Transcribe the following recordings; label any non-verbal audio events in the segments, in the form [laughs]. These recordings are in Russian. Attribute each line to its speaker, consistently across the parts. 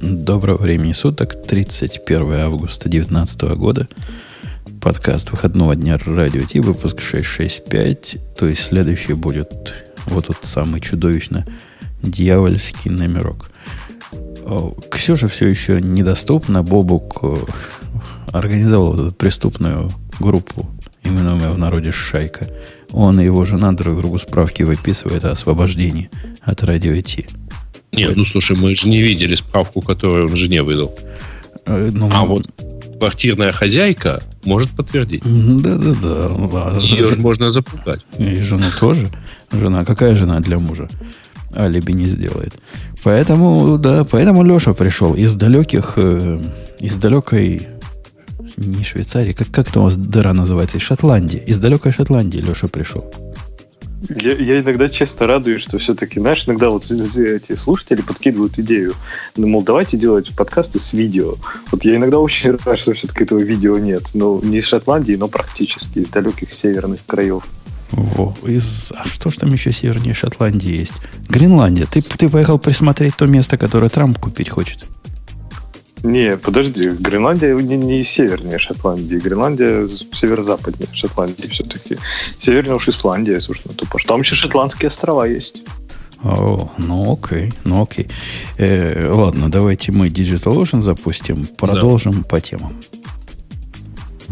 Speaker 1: Доброго времени суток, 31 августа 2019 года. Подкаст выходного дня Радио Ти, выпуск 665. То есть следующий будет вот тот самый чудовищно дьявольский номерок. Ксюша все еще недоступна. Бобук э, организовал эту преступную группу, именуемую в народе «Шайка». Он и его жена друг другу справки выписывают о освобождении от радио Ти.
Speaker 2: Нет, ну слушай, мы же не видели справку, которую он жене выдал. Э, ну, а вот квартирная хозяйка может подтвердить.
Speaker 1: Да-да-да.
Speaker 2: Ее же можно запугать.
Speaker 1: И жену тоже. Жена, какая жена для мужа? Алиби не сделает. Поэтому, да, поэтому Леша пришел из далеких, э, из далекой, не Швейцарии, как, как это у вас дыра называется, из Шотландии. Из далекой Шотландии Леша пришел.
Speaker 3: Я, я иногда часто радуюсь, что все-таки, знаешь, иногда вот эти слушатели подкидывают идею, ну, мол, давайте делать подкасты с видео. Вот я иногда очень [laughs] рад, что все-таки этого видео нет. Ну, не из Шотландии, но практически из далеких северных краев.
Speaker 1: Во, из... А что ж там еще севернее Шотландии есть? Гренландия. Ты, ты поехал присмотреть то место, которое Трамп купить хочет?
Speaker 3: Не, подожди, Гренландия не, не севернее Шотландии. Гренландия северо-западнее Шотландии все-таки. Севернее уж Исландия, собственно, тупо. Там еще шотландские острова есть.
Speaker 1: О, ну окей, ну окей. Э, ладно, давайте мы Digital Ocean запустим, продолжим да. по темам.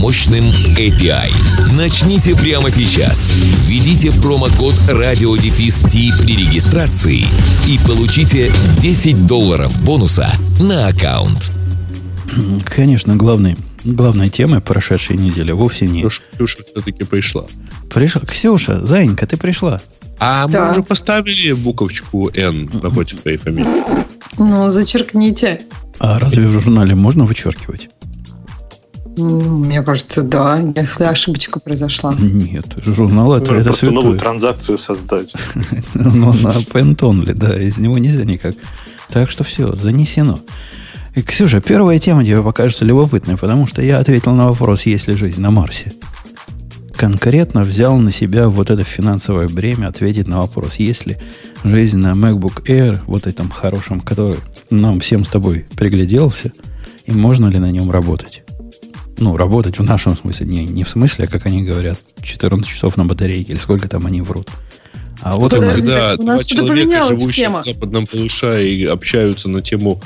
Speaker 4: мощным API. Начните прямо сейчас. Введите промокод радиодефис при регистрации и получите 10 долларов бонуса на аккаунт.
Speaker 1: Конечно, главный, главной темой прошедшей недели вовсе не...
Speaker 2: Ксюша все-таки пришла.
Speaker 1: Пришла. Ксюша, Зайенька, ты пришла.
Speaker 2: А да. мы уже поставили буковочку N напротив твоей фамилии.
Speaker 5: Ну, зачеркните.
Speaker 1: А разве в журнале можно вычеркивать?
Speaker 5: Мне кажется, да. Если ошибочка произошла.
Speaker 1: Нет, журнал это, это
Speaker 3: просто святое. новую транзакцию создать. [laughs]
Speaker 1: Ну, на Pent да, из него нельзя никак. Так что все, занесено. И, Ксюша, первая тема тебе покажется любопытной, потому что я ответил на вопрос, есть ли жизнь на Марсе. Конкретно взял на себя вот это финансовое бремя ответить на вопрос, есть ли жизнь на MacBook Air, вот этом хорошем, который нам всем с тобой пригляделся, и можно ли на нем работать ну, работать в нашем смысле, не, не в смысле, как они говорят, 14 часов на батарейке, или сколько там они врут.
Speaker 2: А вот Подожди, у нас, два человека, живущие тема. в западном полушарии, общаются на тему,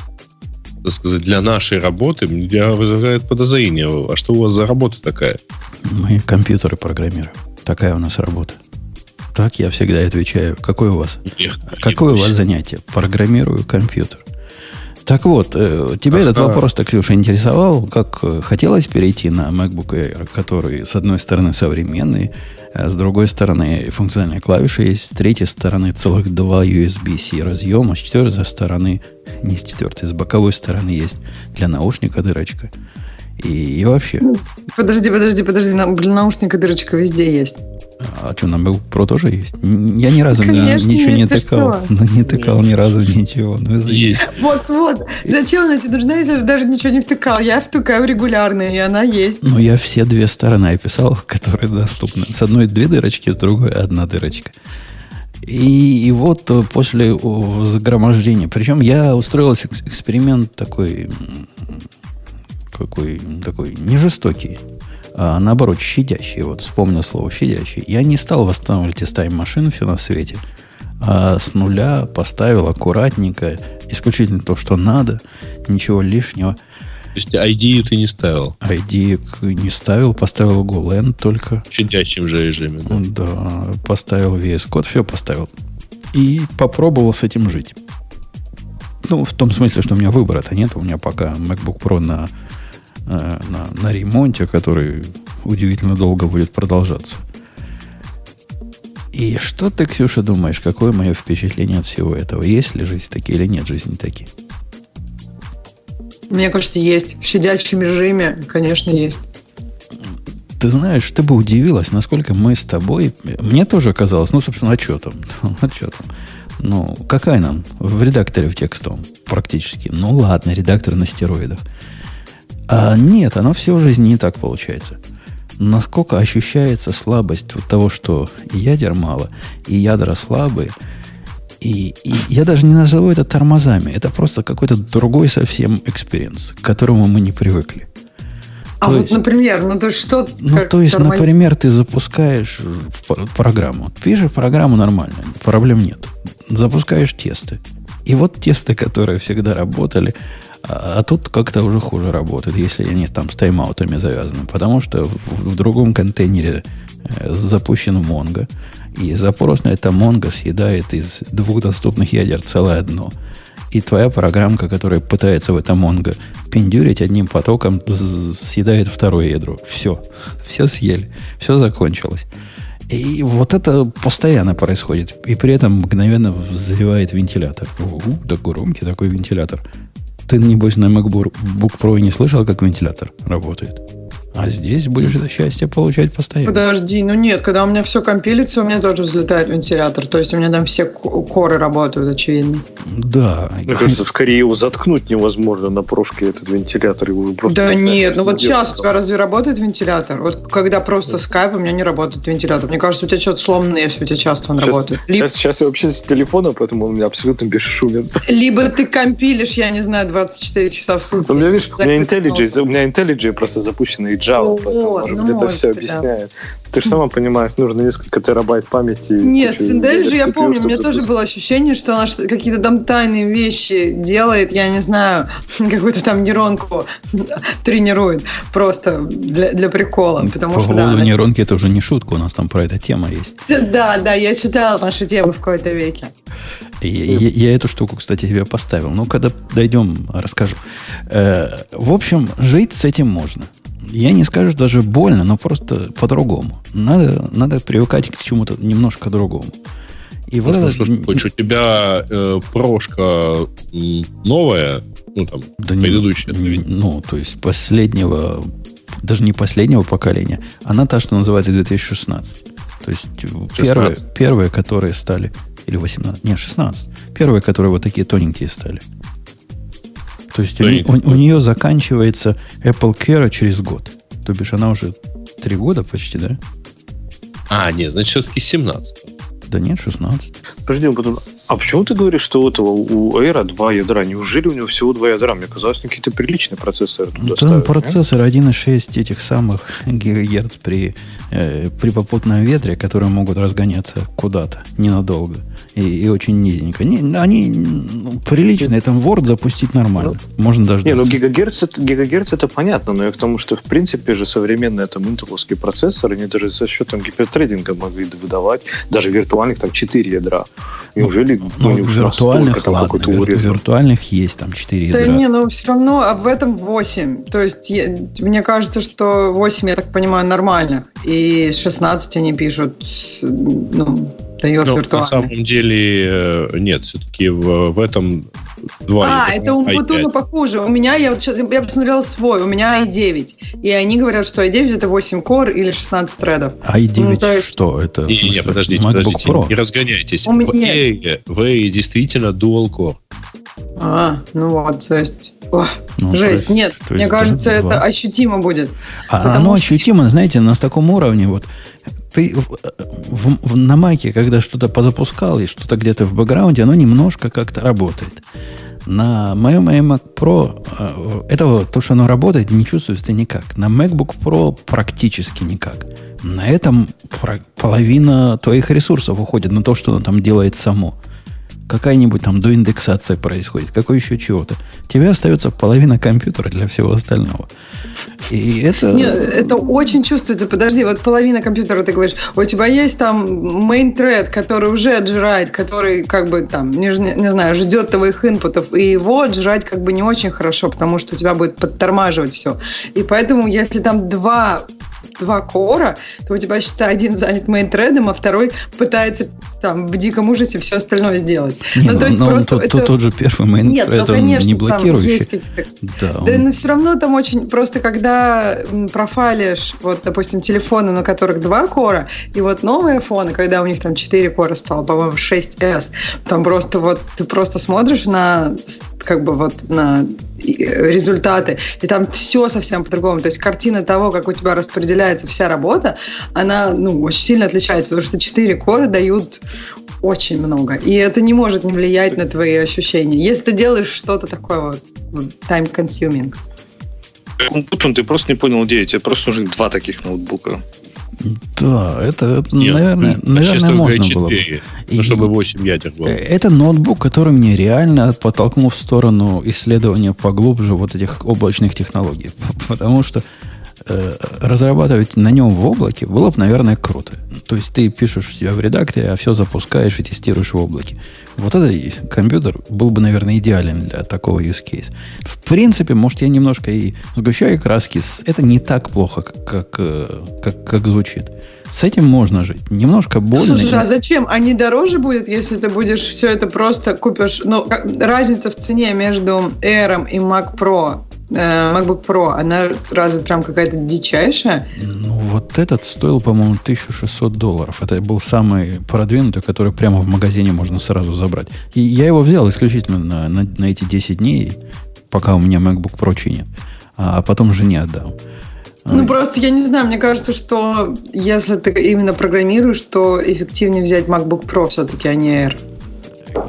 Speaker 2: так сказать, для нашей работы, меня вызывает подозрение. А что у вас за работа такая?
Speaker 1: Мы компьютеры программируем. Такая у нас работа. Так я всегда отвечаю. Какое у вас? Нет, какое у вас занятие? Программирую компьютер. Так вот, э, тебя этот вопрос, так, Ксюша, интересовал, как э, хотелось перейти на MacBook Air, который, с одной стороны, современный, а с другой стороны, функциональные клавиши есть, с третьей стороны, целых два USB-C разъема, с четвертой стороны, не с четвертой, с боковой стороны есть для наушника дырочка. И, и вообще.
Speaker 5: Подожди, подожди, подожди, для наушника дырочка везде есть.
Speaker 1: А что, на Pro тоже есть? Я ни разу Конечно, ничего не тыкал. Ну, не тыкал ни разу ничего. Ну,
Speaker 5: есть. Вот, вот. Зачем она тебе нужна, если ты даже ничего не втыкал? Я втыкаю регулярно, и она есть.
Speaker 1: Ну, я все две стороны описал, [laughs] которые доступны. С одной две дырочки, с другой одна дырочка. И, и вот после загромождения, причем я устроил эксперимент такой, какой, такой не жестокий а наоборот, щадящий. Вот вспомнил слово щадящий. Я не стал восстанавливать из тайм-машин все на свете, а с нуля поставил аккуратненько, исключительно то, что надо, ничего лишнего.
Speaker 2: То есть ID ты не ставил?
Speaker 1: ID не ставил, поставил GoLand только.
Speaker 2: В щадящем же режиме, да?
Speaker 1: Да, поставил VS Code, все поставил. И попробовал с этим жить. Ну, в том смысле, что у меня выбора-то нет. У меня пока MacBook Pro на Э, на, на ремонте, который удивительно долго будет продолжаться. И что ты, Ксюша, думаешь, какое мое впечатление от всего этого? Есть ли жизнь такие или нет жизни такие?
Speaker 5: Мне кажется, есть. В щадящем режиме, конечно, есть.
Speaker 1: Ты знаешь, ты бы удивилась, насколько мы с тобой... Мне тоже казалось, ну, собственно, что [laughs] там? Ну, какая нам в редакторе в текстовом практически? Ну, ладно, редактор на стероидах. А нет, оно все в жизни не так получается. Насколько ощущается слабость вот того, что и ядер мало, и ядра слабые, и, и я даже не назову это тормозами. Это просто какой-то другой совсем experience, к которому мы не привыкли.
Speaker 5: А то вот, есть, например, ну то есть что?
Speaker 1: Ну, то есть, тормоз... например, ты запускаешь программу. Пишешь программу нормально, проблем нет. Запускаешь тесты. И вот тесты, которые всегда работали, а, тут как-то уже хуже работают, если они там с тайм-аутами завязаны. Потому что в, в другом контейнере э, запущен Mongo, и запрос на это Mongo съедает из двух доступных ядер целое одно. И твоя программка, которая пытается в это Mongo пиндюрить одним потоком, съедает второе ядро. Все. Все съели. Все закончилось. И вот это постоянно происходит. И при этом мгновенно взрывает вентилятор. Угу, да громкий такой вентилятор. Ты, небось, на MacBook Pro и не слышал, как вентилятор работает? А здесь будешь это счастье получать постоянно.
Speaker 5: Подожди, ну нет, когда у меня все компилится, у меня тоже взлетает вентилятор. То есть у меня там все коры работают, очевидно.
Speaker 1: Да.
Speaker 3: Мне кажется, скорее его заткнуть невозможно на прошке этот вентилятор. Его
Speaker 5: просто да нет, ну вот сейчас у тебя разве работает вентилятор? Вот когда просто скайп, у меня не работает вентилятор. Мне кажется, у тебя что-то сломано, если у тебя часто он
Speaker 3: сейчас,
Speaker 5: работает.
Speaker 3: Либо... Сейчас, сейчас я вообще с телефона, поэтому он у меня абсолютно бесшумен.
Speaker 5: Либо ты компилишь, я не знаю, 24 часа в сутки.
Speaker 3: У меня, видишь, у меня IntelliJ, у меня IntelliJ просто запущенный Java, О, ну, это все объясняет. Да. Ты же сама понимаешь, нужно несколько терабайт памяти.
Speaker 5: Нет, Синдель же я помню, у меня тоже было ощущение, что она какие-то там тайные вещи делает, я не знаю, [laughs] какую-то там нейронку [laughs] тренирует просто для, для прикола. Потому
Speaker 1: По
Speaker 5: что,
Speaker 1: поводу да, нейронки это уже не шутка, у нас там про это тема есть.
Speaker 5: Да, да, я читала ваши темы в какой-то веке.
Speaker 1: Я, я, я эту штуку, кстати, тебе поставил. Ну, когда дойдем, расскажу. Э, в общем, жить с этим можно я не скажу даже больно, но просто по-другому. Надо, надо привыкать к чему-то немножко другому.
Speaker 2: И вот ну, это... хоть у тебя э, прошка новая, ну там, да предыдущая.
Speaker 1: Не, ну, то есть последнего, даже не последнего поколения, она та, что называется 2016. То есть 16. первые, первые, которые стали, или 18, не, 16. Первые, которые вот такие тоненькие стали. То есть у, у, [laughs] у нее заканчивается Apple Care через год. То бишь она уже три года почти, да?
Speaker 2: А, нет, значит, все-таки 17.
Speaker 1: Да нет, 16.
Speaker 3: Подожди, потом, а почему ты говоришь, что у этого у Air два ядра? Неужели у него всего два ядра? Мне казалось, какие-то приличные процессоры
Speaker 1: туда Там ставят, процессор 1.6 этих самых гигагерц при, э, при попутном ветре, которые могут разгоняться куда-то ненадолго и, и очень низенько. Не, они ну, приличные, там Word запустить нормально. Ну, Можно даже...
Speaker 3: Не, ну гигагерц это, гигагерц это понятно, но я к тому, что в принципе же современные там интеловские процессоры, они даже за счет там гипертрейдинга могли выдавать, даже виртуальных там 4 ядра. Неужели
Speaker 1: ну, ну, виртуальных, там ладно, вир, виртуальных есть там 4 ядра.
Speaker 5: Да не, но все равно об этом 8. То есть я, мне кажется, что 8, я так понимаю, нормально. И с 16 они пишут, ну,
Speaker 2: дает Но виртуальный. на самом деле э, нет, все-таки в, в этом два.
Speaker 5: А, это у Путуна похуже. У меня, я вот сейчас я посмотрела свой, у меня i9. И они говорят, что i9 это 8 core или 16 тредов.
Speaker 1: i9 ну, то есть... что? Это
Speaker 2: не, не, подождите, MacBook подождите, Pro. не разгоняйтесь. У меня... В, в действительно dual core.
Speaker 5: А, ну вот, то есть... Ох, ну, жесть, есть, нет, мне есть, кажется, да, это ощутимо будет.
Speaker 1: А оно что... ощутимо, знаете, на таком уровне, вот ты в, в, в, на маке, когда что-то позапускал и что-то где-то в бэкграунде, оно немножко как-то работает. На моем iMac Pro э, этого, то, что оно работает, не чувствуется никак. На MacBook Pro практически никак. На этом половина твоих ресурсов уходит на то, что оно там делает само какая-нибудь там доиндексация происходит, какой еще чего-то. Тебе остается половина компьютера для всего остального. И это...
Speaker 5: Нет, это очень чувствуется. Подожди, вот половина компьютера, ты говоришь, у тебя есть там main thread, который уже отжирает, который как бы там, не, не знаю, ждет твоих инпутов, и его отжирать как бы не очень хорошо, потому что у тебя будет подтормаживать все. И поэтому, если там два два кора, то у тебя, считай, один занят мейнтредом, а второй пытается там в диком ужасе все остальное сделать.
Speaker 1: Не, ну, то есть но просто тут, это... тот же первый мейнтред, Нет, ну, конечно, не блокирующий.
Speaker 5: Да, он... да, но все равно там очень... Просто когда профайлишь, вот, допустим, телефоны, на которых два кора, и вот новые фоны, когда у них там 4 кора стало, по-моему, 6S, там просто вот ты просто смотришь на как бы вот на результаты, и там все совсем по-другому. То есть картина того, как у тебя распределяется вся работа, она ну, очень сильно отличается, потому что 4 кора дают очень много. И это не может не влиять на твои ощущения. Если ты делаешь что-то такое вот, time-consuming.
Speaker 3: Умпутун, ты просто не понял идею. Тебе просто нужны два таких ноутбука.
Speaker 1: Да, это, Нет, наверное, наверное можно было бы.
Speaker 2: И, чтобы 8 ядер было.
Speaker 1: Это ноутбук, который мне реально подтолкнул в сторону исследования поглубже вот этих облачных технологий. [laughs] Потому что Э, разрабатывать на нем в облаке было бы, наверное, круто. То есть ты пишешь у себя в редакторе, а все запускаешь и тестируешь в облаке. Вот этот компьютер был бы, наверное, идеален для такого use case. В принципе, может, я немножко и сгущаю краски. Это не так плохо, как, как, э, как, как звучит. С этим можно жить. Немножко больно.
Speaker 5: Слушай, а зачем? А не дороже будет, если ты будешь все это просто купишь? Ну, разница в цене между Air и Mac Pro Э, MacBook Pro, она разве прям какая-то дичайшая?
Speaker 1: Ну, вот этот стоил, по-моему, 1600 долларов. Это был самый продвинутый, который прямо в магазине можно сразу забрать. И я его взял исключительно на, на, на эти 10 дней, пока у меня MacBook Pro чинят. А потом жене отдал.
Speaker 5: Ну, просто я не знаю, мне кажется, что если ты именно программируешь, то эффективнее взять MacBook Pro все-таки, а не Air.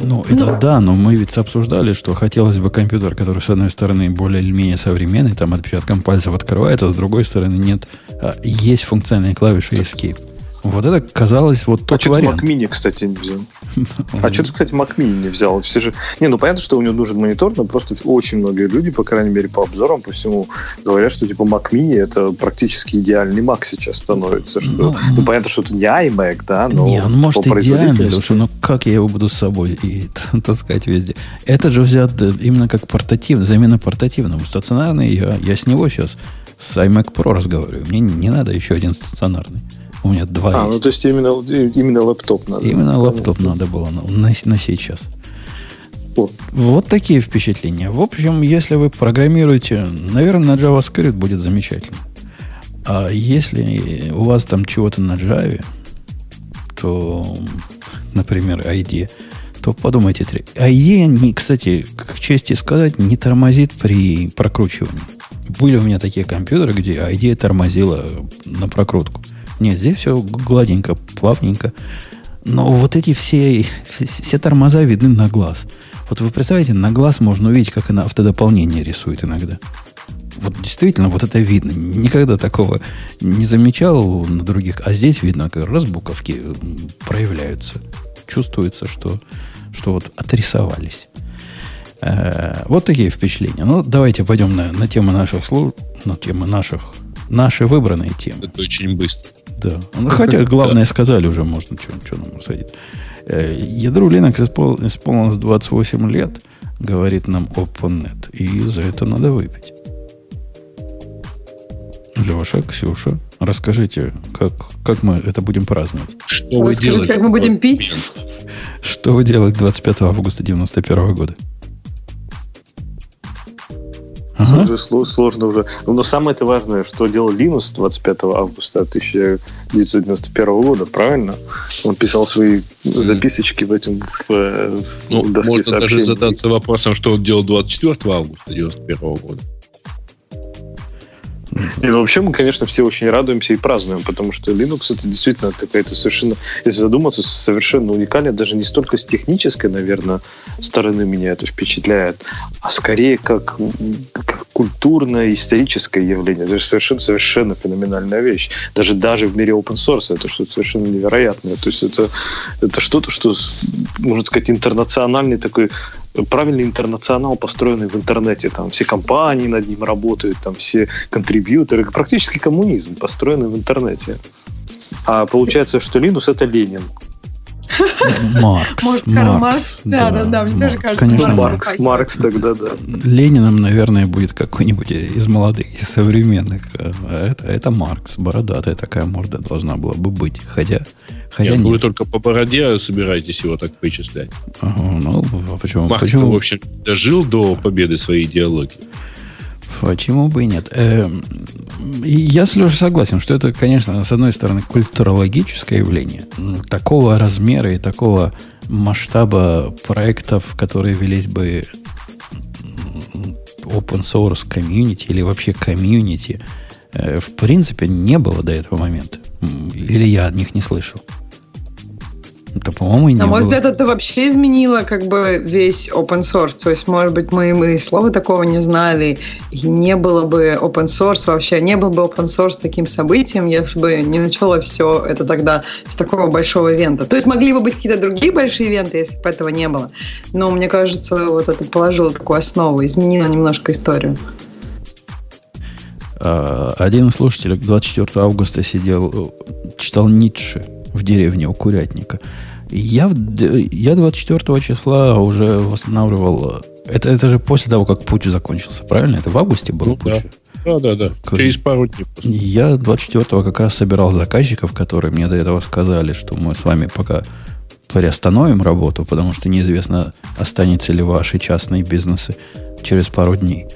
Speaker 1: Ну, это ну, да, но мы ведь обсуждали, что хотелось бы компьютер, который, с одной стороны, более или менее современный, там отпечатком пальцев открывается, а с другой стороны нет. А, есть функциональные клавиши Escape. Вот это казалось вот тот а вариант.
Speaker 3: Mac Mini, кстати, не взял. [laughs] А что ты, кстати, Mac Mini не взял? Все же... Не, ну понятно, что у него нужен монитор, но просто очень многие люди, по крайней мере, по обзорам, по всему, говорят, что типа Mac Mini это практически идеальный Mac сейчас становится. Что... Ну, ну понятно, что это не iMac, да, но
Speaker 1: Не, он может идеальный, Леша, но как я его буду с собой и [laughs] таскать везде? Это же взят именно как портативный, замена портативному. Стационарный, я, я с него сейчас с iMac Pro разговариваю. Мне не надо еще один стационарный. У меня два а,
Speaker 3: есть. ну то есть именно, именно лэптоп надо.
Speaker 1: Именно лэптоп надо было на, на, на сейчас. Вот. вот такие впечатления. В общем, если вы программируете, наверное, на JavaScript будет замечательно. А если у вас там чего-то на Java, то, например, ID, то подумайте. IDE, не, кстати, к чести сказать, не тормозит при прокручивании. Были у меня такие компьютеры, где IDE тормозила на прокрутку. Нет, здесь все гладенько, плавненько. Но вот эти все, все тормоза видны на глаз. Вот вы представляете, на глаз можно увидеть, как она автодополнение рисует иногда. Вот действительно, вот это видно. Никогда такого не замечал на других. А здесь видно, как раз буковки проявляются. Чувствуется, что, что вот отрисовались. Э, вот такие впечатления. Ну, давайте пойдем на, на тему наших служб, на тему наших, наши выбранные темы.
Speaker 2: Это очень быстро.
Speaker 1: Да. Ну, хотя [laughs] главное сказали уже, можно что, что нам рассадить. Э, ядру Linux исполнилось 28 лет, говорит нам OpenNet, и за это надо выпить. Леша, Ксюша, расскажите, как, как мы это будем праздновать.
Speaker 5: Что вы делаете? как мы будем пить?
Speaker 1: Что вы делаете 25 августа 91 года?
Speaker 3: Ага. Уже сложно уже. Но самое это важное, что делал Линус 25 августа 1991 года, правильно? Он писал свои записочки в этом в,
Speaker 2: э, ну, в доске Можно сообщений. даже задаться вопросом, что он делал 24 августа 1991 года.
Speaker 3: И вообще мы, конечно, все очень радуемся и празднуем, потому что Linux это действительно какая-то совершенно, если задуматься, совершенно уникальная, даже не столько с технической, наверное, стороны меня это впечатляет, а скорее как, как культурное, историческое явление. Это же совершенно, совершенно феноменальная вещь. Даже, даже в мире open source это что-то совершенно невероятное. То есть это, это что-то, что, можно сказать, интернациональный такой правильный интернационал, построенный в интернете. Там все компании над ним работают, там все контрибьюторы. Практически коммунизм, построенный в интернете. А получается, что Linux — это Ленин.
Speaker 1: Маркс.
Speaker 5: Может, Карл Маркс? Да, да, да, мне тоже кажется.
Speaker 3: Конечно, Маркс. Маркс тогда, да.
Speaker 1: Лениным, наверное, будет какой-нибудь из молодых, из современных. А это, это Маркс, бородатая такая морда должна была бы быть. Хотя, хотя
Speaker 2: нет, нет. Вы только по бороде собираетесь его так вычислять.
Speaker 1: Ага, ну, а почему?
Speaker 2: Маркс,
Speaker 1: почему?
Speaker 2: в общем, дожил до победы своей идеологии.
Speaker 1: Почему бы и нет? Эм, я с Лешей согласен, что это, конечно, с одной стороны, культурологическое явление. Такого размера и такого масштаба проектов, которые велись бы open source комьюнити или вообще комьюнити, э, в принципе, не было до этого момента. Или я о них не слышал. Это, по-моему, не
Speaker 5: На мой
Speaker 1: было.
Speaker 5: взгляд, это вообще изменило как бы весь open source. То есть, может быть, мы, мы слова такого не знали, и не было бы open source вообще, не был бы open source таким событием, если бы не начало все это тогда с такого большого ивента. То есть, могли бы быть какие-то другие большие ивенты, если бы этого не было. Но мне кажется, вот это положило такую основу, изменило немножко историю.
Speaker 1: А, один из слушателей 24 августа сидел, читал Ницше в деревне у Курятника. Я, я 24 числа уже восстанавливал... Это, это же после того, как путь закончился, правильно? Это в августе был ну, путь?
Speaker 2: Да, да, да. Как... Через пару дней.
Speaker 1: Я 24-го как раз собирал заказчиков, которые мне до этого сказали, что мы с вами пока приостановим работу, потому что неизвестно, останется ли ваши частные бизнесы через пару дней.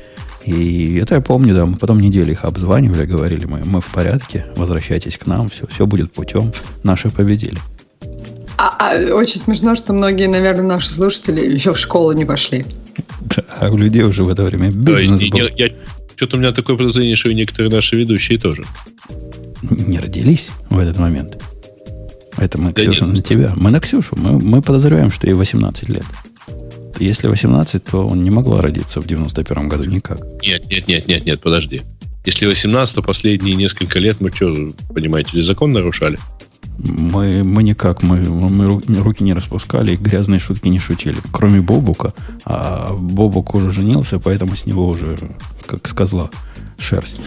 Speaker 1: И это я помню, да, мы потом неделю их обзванивали, говорили, мы, мы в порядке, возвращайтесь к нам, все, все будет путем, наши победили.
Speaker 5: А, а, очень смешно, что многие, наверное, наши слушатели еще в школу не пошли.
Speaker 1: Да, а у людей уже в это время бизнес
Speaker 2: да, был. Я, я, что-то у меня такое подозрение, что и некоторые наши ведущие тоже.
Speaker 1: Не родились в этот момент. Это мы, да Ксюша, нет. на тебя. Мы на Ксюшу. Мы, мы подозреваем, что ей 18 лет. Если 18, то он не могла родиться в 91 году никак.
Speaker 2: Нет, нет, нет, нет, нет, подожди. Если 18, то последние несколько лет мы что, понимаете, ли закон нарушали?
Speaker 1: Мы, мы никак, мы, мы руки не распускали и грязные шутки не шутили. Кроме Бобука. А Бобук уже женился, поэтому с него уже, как с козла, шерсть.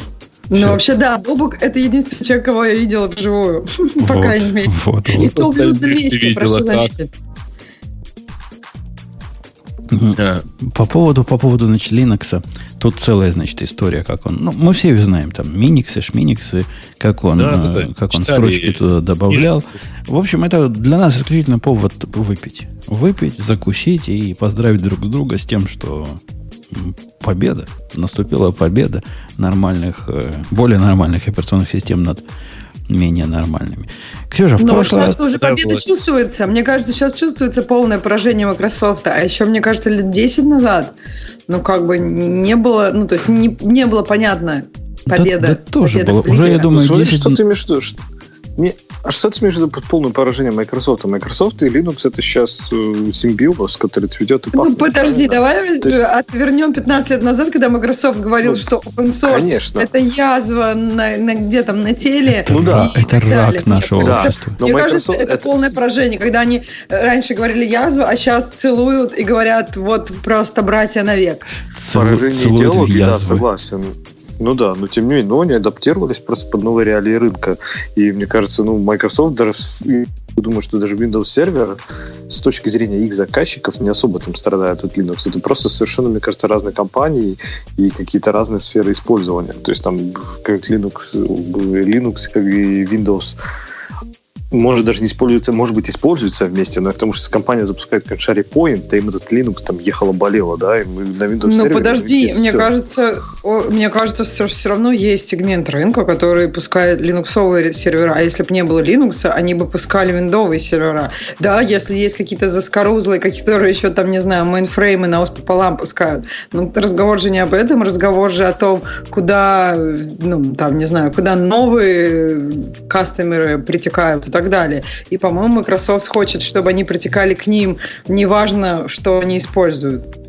Speaker 5: Ну, Все. вообще, да, Бобук – это единственный человек, кого я видела вживую, [laughs] по крайней мере. Вот, вот. И то минут 200, прошу заметить.
Speaker 1: По поводу, по поводу, значит, Linux, тут целая, значит, история, как он... Ну, мы все ее знаем, там, миниксы, шминиксы, как он, да, да, да. как он строчки туда добавлял. В общем, это для нас исключительно повод выпить. Выпить, закусить и поздравить друг друга с тем, что победа, наступила победа нормальных, э, более нормальных операционных систем над менее нормальными. Ксюша, в
Speaker 5: Но
Speaker 1: прошлый
Speaker 5: сейчас уже победа вот. чувствуется. Мне кажется, сейчас чувствуется полное поражение Microsoft. А еще, мне кажется, лет 10 назад, ну, как бы не было, ну, то есть не, не было понятно победа.
Speaker 1: Да, да тоже победа было. Уже, я думаю,
Speaker 3: ну, 10... Что ты имеешь в виду? Не, а что ты имеешь в виду под полное поражение Microsoft? Microsoft и Linux это сейчас э, симбиоз, который цветет и
Speaker 5: ну, пахнет. Ну, подожди, давай есть... отвернем 15 лет назад, когда Microsoft говорил, ну, что open source конечно. это язва на, на, где там на теле.
Speaker 1: Ну да, это рак далее. нашего
Speaker 5: да. общества. Мне кажется, это, это полное поражение, когда они раньше говорили язва, а сейчас целуют и говорят, вот просто братья навек.
Speaker 3: Цел, поражение идеологии, да, согласен. Ну да, но тем не менее, но они адаптировались просто под новые реалии рынка. И мне кажется, ну, Microsoft даже, я думаю, что даже Windows Server с точки зрения их заказчиков не особо там страдает от Linux. Это просто совершенно, мне кажется, разные компании и какие-то разные сферы использования. То есть там как Linux, Linux как и Windows может даже не используется, может быть, используется вместе, но потому что компания запускает как SharePoint, да им этот Linux там ехало болело, да, и мы на Windows
Speaker 5: Ну, подожди, мне все. кажется, мне кажется, что все равно есть сегмент рынка, который пускает линуксовые сервера, а если бы не было Linux, они бы пускали виндовые сервера. Да, если есть какие-то заскорузлые, которые еще там, не знаю, мейнфреймы на пополам пускают. Но разговор же не об этом, разговор же о том, куда, ну, там, не знаю, куда новые кастомеры притекают и так далее. И, по-моему, Microsoft хочет, чтобы они притекали к ним, неважно, что они используют.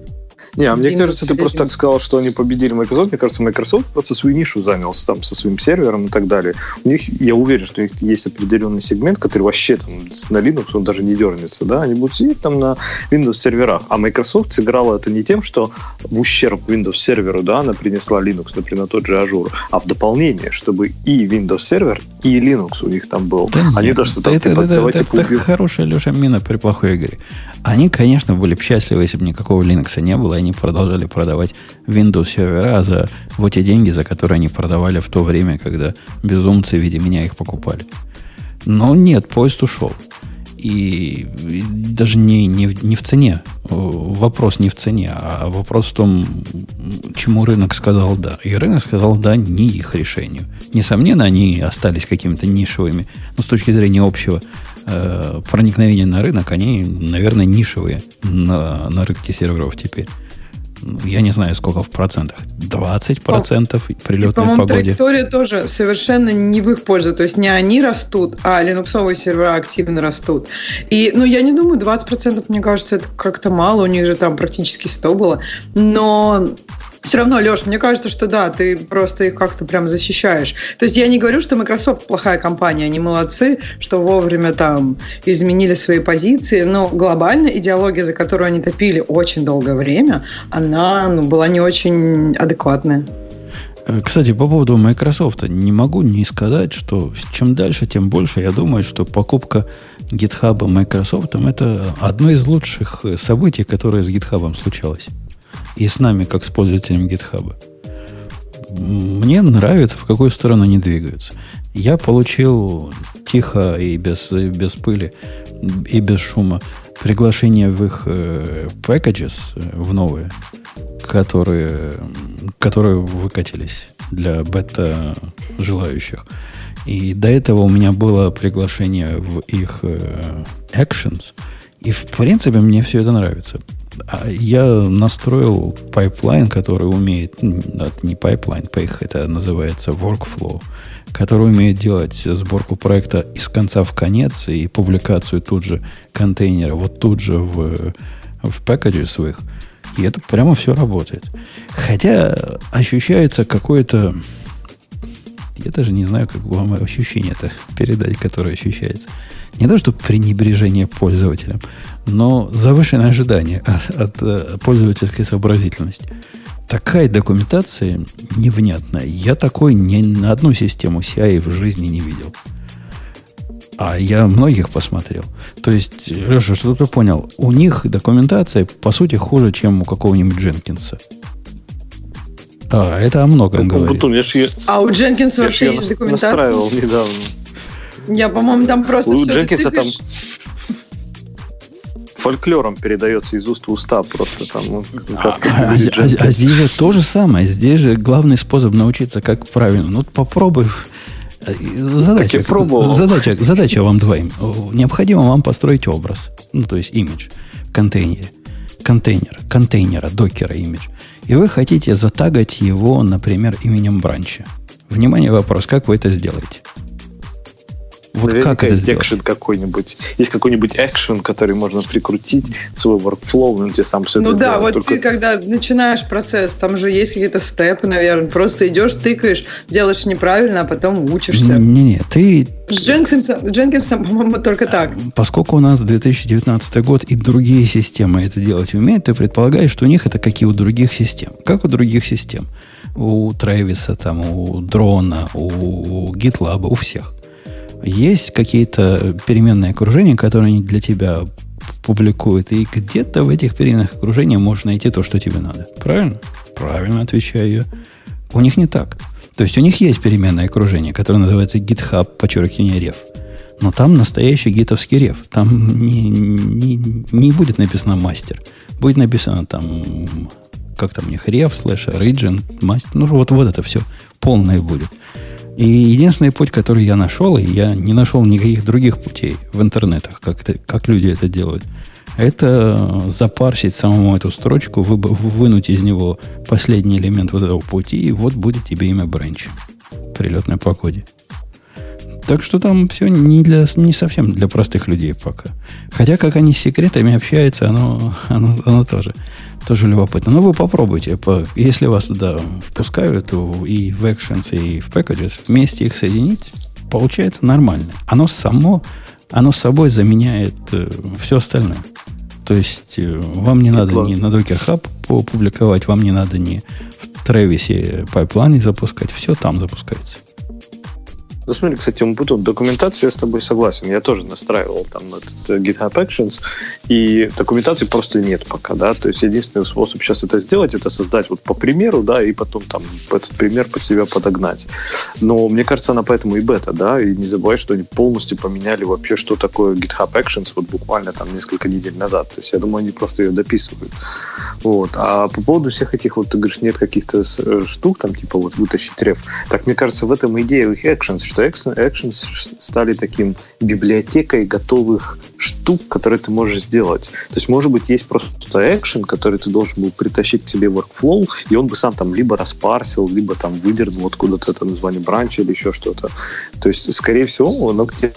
Speaker 3: Не, а мне кажется, ты просто так сказал, что они победили Microsoft. Мне кажется, Microsoft просто свою нишу занялся там со своим сервером и так далее. У них, я уверен, что у них есть определенный сегмент, который вообще там на Linux, он даже не дернется, да, они будут сидеть там на Windows серверах. А Microsoft сыграла это не тем, что в ущерб Windows серверу, да, она принесла Linux, например, на тот же Azure, а в дополнение, чтобы и Windows сервер, и Linux у них там был. Да они
Speaker 1: нет, даже там, это, типа, это, это, это, это хорошая, Леша, мина при плохой игре. Они, конечно, были бы счастливы, если бы никакого Linux не было, они продолжали продавать Windows сервера за вот те деньги, за которые они продавали в то время, когда безумцы в виде меня их покупали. Но нет, поезд ушел. И, и даже не, не, не в цене. Вопрос не в цене, а вопрос в том, чему рынок сказал да. И рынок сказал да не их решению. Несомненно, они остались какими-то нишевыми, но с точки зрения общего э, проникновения на рынок, они, наверное, нишевые на, на рынке серверов теперь. Я не знаю, сколько в процентах. 20 процентов при летной
Speaker 5: по-моему,
Speaker 1: погоде.
Speaker 5: траектория тоже совершенно не в их пользу. То есть не они растут, а линуксовые сервера активно растут. И, ну, я не думаю, 20 процентов, мне кажется, это как-то мало. У них же там практически 100 было. Но все равно, Леш, мне кажется, что да, ты просто их как-то прям защищаешь. То есть я не говорю, что Microsoft плохая компания, они молодцы, что вовремя там изменили свои позиции, но глобально идеология, за которую они топили очень долгое время, она ну, была не очень адекватная.
Speaker 1: Э, кстати, по поводу Microsoft, не могу не сказать, что чем дальше, тем больше я думаю, что покупка GitHub Microsoft это одно из лучших событий, которое с GitHub случалось и с нами, как с пользователем GitHub. Мне нравится, в какую сторону они двигаются. Я получил тихо и без, без пыли, и без шума приглашение в их э, packages, э, в новые, которые, которые выкатились для бета желающих. И до этого у меня было приглашение в их э, actions. И в принципе мне все это нравится. А я настроил pipeline, который умеет, не pipeline, это называется workflow, который умеет делать сборку проекта из конца в конец и публикацию тут же контейнера, вот тут же в, в пакете своих. И это прямо все работает. Хотя ощущается какое-то... Я даже не знаю, как вам ощущение это передать, которое ощущается. Не то, что пренебрежение пользователям, но завышенное ожидание от, от э, пользовательской сообразительности. Такая документация невнятная. Я такой ни на одну систему CI в жизни не видел. А я многих посмотрел. То есть, Леша, что ты понял? У них документация, по сути, хуже, чем у какого-нибудь Дженкинса. А, это о многом говорит.
Speaker 5: Бутун, я ж, а у Дженкинса вообще есть документация? настраивал недавно. Я, по-моему, там просто
Speaker 3: У Дженкинса там фольклором передается из уст в уста просто там. Ну,
Speaker 1: а, а, а, а здесь же то же самое. Здесь же главный способ научиться, как правильно. Ну, попробуй. Задача, задача, задача вам двоим. Необходимо вам построить образ, ну, то есть имидж в контейнере. Контейнер, контейнера, докера имидж. И вы хотите затагать его, например, именем бранча. Внимание, вопрос, как вы это сделаете?
Speaker 3: Вот Наверняка как это есть экшен какой-нибудь. Есть какой-нибудь экшен, который можно прикрутить в свой workflow, ну, тебе сам все
Speaker 5: ну, это да, вот Только... ты, когда начинаешь процесс, там же есть какие-то степы, наверное. Просто идешь, тыкаешь, делаешь неправильно, а потом учишься.
Speaker 1: Не-не, ты...
Speaker 5: С Дженкинсом, с Дженкинсом, по-моему, только так.
Speaker 1: Поскольку у нас 2019 год и другие системы это делать умеют, ты предполагаешь, что у них это как и у других систем. Как у других систем. У Трэвиса, там, у Дрона, у GitLab, у всех. Есть какие-то переменные окружения, которые они для тебя публикуют, и где-то в этих переменных окружениях можно найти то, что тебе надо. Правильно? Правильно отвечаю я. У них не так. То есть у них есть переменное окружение, которое называется GitHub, подчеркивание реф. Но там настоящий гитовский реф. Там не, не, не будет написано мастер. Будет написано там, как там у них, реф, слэш, origin, мастер. Ну, вот, вот это все полное будет. И единственный путь, который я нашел, и я не нашел никаких других путей в интернетах, как, это, как люди это делают, это запарсить самому эту строчку, вы, вынуть из него последний элемент вот этого пути, и вот будет тебе имя Бренч при летной погоде. Так что там все не, для, не совсем для простых людей пока. Хотя, как они с секретами общаются, оно, оно, оно тоже Тоже любопытно. Но вы попробуйте. Если вас туда впускают и в Actions, и в Packages, вместе их соединить, получается нормально. Оно само, оно собой заменяет э, все остальное. То есть э, вам не надо ни на Docker Hub публиковать, вам не надо ни в Travis pipeline ы запускать. Все там запускается.
Speaker 3: Ну, смотри, кстати, мы потом документацию я с тобой согласен. Я тоже настраивал там этот э, GitHub Actions, и документации просто нет пока, да. То есть единственный способ сейчас это сделать, это создать вот по примеру, да, и потом там этот пример под себя подогнать. Но мне кажется, она поэтому и бета, да, и не забывай, что они полностью поменяли вообще, что такое GitHub Actions вот буквально там несколько недель назад. То есть я думаю, они просто ее дописывают. Вот. А по поводу всех этих вот, ты говоришь, нет каких-то э, штук, там, типа вот вытащить реф. Так, мне кажется, в этом идея их Actions, что Actions стали таким библиотекой готовых штук, которые ты можешь сделать. То есть, может быть, есть просто Action, который ты должен был притащить к себе в workflow, и он бы сам там либо распарсил, либо там выдернул откуда-то это название бранча или еще что-то. То есть, скорее всего, оно где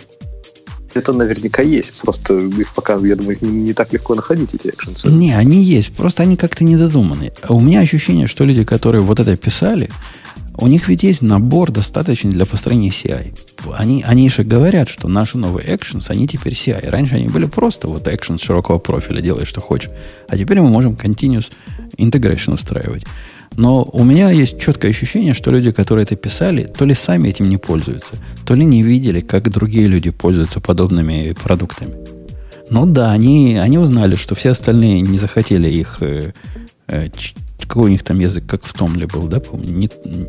Speaker 3: это наверняка есть. Просто их пока, я думаю, не так легко находить, эти экшенсы.
Speaker 1: Не, они есть. Просто они как-то недодуманы. А у меня ощущение, что люди, которые вот это писали, у них ведь есть набор достаточный для построения CI. Они, они же говорят, что наши новые actions, они теперь CI. Раньше они были просто вот actions широкого профиля, делай что хочешь. А теперь мы можем continuous integration устраивать. Но у меня есть четкое ощущение, что люди, которые это писали, то ли сами этим не пользуются, то ли не видели, как другие люди пользуются подобными продуктами. Ну да, они, они узнали, что все остальные не захотели их э, э, какой у них там язык, как в Томле был, да, помню? Не,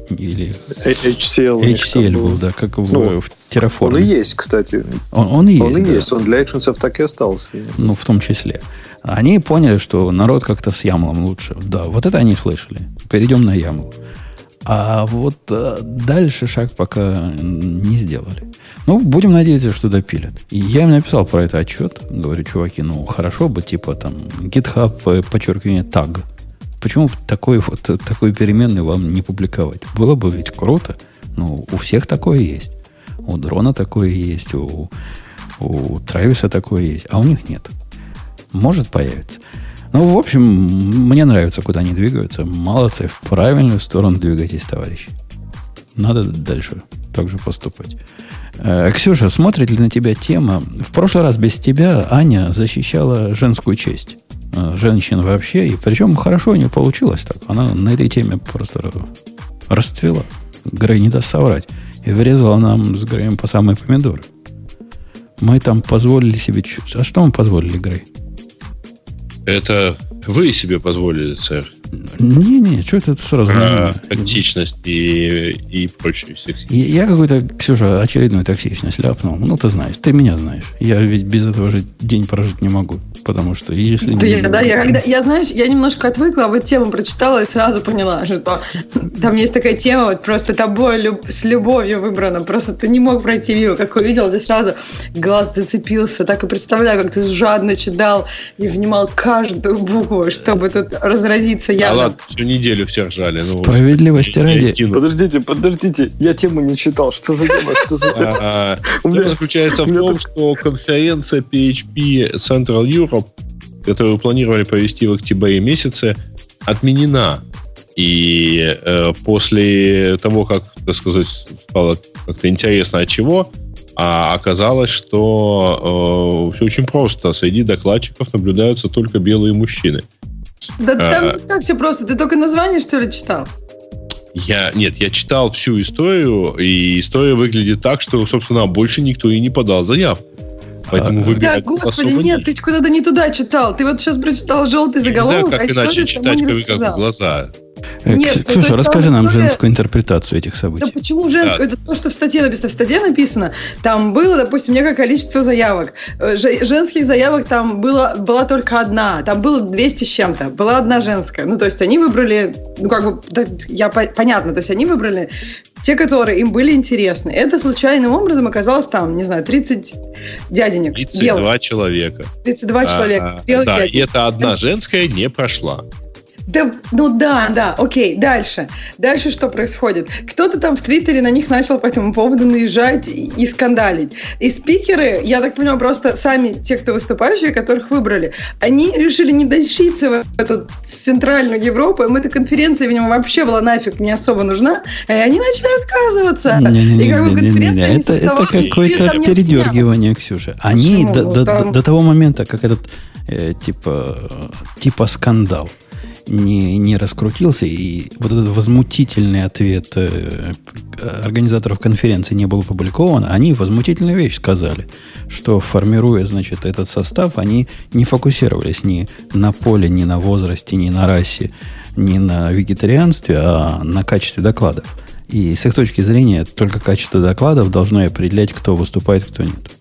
Speaker 3: или... HCL.
Speaker 1: HCL был, был, да, как в, ну, в Terraform.
Speaker 3: Он и есть, кстати.
Speaker 1: Он, он и есть,
Speaker 3: Он и да. есть, он для экшенсов так и остался.
Speaker 1: Ну, в том числе. Они поняли, что народ как-то с Ямлом лучше. Да, вот это они слышали. Перейдем на Ямл. А вот а, дальше шаг пока не сделали. Ну, будем надеяться, что допилят. И я им написал про это отчет. Говорю, чуваки, ну, хорошо бы, типа, там, GitHub, э, подчеркивание, таг Почему такой вот такой переменный вам не публиковать? Было бы ведь круто. Ну, у всех такое есть. У дрона такое есть, у, у Трэвиса такое есть, а у них нет. Может появиться. Ну, в общем, мне нравится, куда они двигаются. Молодцы, в правильную сторону двигайтесь, товарищи. Надо дальше так же поступать. Э, Ксюша, смотрит ли на тебя тема? В прошлый раз без тебя Аня защищала женскую честь. Э, женщин вообще. И причем хорошо у нее получилось так. Она на этой теме просто расцвела. Грей не даст соврать. И вырезала нам с Греем по самые помидоры. Мы там позволили себе... А что мы позволили, Грей?
Speaker 2: Это вы себе позволили, сэр.
Speaker 1: Не-не, что это сразу?
Speaker 2: Про токсичность и, и прочую сексизм.
Speaker 1: Я, я какую-то, Ксюша, очередную токсичность ляпнул. Ну, ты знаешь, ты меня знаешь. Я ведь без этого же день прожить не могу. Потому что если...
Speaker 5: Да, я, да, я, когда, я, знаешь, я немножко отвыкла, а вот тему прочитала и сразу поняла, что там есть такая тема, вот просто тобой люб, с любовью выбрана. Просто ты не мог пройти мимо. Как увидел, ты сразу глаз зацепился. Так и представляю, как ты жадно читал и внимал каждую букву, чтобы тут разразиться
Speaker 2: я. А ладно, всю неделю все ржали.
Speaker 1: Ну, Справедливости ради.
Speaker 3: Подождите, подождите, я тему не читал. Что за тема? Что за тема?
Speaker 2: А, тема заключается в том, что конференция PHP Central Europe, которую планировали провести в октябре месяце, отменена. И э, после того, как, так сказать, стало как-то интересно от чего, а оказалось, что э, все очень просто. Среди докладчиков наблюдаются только белые мужчины.
Speaker 5: Да а, там не так все просто. Ты только название, что ли, читал?
Speaker 2: Я, нет, я читал всю историю, и история выглядит так, что, собственно, больше никто и не подал заявку.
Speaker 5: Поэтому выбирать Да, господи, нет, нет, ты куда-то не туда читал. Ты вот сейчас прочитал желтый заголовок,
Speaker 2: не знаю, как а иначе читать, как глаза.
Speaker 1: Э, Нет, Ксюша, расскажи нам история... женскую интерпретацию этих событий.
Speaker 5: Да почему женскую? Да. Это то, что в статье написано. В статье написано, там было, допустим, некое количество заявок. Э, женских заявок там было, была только одна. Там было 200 с чем-то. Была одна женская. Ну, то есть они выбрали, ну, как бы, да, я, понятно, то есть они выбрали те, которые им были интересны. Это случайным образом оказалось там, не знаю, 30 дяденек.
Speaker 2: 32 белых. человека.
Speaker 5: 32 а, человека.
Speaker 2: да, дяденек. и эта одна женская не прошла.
Speaker 5: Да, ну да, да, окей, дальше. Дальше что происходит? Кто-то там в Твиттере на них начал по этому поводу наезжать и, скандалить. И спикеры, я так понимаю, просто сами те, кто выступающие, которых выбрали, они решили не дощиться в эту центральную Европу, им эта конференция, видимо, вообще была нафиг не особо нужна, и они начали отказываться.
Speaker 1: Не, не, не, и как бы конференция это, это какое-то передергивание, Ксюша. Они до, до, до, до того момента, как этот э, типа, типа скандал не, не раскрутился, и вот этот возмутительный ответ э, организаторов конференции не был опубликован, они возмутительную вещь сказали, что формируя, значит, этот состав, они не фокусировались ни на поле, ни на возрасте, ни на расе, ни на вегетарианстве, а на качестве докладов. И с их точки зрения только качество докладов должно определять, кто выступает, кто нет.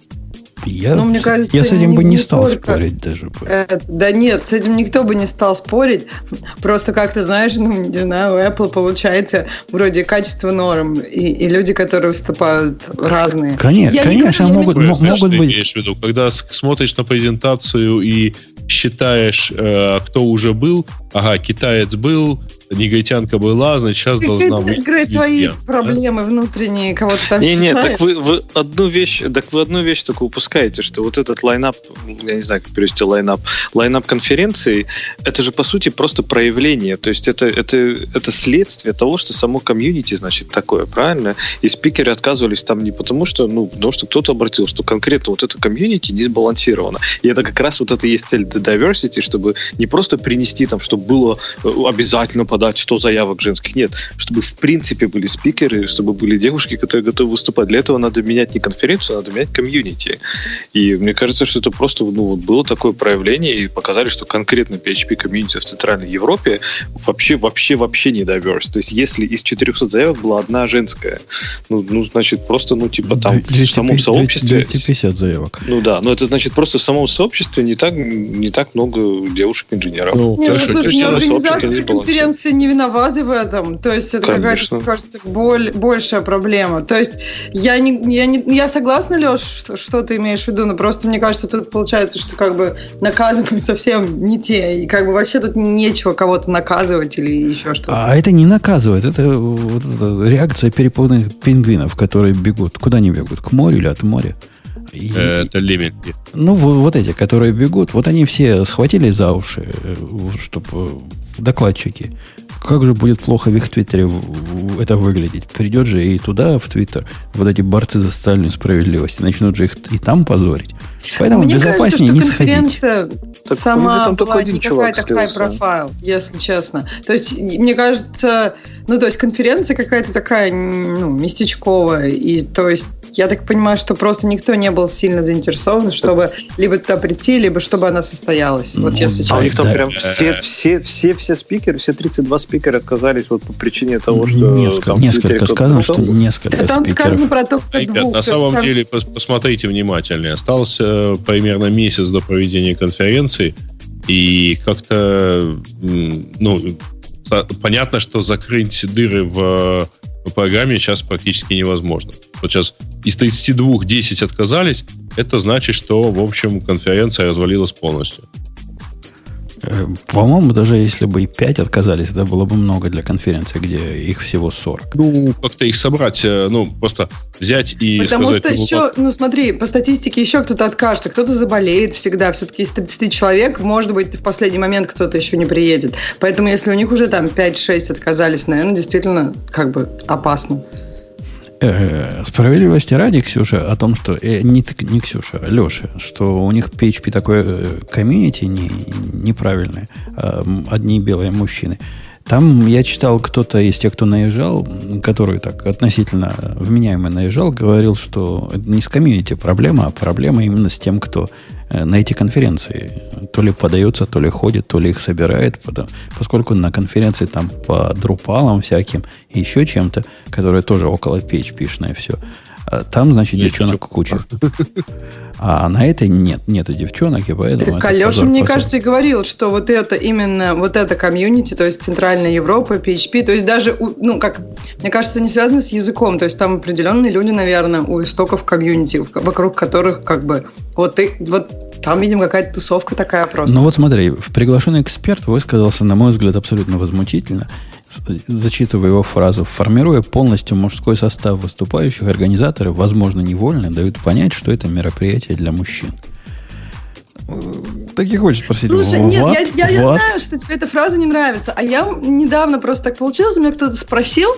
Speaker 1: Я, ну, мне кажется, я с этим бы не, не стал только... спорить даже.
Speaker 5: Это, да нет, с этим никто бы не стал спорить. Просто как то знаешь, ну, не знаю, у Apple получается вроде качество норм, и, и люди, которые выступают, разные.
Speaker 1: Конечно,
Speaker 5: я
Speaker 1: конечно,
Speaker 2: говорю, могут, могут, могут быть. Имеешь в виду, когда смотришь на презентацию и считаешь, э, кто уже был, ага, китаец был, негритянка была, значит, сейчас должна быть...
Speaker 5: Игры твои проблемы внутренние, кого-то там Не,
Speaker 3: не, так вы, вы одну вещь, так вы одну вещь только упускаете, что вот этот lineup, я не знаю, как перевести lineup, lineup конференции, это же, по сути, просто проявление, то есть это, это, это следствие того, что само комьюнити, значит, такое, правильно? И спикеры отказывались там не потому, что, ну, потому что кто-то обратил, что конкретно вот это комьюнити не сбалансировано. И это как раз вот это и есть цель diversity, чтобы не просто принести там, чтобы было э, обязательно подать 100 заявок женских. Нет, чтобы в принципе были спикеры, чтобы были девушки, которые готовы выступать. Для этого надо менять не конференцию, надо менять комьюнити. И мне кажется, что это просто ну, вот было такое проявление и показали, что конкретно PHP комьюнити в Центральной Европе вообще, вообще, вообще не diverse. То есть если из 400 заявок была одна женская, ну, ну значит, просто, ну, типа там 200, в самом сообществе...
Speaker 1: 250 заявок.
Speaker 3: Ну да, но это значит просто в самом сообществе не так, не так много девушек-инженеров.
Speaker 5: Ну, не, ну, слушай, организаторы конференции не виноваты в этом. То есть это какая-то, кажется, боль, большая проблема. То есть я, не, я, не, я согласна, Леш, что, что ты имеешь в виду, но просто мне кажется, тут получается, что как бы наказаны [laughs] совсем не те. И как бы вообще тут нечего кого-то наказывать или еще что-то.
Speaker 1: А это не наказывает. Это, вот, это реакция перепуганных пингвинов, которые бегут. Куда они бегут? К морю или от моря?
Speaker 2: И, это лемминги.
Speaker 1: Ну, вот эти, которые бегут, вот они все схватили за уши, э, чтобы э, докладчики. Как же будет плохо в их твиттере это выглядеть? Придет же и туда, в твиттер, вот эти борцы за социальную справедливость, начнут же их и там позорить. Поэтому Мне безопаснее кажется, что не конференция
Speaker 5: сходить. сама там была не какая-то high profile, если честно. То есть, мне кажется, ну, то есть конференция какая-то такая, ну, местечковая. И, то есть, я так понимаю, что просто никто не был сильно заинтересован, чтобы либо туда прийти, либо чтобы она состоялась. Вот ну, если
Speaker 3: честно. А у них там прям все, все, все, все спикеры, все 32 спикера отказались вот по причине того, что...
Speaker 1: Несколько, там несколько сказано, что несколько
Speaker 5: да, Там спикеров. сказано про то,
Speaker 2: что Ребят, двух. на самом там... деле, посмотрите внимательнее. Осталось э, примерно месяц до проведения конференции, и как-то, ну, понятно, что закрыть дыры в по программе сейчас практически невозможно. Вот сейчас из 32 10 отказались, это значит, что, в общем, конференция развалилась полностью.
Speaker 1: Э, по-моему, даже если бы и 5 отказались, это было бы много для конференции, где их всего 40.
Speaker 2: Ну, как-то их собрать, э, ну, просто взять и
Speaker 5: Потому
Speaker 2: сказать...
Speaker 5: что еще, ну, смотри, по статистике еще кто-то откажется, кто-то заболеет всегда. Все-таки из 30 человек, может быть, в последний момент кто-то еще не приедет. Поэтому, если у них уже там 5-6 отказались, наверное, действительно как бы опасно.
Speaker 1: Э, справедливости ради, Ксюша, о том, что... Э, не, не Ксюша, а Леша, что у них PHP такое э, комьюнити не, неправильное. Э, одни белые мужчины. Там я читал, кто-то из тех, кто наезжал, который так относительно вменяемо наезжал, говорил, что это не с комьюнити проблема, а проблема именно с тем, кто Э, на эти конференции. То ли подается, то ли ходит, то ли их собирает, потому, поскольку на конференции там по друпалам всяким и еще чем-то, которое тоже около PHP-шное все, там, значит, Есть девчонок куча. А на этой нет, нету девчонок, и поэтому...
Speaker 5: Так Алеша, мне позор. кажется, и говорил, что вот это именно, вот это комьюнити, то есть Центральная Европа, PHP, то есть даже, ну, как, мне кажется, не связано с языком, то есть там определенные люди, наверное, у истоков комьюнити, вокруг которых как бы вот, и, вот там, видимо, какая-то тусовка такая просто.
Speaker 1: Ну вот смотри, приглашенный эксперт высказался, на мой взгляд, абсолютно возмутительно. Зачитывая его фразу, формируя полностью мужской состав выступающих, организаторы, возможно, невольно дают понять, что это мероприятие для мужчин. Так и хочешь спросить.
Speaker 5: Слушай, нет, what? я, я, я знаю, что тебе эта фраза не нравится. А я недавно просто так получилось, у меня кто-то спросил,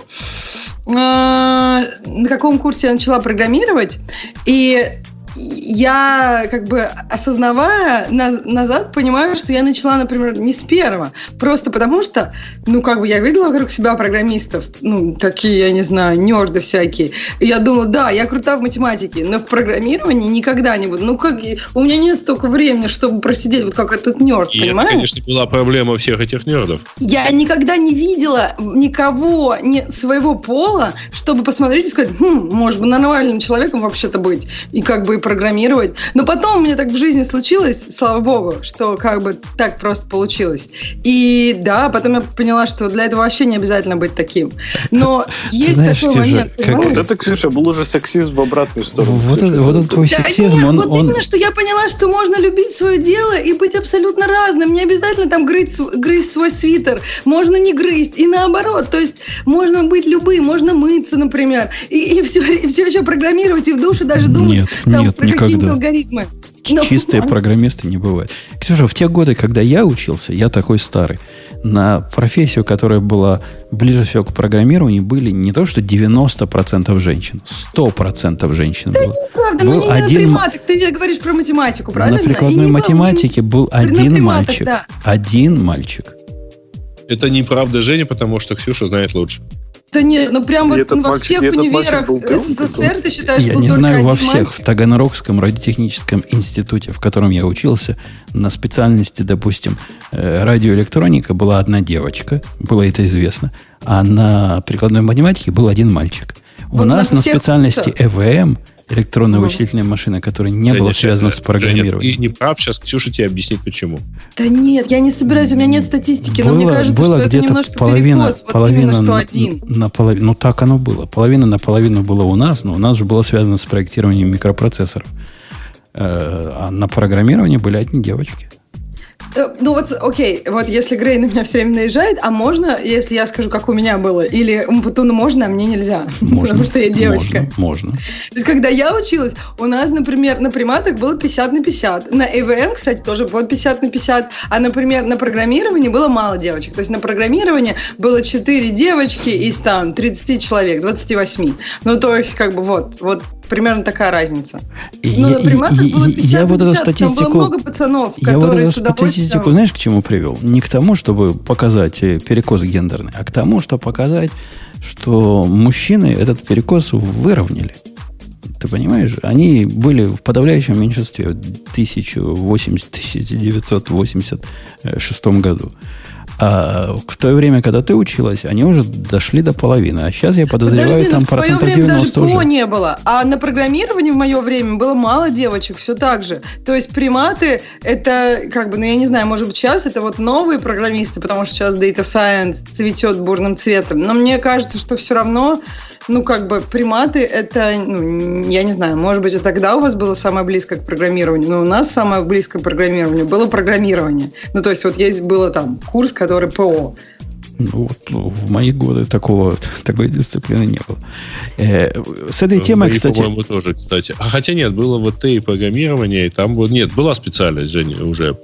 Speaker 5: э, на каком курсе я начала программировать. И я как бы осознавая на, назад понимаю, что я начала, например, не с первого. Просто потому что, ну, как бы я видела вокруг себя программистов, ну, такие, я не знаю, нерды всякие. И я думала, да, я крута в математике, но в программировании никогда не буду. Ну, как, у меня нет столько времени, чтобы просидеть вот как этот нерд,
Speaker 2: И
Speaker 5: понимаешь?
Speaker 2: это, конечно, была проблема всех этих нердов.
Speaker 5: Я никогда не видела никого не своего пола, чтобы посмотреть и сказать, хм, может быть, нормальным человеком вообще-то быть. И как бы программировать. Но потом у меня так в жизни случилось, слава богу, что как бы так просто получилось. И да, потом я поняла, что для этого вообще не обязательно быть таким. Но [laughs] есть Знаешь, такой момент.
Speaker 3: Же, как... Вот это, Ксюша, был уже сексизм в обратную сторону.
Speaker 1: Вот, это, вот этот твой да, сексизм, нет,
Speaker 5: он...
Speaker 1: Вот
Speaker 5: он... именно, что я поняла, что можно любить свое дело и быть абсолютно разным. Не обязательно там грызть, грызть свой свитер. Можно не грызть. И наоборот. То есть можно быть любым, можно мыться, например. И, и, все, и все еще программировать, и в душе даже думать.
Speaker 1: Нет,
Speaker 5: там,
Speaker 1: нет,
Speaker 5: про какие-нибудь алгоритмы.
Speaker 1: Но... Чистые программисты не бывают. Ксюша, в те годы, когда я учился, я такой старый, на профессию, которая была ближе всего к программированию, были не то, что 90% женщин, 100% женщин
Speaker 5: да
Speaker 1: было.
Speaker 5: неправда, был ну не один... на приматок, ты говоришь про математику, правильно?
Speaker 1: На прикладной И математике был, был один приматок, мальчик. Да. Один мальчик.
Speaker 2: Это неправда, Женя, потому что Ксюша знает лучше.
Speaker 5: Да нет, ну прям и вот во всех универах СССР ты считаешь,
Speaker 1: Я не знаю во всех. Мальчик? В Таганрогском радиотехническом институте, в котором я учился, на специальности, допустим, э, радиоэлектроника была одна девочка, было это известно, а на прикладной математике был один мальчик. Вот У нас на, на специальности ЭВМ электронная вычислительная машина, которая не была связана с программированием.
Speaker 2: Ты не прав, сейчас Ксюша тебе объяснит, почему.
Speaker 5: Да нет, я не собираюсь, у меня нет статистики, было, но мне кажется,
Speaker 1: было
Speaker 5: что это немножко
Speaker 1: половина,
Speaker 5: перекос, вот
Speaker 1: половина
Speaker 5: именно, что
Speaker 1: на,
Speaker 5: один.
Speaker 1: На половину, ну так оно было. Половина на половину было у нас, но у нас же было связано с проектированием микропроцессоров. Э, а на программировании были одни девочки.
Speaker 5: Э, ну вот, окей, вот если Грей на меня все время наезжает, а можно, если я скажу, как у меня было? Или Умпутуну можно, а мне нельзя?
Speaker 1: Можно, [laughs]
Speaker 5: Потому что я девочка.
Speaker 1: Можно, можно.
Speaker 5: То есть, когда я училась, у нас, например, на приматах было 50 на 50. На AVM, кстати, тоже было 50 на 50. А, например, на программировании было мало девочек. То есть, на программировании было 4 девочки из там 30 человек, 28. Ну, то есть, как бы вот, вот примерно такая разница.
Speaker 1: Ну, на приматах было 50 я вот эту статистику,
Speaker 5: там было много пацанов,
Speaker 1: я которые вот эту статистику, знаешь, к чему привел? Не к тому, чтобы показать э, перекос гендерный, а к тому, чтобы показать, что мужчины этот перекос выровняли. Ты понимаешь? Они были в подавляющем меньшинстве в 1080-1986 году. А в то время, когда ты училась, они уже дошли до половины. А сейчас я подозреваю, Подожди, там процентов 90
Speaker 5: даже
Speaker 1: уже.
Speaker 5: не было. А на программировании в мое время было мало девочек, все так же. То есть приматы, это как бы, ну я не знаю, может быть сейчас это вот новые программисты, потому что сейчас Data Science цветет бурным цветом. Но мне кажется, что все равно ну, как бы приматы это, ну, я не знаю, может быть, и тогда у вас было самое близкое к программированию, но у нас самое близкое к программированию было программирование. Ну, то есть вот есть было там курс, который ПО.
Speaker 1: Ну, вот в мои годы такого, такой дисциплины не было. Э, с этой темой, мои, кстати...
Speaker 2: По-моему, тоже, кстати. А, хотя нет, было вот и программирование, и там вот... Нет, была специальность, Женя, уже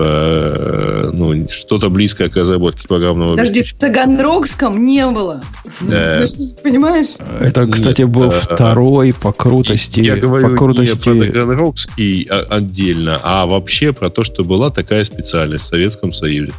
Speaker 2: э, ну, что-то близкое к разработке программного
Speaker 5: Подожди, в Таганрогском не было.
Speaker 2: Да.
Speaker 5: понимаешь?
Speaker 1: Это, кстати, Нет, был а, второй по крутости.
Speaker 2: Я говорю
Speaker 1: по крутости...
Speaker 2: не про Таганрогский отдельно, а вообще про то, что была такая специальность в Советском Союзе.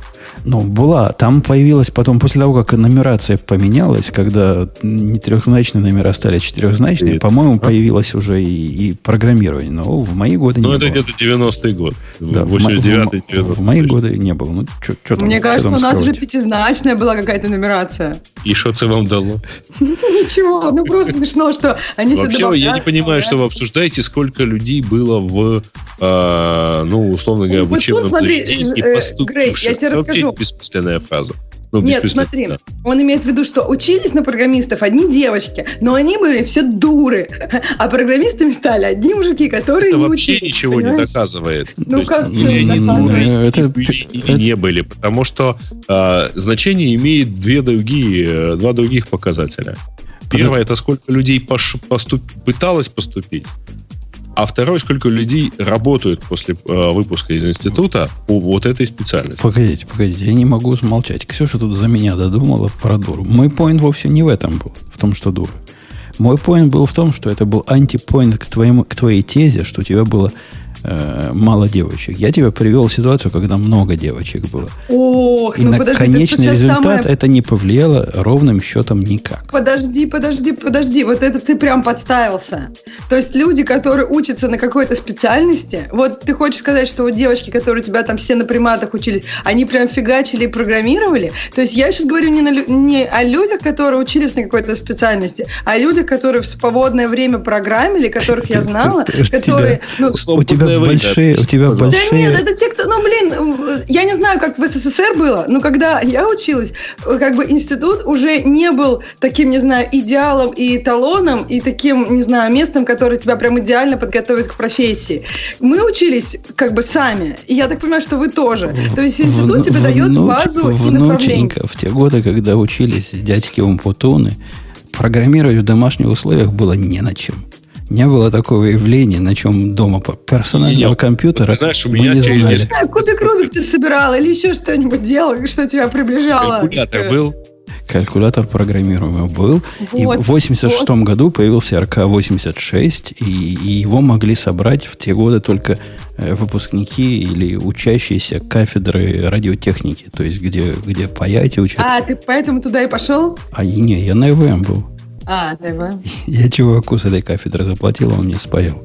Speaker 1: Ну, была. Там появилась потом, после того, как нумерация поменялась, когда не трехзначные номера стали четырехзначные, по-моему, появилось уже и, и программирование. Но в мои годы
Speaker 2: ну,
Speaker 1: не
Speaker 2: это
Speaker 1: было.
Speaker 2: где-то 90-й год.
Speaker 1: Да, 89 в, в, мои годы не было. Ну, чё, чё там,
Speaker 5: Мне кажется,
Speaker 1: там
Speaker 5: у нас
Speaker 1: скрывать?
Speaker 5: уже пятизначная была какая-то нумерация.
Speaker 2: И что это вам дало? [laughs]
Speaker 5: Ничего, ну просто смешно, что они
Speaker 2: Вообще, я не понимаю, что вы обсуждаете, сколько людей было в, а, ну, условно говоря, в учебном заведении
Speaker 5: э, Грей, я тебе расскажу.
Speaker 2: бессмысленная фраза.
Speaker 5: Ну, Нет, смотри, он имеет в виду, что учились на программистов одни девочки, но они были все дуры, а программистами стали одни мужики, которые
Speaker 2: это
Speaker 5: не
Speaker 2: вообще
Speaker 5: учились,
Speaker 2: ничего понимаешь? не доказывает.
Speaker 5: Ну есть, как
Speaker 2: не, не, не, это, были это... не были, потому что э, значение имеет две другие, э, два других показателя. Первое, это сколько людей пош, поступ, пыталось поступить, а второе, сколько людей работают после э, выпуска из института по вот этой специальности.
Speaker 1: Погодите, погодите, я не могу смолчать. Ксюша тут за меня додумала про дуру. Мой поинт вовсе не в этом был, в том, что дура. Мой поинт был в том, что это был антипоинт к, твоему, к твоей тезе, что у тебя было э, мало девочек. Я тебе привел ситуацию, когда много девочек было.
Speaker 5: Ох,
Speaker 1: И
Speaker 5: ну
Speaker 1: на
Speaker 5: подожди,
Speaker 1: конечный результат самое... это не повлияло ровным счетом никак.
Speaker 5: Подожди, подожди, подожди. Вот это ты прям подставился. То есть люди, которые учатся на какой-то специальности, вот ты хочешь сказать, что вот девочки, которые у тебя там все на приматах учились, они прям фигачили и программировали? То есть я сейчас говорю не, на, не о людях, которые учились на какой-то специальности, а о людях, которые в свободное время программили, которых я [laughs] знала, которые...
Speaker 1: Ну, у тебя большие, у тебя большие...
Speaker 5: Да нет, это те, кто... Ну, блин, я не знаю, как в СССР было, но когда я училась, как бы институт уже не был таким, не знаю, идеалом и эталоном, и таким, не знаю, местом, которое тебя прям идеально подготовит к профессии. Мы учились как бы сами, и я так понимаю, что вы тоже. То есть институт в, тебе дает базу и направление.
Speaker 1: В те годы, когда учились дядьки Умпутуны, программировать в домашних условиях было не на чем не было такого явления, на чем дома персонального Нет, компьютера.
Speaker 2: Знаешь, у меня не
Speaker 5: знали. Несколько... Кубик Рубик ты собирал или еще что-нибудь делал, что тебя приближало?
Speaker 2: Калькулятор был.
Speaker 1: Калькулятор программируемый был. Вот, и в 86 вот. году появился РК-86, и, и его могли собрать в те годы только э, выпускники или учащиеся кафедры радиотехники, то есть где, где по Яте учат.
Speaker 5: А, ты поэтому туда и пошел?
Speaker 1: А не, я на ЭВМ был.
Speaker 5: А, ТВ.
Speaker 1: Я чуваку с этой кафедры заплатил, он мне спаял.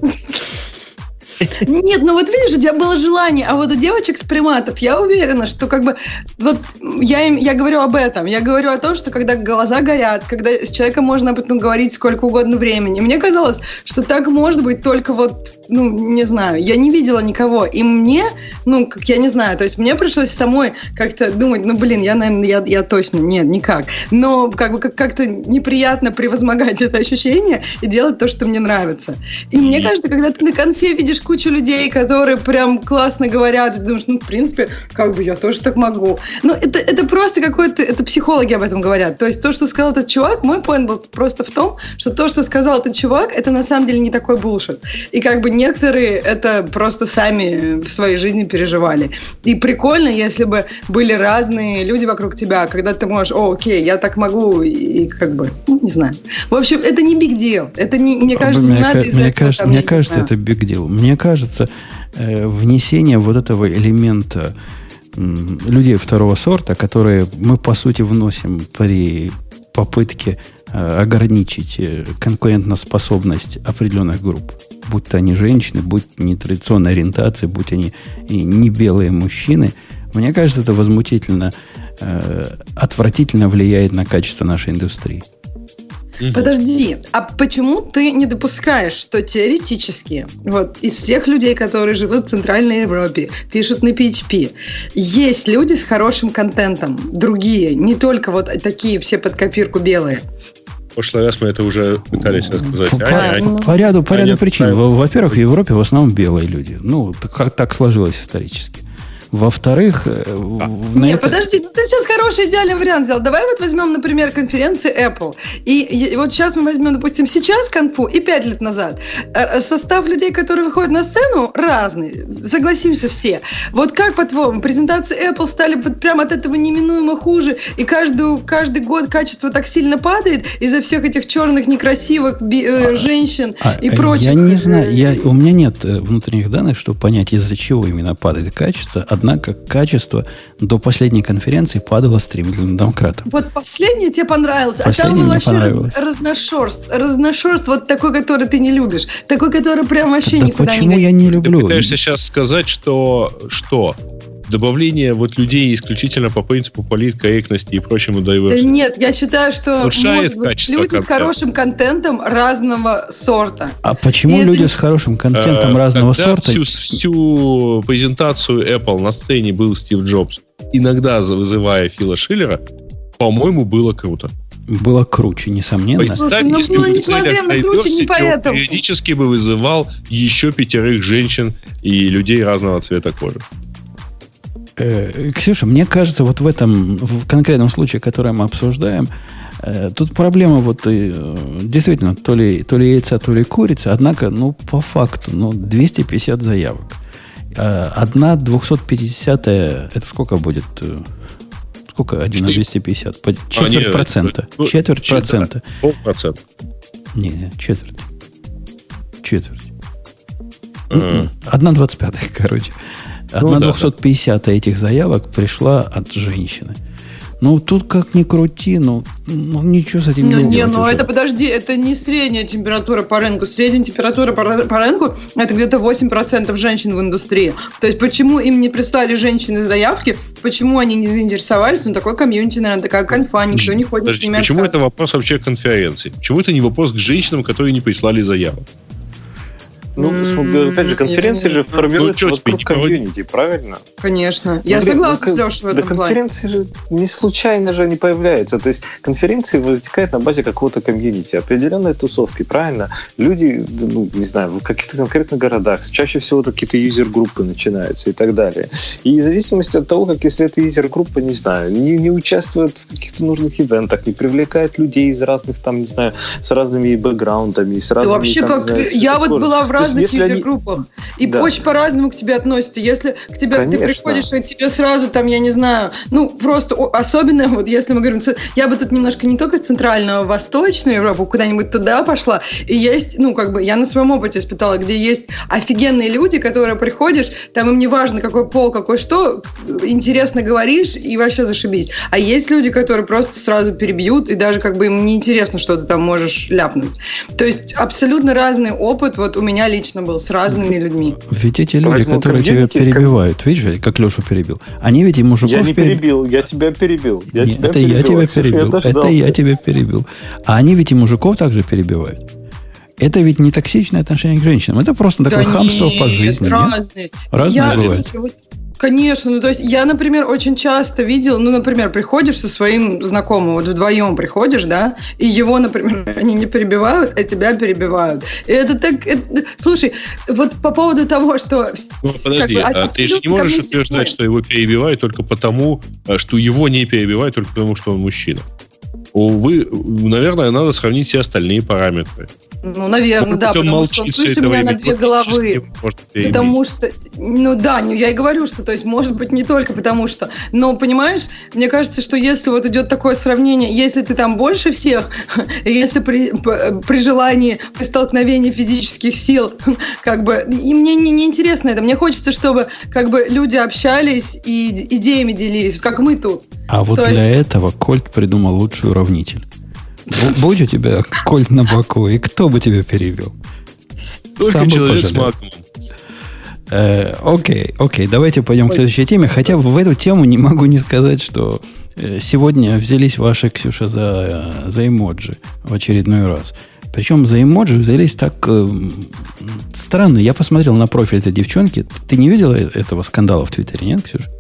Speaker 5: Нет, ну вот видишь, у тебя было желание, а вот у девочек с приматов, я уверена, что как бы, вот я, им, я говорю об этом, я говорю о том, что когда глаза горят, когда с человеком можно об этом говорить сколько угодно времени. Мне казалось, что так может быть только вот, ну, не знаю, я не видела никого, и мне, ну, как я не знаю, то есть мне пришлось самой как-то думать, ну, блин, я, наверное, я, я точно, нет, никак. Но как бы как-то неприятно превозмогать это ощущение и делать то, что мне нравится. И мне кажется, когда ты на конфе видишь кучу людей, которые прям классно говорят, думаешь, ну, в принципе, как бы я тоже так могу. Но это, это просто какой-то, это психологи об этом говорят. То есть то, что сказал этот чувак, мой поинт был просто в том, что то, что сказал этот чувак, это на самом деле не такой булшит. И как бы некоторые это просто сами в своей жизни переживали. И прикольно, если бы были разные люди вокруг тебя, когда ты можешь, о, окей, я так могу, и, и как бы, ну, не знаю. В общем, это не big deal. Это не, мне кажется,
Speaker 1: мне,
Speaker 5: не надо
Speaker 1: мне, кажется, там, мне кажется, это big deal. Мне кажется, э, внесение вот этого элемента людей второго сорта, которые мы, по сути, вносим при попытке э, ограничить э, конкурентоспособность определенных групп. Будь то они женщины, будь нетрадиционной ориентации, будь они и не белые мужчины. Мне кажется, это возмутительно, отвратительно влияет на качество нашей индустрии.
Speaker 5: Угу. Подожди, а почему ты не допускаешь, что теоретически вот из всех людей, которые живут в Центральной Европе, пишут на PHP, есть люди с хорошим контентом, другие, не только вот такие все под копирку белые?
Speaker 2: В прошлый раз мы это уже пытались рассказать. По,
Speaker 1: по, по ряду, по ряду причин. Во-первых, в Европе в основном белые люди. Ну, как так сложилось исторически. Во-вторых... Э,
Speaker 5: а. Не, это... подожди, ты сейчас хороший идеальный вариант взял. Давай вот возьмем, например, конференции Apple. И, и вот сейчас мы возьмем, допустим, сейчас конфу и пять лет назад. Э, состав людей, которые выходят на сцену, разный. Согласимся все. Вот как, по-твоему, презентации Apple стали прямо от этого неминуемо хуже, и каждую, каждый год качество так сильно падает из-за всех этих черных, некрасивых би- э, а, женщин а, и прочих?
Speaker 1: Я не знаю. Я, у меня нет внутренних данных, чтобы понять, из-за чего именно падает качество. Однако качество до последней конференции падало стремительно домкратом.
Speaker 5: Вот последний тебе понравился, последний а там был вообще понравилось. разношерст, разношерст вот такой, который ты не любишь, такой, который прям вообще да никуда
Speaker 1: почему не я не люблю?
Speaker 2: Ты пытаешься сейчас сказать, что что? Добавление вот людей исключительно по принципу политкорректности и прочему diversity.
Speaker 5: Нет, я считаю, что может быть, люди с хорошим контентом разного сорта.
Speaker 1: А почему и люди это... с хорошим контентом а, разного сорта?
Speaker 2: Всю, всю презентацию Apple на сцене был Стив Джобс. иногда вызывая Фила Шиллера, по-моему, было круто.
Speaker 1: Было круче, несомненно.
Speaker 2: Представь, ну, если было несмотренно круче, не поэтому. периодически бы вызывал еще пятерых женщин и людей разного цвета кожи.
Speaker 1: Э, Ксюша, мне кажется, вот в этом в конкретном случае, который мы обсуждаем, э, тут проблема вот э, действительно то ли, то ли яйца, то ли курица, однако, ну, по факту, ну, 250 заявок. Одна 250 это сколько будет? Сколько 1 на 250? Четверть а, процента. Ну, четверть процента.
Speaker 2: Полпроцента.
Speaker 1: Не, не, четверть. Четверть. А. Одна двадцать пятая, [laughs] короче. Одна ну, 250 да, этих заявок пришла от женщины. Ну, тут как ни крути, ну, ну ничего с этим
Speaker 5: ну,
Speaker 1: не Не,
Speaker 5: ну уже. это подожди, это не средняя температура по рынку. Средняя температура по, по рынку это где-то 8% женщин в индустрии. То есть почему им не прислали женщины заявки, почему они не заинтересовались? Ну, такой комьюнити, наверное, такая конфа, никто не ходит подожди, с ними
Speaker 2: Почему общаться. это вопрос вообще конференции? Почему это не вопрос к женщинам, которые не прислали заявок?
Speaker 3: Ну, mm-hmm. опять же, конференции же формируются ну, вокруг комьюнити, правильно?
Speaker 5: Конечно. Я Смотри, согласна ну, с Лешей в этом
Speaker 3: да, плане. конференции же не случайно же они появляются. То есть конференции вытекают на базе какого-то комьюнити, определенной тусовки, правильно? Люди, ну, не знаю, в каких-то конкретных городах, чаще всего какие-то юзер-группы начинаются и так далее. И в зависимости от того, как если эта юзер-группа, не знаю, не, не участвует в каких-то нужных ивентах, не привлекает людей из разных, там, не знаю, с разными бэкграундами, с разными...
Speaker 5: Да вообще,
Speaker 3: там,
Speaker 5: как... Знаю, я вот была в разных юзер-группах. Они... И да. очень по-разному к тебе относятся. Если к тебе Конечно. ты приходишь, и тебе сразу там, я не знаю, ну, просто особенно, вот если мы говорим, я бы тут немножко не только центральную, а восточную Европу, куда-нибудь туда пошла, и есть, ну, как бы, я на своем опыте испытала, где есть офигенные люди, которые приходишь, там им не важно, какой пол, какой что, интересно говоришь, и вообще зашибись. А есть люди, которые просто сразу перебьют, и даже как бы им не интересно, что ты там можешь ляпнуть. То есть абсолютно разный опыт, вот у меня лично был с разными людьми.
Speaker 1: Ведь эти люди, Поэтому которые тебя перебивают, как... видишь, как Леша перебил, они ведь и мужиков...
Speaker 3: Я не перебил, я тебя перебил.
Speaker 1: Я Нет, тебя это перебил. я тебя перебил. Слушай, это я тебя перебил. А они ведь и мужиков также перебивают. Это ведь не токсичное отношение к женщинам. Это просто такое да хамство нет, по жизни. Разные. Разные я, бывает. Слушай,
Speaker 5: Конечно, ну то есть я, например, очень часто видел, ну, например, приходишь со своим знакомым, вот вдвоем приходишь, да, и его, например, [laughs] они не перебивают, а тебя перебивают. И это так, это, слушай, вот по поводу того, что...
Speaker 2: Ну, подожди, как бы, а ты же не можешь утверждать, что его перебивают только потому, э, что его не перебивают только потому, что он мужчина. Вы, наверное, надо сравнить все остальные параметры.
Speaker 5: Ну, наверное, да, потому что он слышит меня на две головы. Потому что, ну да, ну, я и говорю, что, то есть, может быть, не только потому что, но, понимаешь, мне кажется, что если вот идет такое сравнение, если ты там больше всех, [laughs] если при, при желании, при столкновении физических сил, [laughs] как бы, и мне не, не интересно это, мне хочется, чтобы, как бы, люди общались и идеями делились, как мы тут.
Speaker 1: А вот То для есть... этого Кольт придумал лучший уравнитель. Будь у тебя кольт на боку, и кто бы тебя перевел?
Speaker 2: Только Сам человек с маком.
Speaker 1: Э, окей, окей, давайте пойдем к следующей теме. Хотя в эту тему не могу не сказать, что э, сегодня взялись ваши, Ксюша, за, за эмоджи в очередной раз. Причем за эмоджи взялись так э, странно. Я посмотрел на профиль этой девчонки. Ты не видела этого скандала в Твиттере, нет, Ксюша?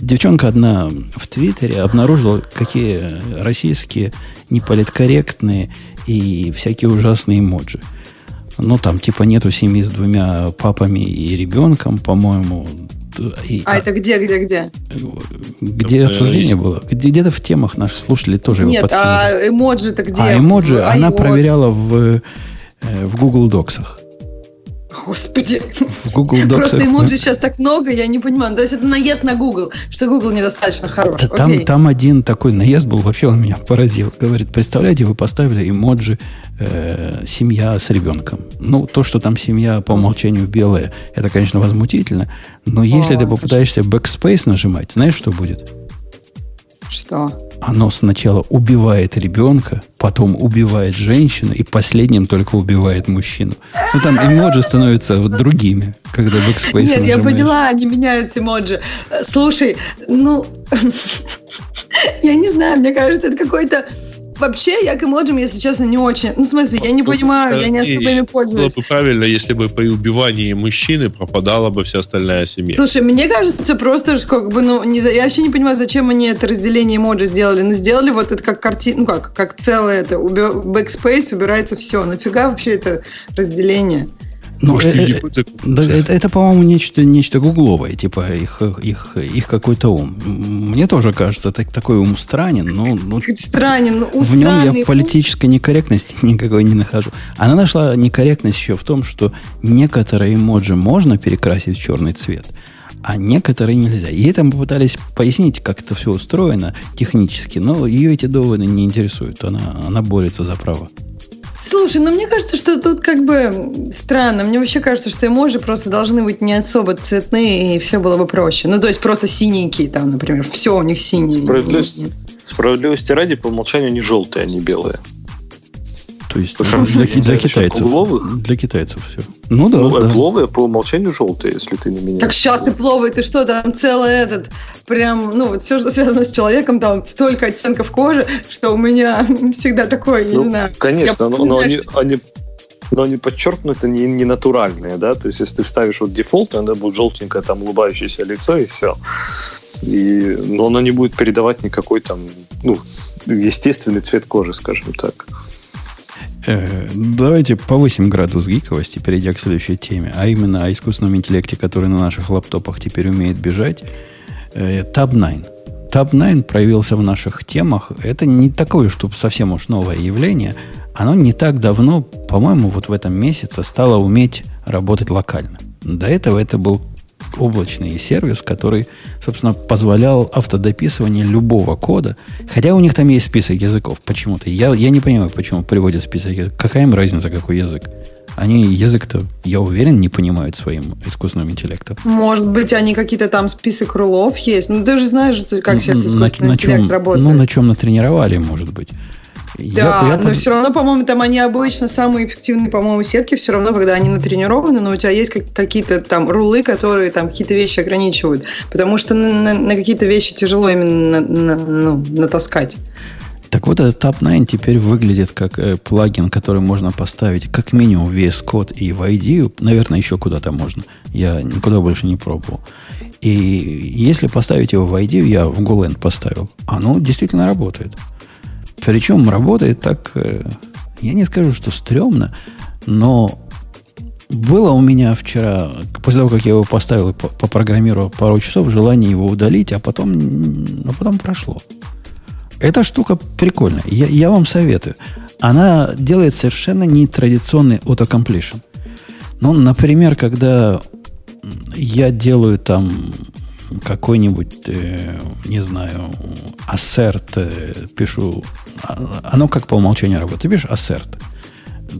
Speaker 1: Девчонка одна в Твиттере обнаружила, какие российские неполиткорректные и всякие ужасные эмоджи. Ну, там, типа, нету семьи с двумя папами и ребенком, по-моему.
Speaker 5: И, а, а это где, где, где?
Speaker 1: Где обсуждение было? Где, где-то в темах наши слушатели тоже
Speaker 5: Нет, его подкинули. а эмоджи-то где?
Speaker 1: А эмоджи в она проверяла в, э, в Google Доксах.
Speaker 5: Господи. Google Docs Просто эмоджи сейчас так много, я не понимаю. То есть это наезд на Google, что Google недостаточно хорош.
Speaker 1: Там, там один такой наезд был, вообще он меня поразил. Говорит, представляете, вы поставили эмоджи э, семья с ребенком. Ну, то, что там семья по умолчанию белая, это, конечно, возмутительно. Но если О, ты попытаешься backspace нажимать, знаешь, что будет?
Speaker 5: Что?
Speaker 1: Оно сначала убивает ребенка, потом убивает женщину, и последним только убивает мужчину. Ну, там эмоджи становятся вот другими, когда backspace
Speaker 5: Нет, нажимаешь. я поняла, они меняют эмоджи. Слушай, ну, [laughs] я не знаю, мне кажется, это какой-то вообще я к эмоджам, если честно, не очень. Ну, в смысле, я не ну, понимаю, я не особо ими пользуюсь.
Speaker 2: Было бы правильно, если бы при убивании мужчины пропадала бы вся остальная семья.
Speaker 5: Слушай, мне кажется, просто как бы, ну, не, я вообще не понимаю, зачем они это разделение эмоджи сделали. Ну, сделали вот это как картина, ну, как, как целое это, backspace, убирается все. Нафига вообще это разделение?
Speaker 1: Ну, Может, э, э, да, это, это, по-моему, нечто, нечто гугловое, типа их, их, их какой-то ум. Мне тоже кажется, так, такой ум странен, но ну,
Speaker 5: странен,
Speaker 1: в нем я политической некорректности [laughs] никакой не нахожу. Она нашла некорректность еще в том, что некоторые эмоджи можно перекрасить в черный цвет, а некоторые нельзя. И это мы попытались пояснить, как это все устроено технически, но ее эти доводы не интересуют. Она, она борется за право.
Speaker 5: Слушай, ну мне кажется, что тут как бы странно. Мне вообще кажется, что эмоджи просто должны быть не особо цветные, и все было бы проще. Ну, то есть просто синенькие там, например. Все у них синие.
Speaker 3: Справедливости, справедливости ради, по умолчанию не желтые, они белые.
Speaker 1: То есть для, для, для китайцев. Угловых? Для китайцев все.
Speaker 3: Ну да. Ну, да. Эпловые по умолчанию желтые, если ты не меняешь.
Speaker 5: Так сейчас эпловые, ты что, там целый этот, прям, ну вот все, что связано с человеком, там столько оттенков кожи, что у меня [laughs] всегда такое, не
Speaker 3: ну,
Speaker 5: знаю.
Speaker 3: Конечно, но, но они, они но они подчеркнуты не, не натуральные, да, то есть если ты вставишь вот дефолт, тогда будет желтенькое там улыбающееся лицо и все. И, но оно не будет передавать никакой там, ну, естественный цвет кожи, скажем так.
Speaker 1: Э, давайте повысим градус гиковости, перейдя к следующей теме, а именно о искусственном интеллекте, который на наших лаптопах теперь умеет бежать. Э, Tab 9. Tab 9 проявился в наших темах. Это не такое, что совсем уж новое явление. Оно не так давно, по-моему, вот в этом месяце стало уметь работать локально. До этого это был облачный сервис, который, собственно, позволял автодописывание любого кода. Хотя у них там есть список языков почему-то. Я, я не понимаю, почему приводят список языков. Какая им разница, какой язык? Они язык-то, я уверен, не понимают своим искусственным интеллектом.
Speaker 5: Может быть, они какие-то там список рулов есть. Ну, ты же знаешь, как сейчас искусственный на, на интеллект
Speaker 1: чем,
Speaker 5: работает.
Speaker 1: Ну, на чем натренировали, может быть.
Speaker 5: Да, я, я но все равно, по-моему, там они обычно самые эффективные, по-моему, сетки, все равно, когда они натренированы, но у тебя есть какие-то там рулы, которые там какие-то вещи ограничивают, потому что на, на какие-то вещи тяжело именно на, на, ну, натаскать.
Speaker 1: Так вот, этот Tab 9 теперь выглядит как э, плагин, который можно поставить как минимум в VS Code и в ID. Наверное, еще куда-то можно. Я никуда больше не пробовал. И если поставить его в ID, я в GoLand поставил, оно действительно работает. Причем работает так, э, я не скажу, что стрёмно, но было у меня вчера, после того, как я его поставил и попрограммировал пару часов, желание его удалить, а потом, а потом прошло. Эта штука прикольная. Я, я вам советую. Она делает совершенно нетрадиционный autocompletion. Ну, например, когда я делаю там какой-нибудь, э, не знаю, ассерт э, пишу. А, оно как по умолчанию работает. Ты пишешь ассерт.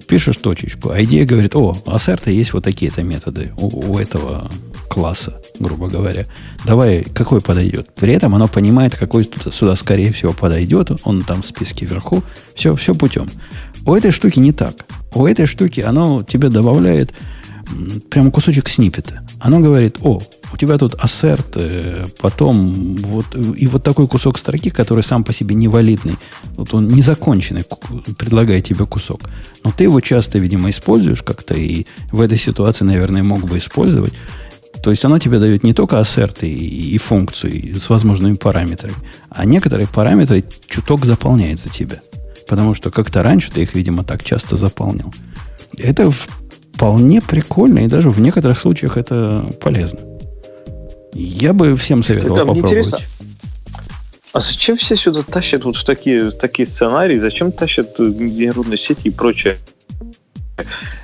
Speaker 1: Пишешь точечку. А идея говорит, о, ассерта есть вот такие-то методы у, у этого класса, грубо говоря. Давай, какой подойдет. При этом оно понимает, какой сюда, скорее всего, подойдет. Он там в списке вверху. Все, все путем. У этой штуки не так. У этой штуки оно тебе добавляет прямо кусочек снипета. Оно говорит, о, у тебя тут ассерт, э, потом вот, и вот такой кусок строки, который сам по себе невалидный, вот он незаконченный, предлагает тебе кусок. Но ты его часто, видимо, используешь как-то, и в этой ситуации, наверное, мог бы использовать. То есть оно тебе дает не только ассерты и, и функции с возможными параметрами, а некоторые параметры чуток заполняет за тебя. Потому что как-то раньше ты их, видимо, так часто заполнил. Это вполне прикольно, и даже в некоторых случаях это полезно. Я бы всем советовал Там попробовать. Интересно.
Speaker 3: А зачем все сюда тащат вот в такие, такие сценарии? Зачем тащат нейронные сети и прочее?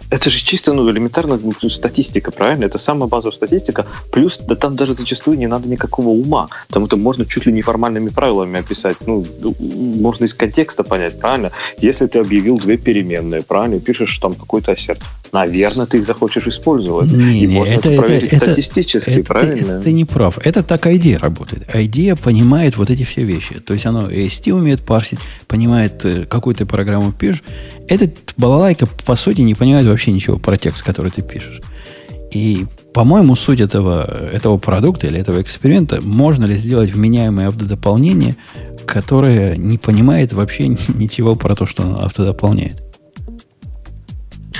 Speaker 3: Это же чисто ну, элементарно ну, статистика, правильно? Это самая базовая статистика. Плюс да, там даже зачастую не надо никакого ума. Там это можно чуть ли не формальными правилами описать. Ну, можно из контекста понять, правильно? Если ты объявил две переменные, правильно, пишешь там какой-то ассерт, наверное, ты их захочешь использовать.
Speaker 1: Не, и не, можно это, это проверить это, статистически, это, правильно? Это, ты не прав. Это так идея работает. Идея понимает вот эти все вещи. То есть оно AST умеет парсить, понимает, э, какую ты программу пишешь. Этот балалайка, по сути, не понимает вообще ничего про текст, который ты пишешь. И по-моему, суть этого, этого продукта или этого эксперимента, можно ли сделать вменяемое автодополнение, которое не понимает вообще [laughs] ничего про то, что оно автодополняет.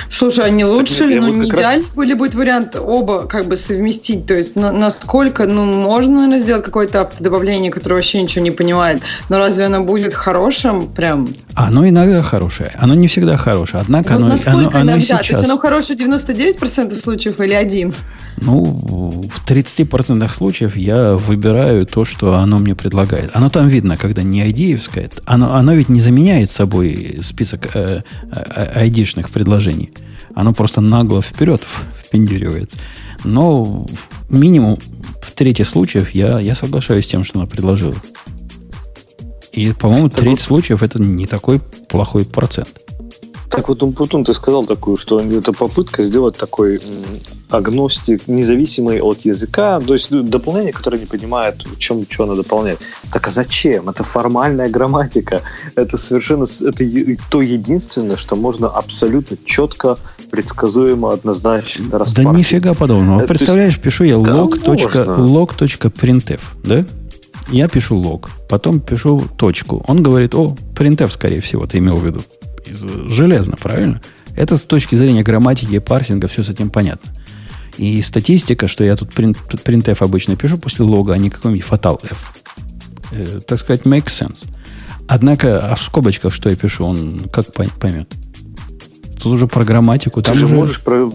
Speaker 5: Слушай, а не лучше ли, ну не идеально раз... ли будет вариант оба как бы совместить? То есть на, насколько, ну можно, наверное, сделать какое-то автодобавление, которое вообще ничего не понимает, но разве оно будет хорошим прям?
Speaker 1: Оно иногда хорошее, оно не всегда хорошее, однако вот
Speaker 5: оно, насколько
Speaker 1: оно,
Speaker 5: оно
Speaker 1: иногда? сейчас...
Speaker 5: То есть оно хорошее 99% случаев или один?
Speaker 1: Ну, в 30% случаев я выбираю то, что оно мне предлагает. Оно там видно, когда не айдиевское. Оно, оно ведь не заменяет собой список э, э, айдишных предложений. Оно просто нагло вперед впендюривается. Но минимум в трети случаев я, я соглашаюсь с тем, что она предложила. И, по-моему, треть случаев это не такой плохой процент.
Speaker 3: Так вот, Умпутун, ты сказал такую, что это попытка сделать такой агностик, независимый от языка, то есть ну, дополнение, которое не понимает, в чем что надо дополнять. Так а зачем? Это формальная грамматика. Это совершенно это то единственное, что можно абсолютно четко, предсказуемо, однозначно распарсить.
Speaker 1: Да нифига подобного. Это, Представляешь, пишу я да log.printf, да? Я пишу лог, потом пишу точку. Он говорит, о, printf, скорее всего, ты имел в виду железно, правильно? Это с точки зрения грамматики и парсинга все с этим понятно. И статистика, что я тут print, printf обычно пишу после лога, а не какой-нибудь fatal f. Э, так сказать, makes sense. Однако, а в скобочках, что я пишу, он как поймет? Тут уже про грамматику.
Speaker 3: Ты
Speaker 1: там
Speaker 3: же
Speaker 1: уже...
Speaker 3: можешь про...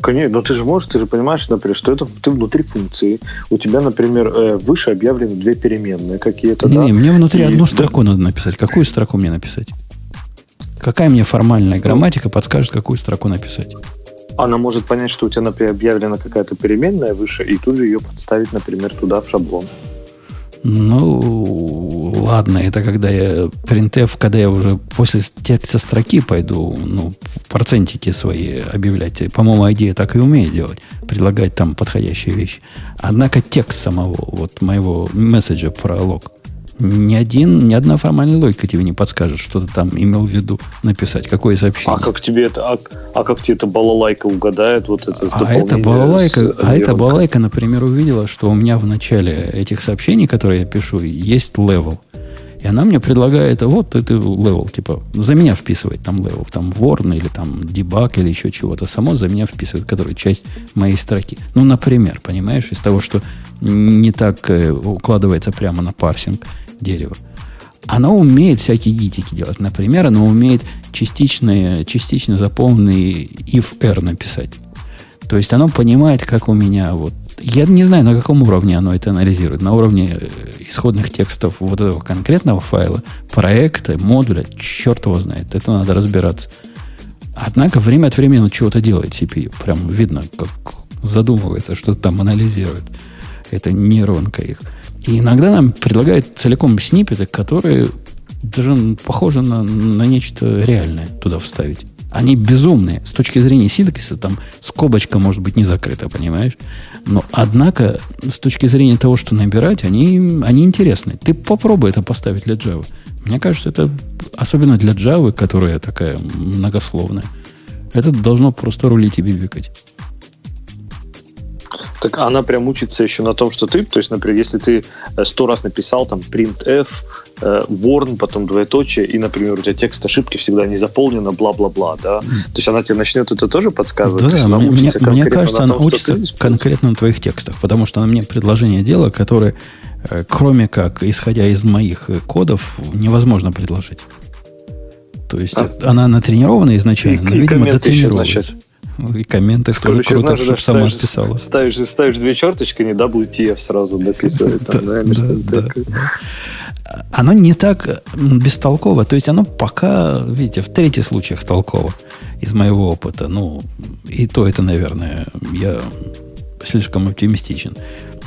Speaker 3: Конечно, но ты же можешь, ты же понимаешь, например, что это ты внутри функции. У тебя, например, э, выше объявлены две переменные какие-то. Не, да?
Speaker 1: не, мне внутри и... одну строку надо написать. Какую строку мне написать? Какая мне формальная грамматика подскажет, какую строку написать?
Speaker 3: Она может понять, что у тебя, например, объявлена какая-то переменная выше, и тут же ее подставить, например, туда в шаблон.
Speaker 1: Ну, ладно, это когда я printf, когда я уже после текста строки пойду, ну, процентики свои объявлять. По-моему, идея так и умеет делать, предлагать там подходящие вещи. Однако текст самого, вот моего месседжа про лог, ни, один, ни одна формальная логика тебе не подскажет, что ты там имел в виду написать, какое сообщение.
Speaker 3: А как тебе это, а, а как тебе это балалайка угадает вот это
Speaker 1: а это балалайка, с, а эта балалайка, например, увидела, что у меня в начале этих сообщений, которые я пишу, есть level. И она мне предлагает, вот это level, типа, за меня вписывать там level, там warn или там debug или еще чего-то. Само за меня вписывает, который часть моей строки. Ну, например, понимаешь, из того, что не так э, укладывается прямо на парсинг дерево. Оно умеет всякие гитики делать. Например, оно умеет частичные, частично заполненный if-r написать. То есть оно понимает, как у меня вот... Я не знаю, на каком уровне оно это анализирует. На уровне э, исходных текстов вот этого конкретного файла, проекта, модуля, черт его знает. Это надо разбираться. Однако время от времени он чего-то делает CPU. Прям видно, как задумывается, что там анализирует. Это нейронка их. И иногда нам предлагают целиком сниппеты, которые даже похожи на, на нечто реальное туда вставить. Они безумные. С точки зрения синтаксиса там скобочка может быть не закрыта, понимаешь? Но, однако, с точки зрения того, что набирать, они, они интересны. Ты попробуй это поставить для Java. Мне кажется, это особенно для Java, которая такая многословная. Это должно просто рулить и бибикать.
Speaker 3: Так она прям учится еще на том, что ты, то есть, например, если ты э, сто раз написал там printf, э, warn, потом двоеточие, и, например, у тебя текст ошибки всегда не заполнено, бла-бла-бла, да, то есть она тебе начнет это тоже подсказывать?
Speaker 1: Да, мне, мне, мне кажется, она том, учится конкретно на твоих текстах, потому что она мне предложение делала, которое, э, кроме как, исходя из моих кодов, невозможно предложить. То есть а? она натренирована изначально, и, но, видимо, дотренировывается. И комменты тоже круто, чтобы сама ставишь, писала.
Speaker 3: Ставишь, ставишь две черточки, не WTF сразу дописывает. Там, да, да, да.
Speaker 1: Оно не так бестолково. То есть оно пока, видите, в третьих случаях толково из моего опыта. Ну, и то это, наверное, я слишком оптимистичен.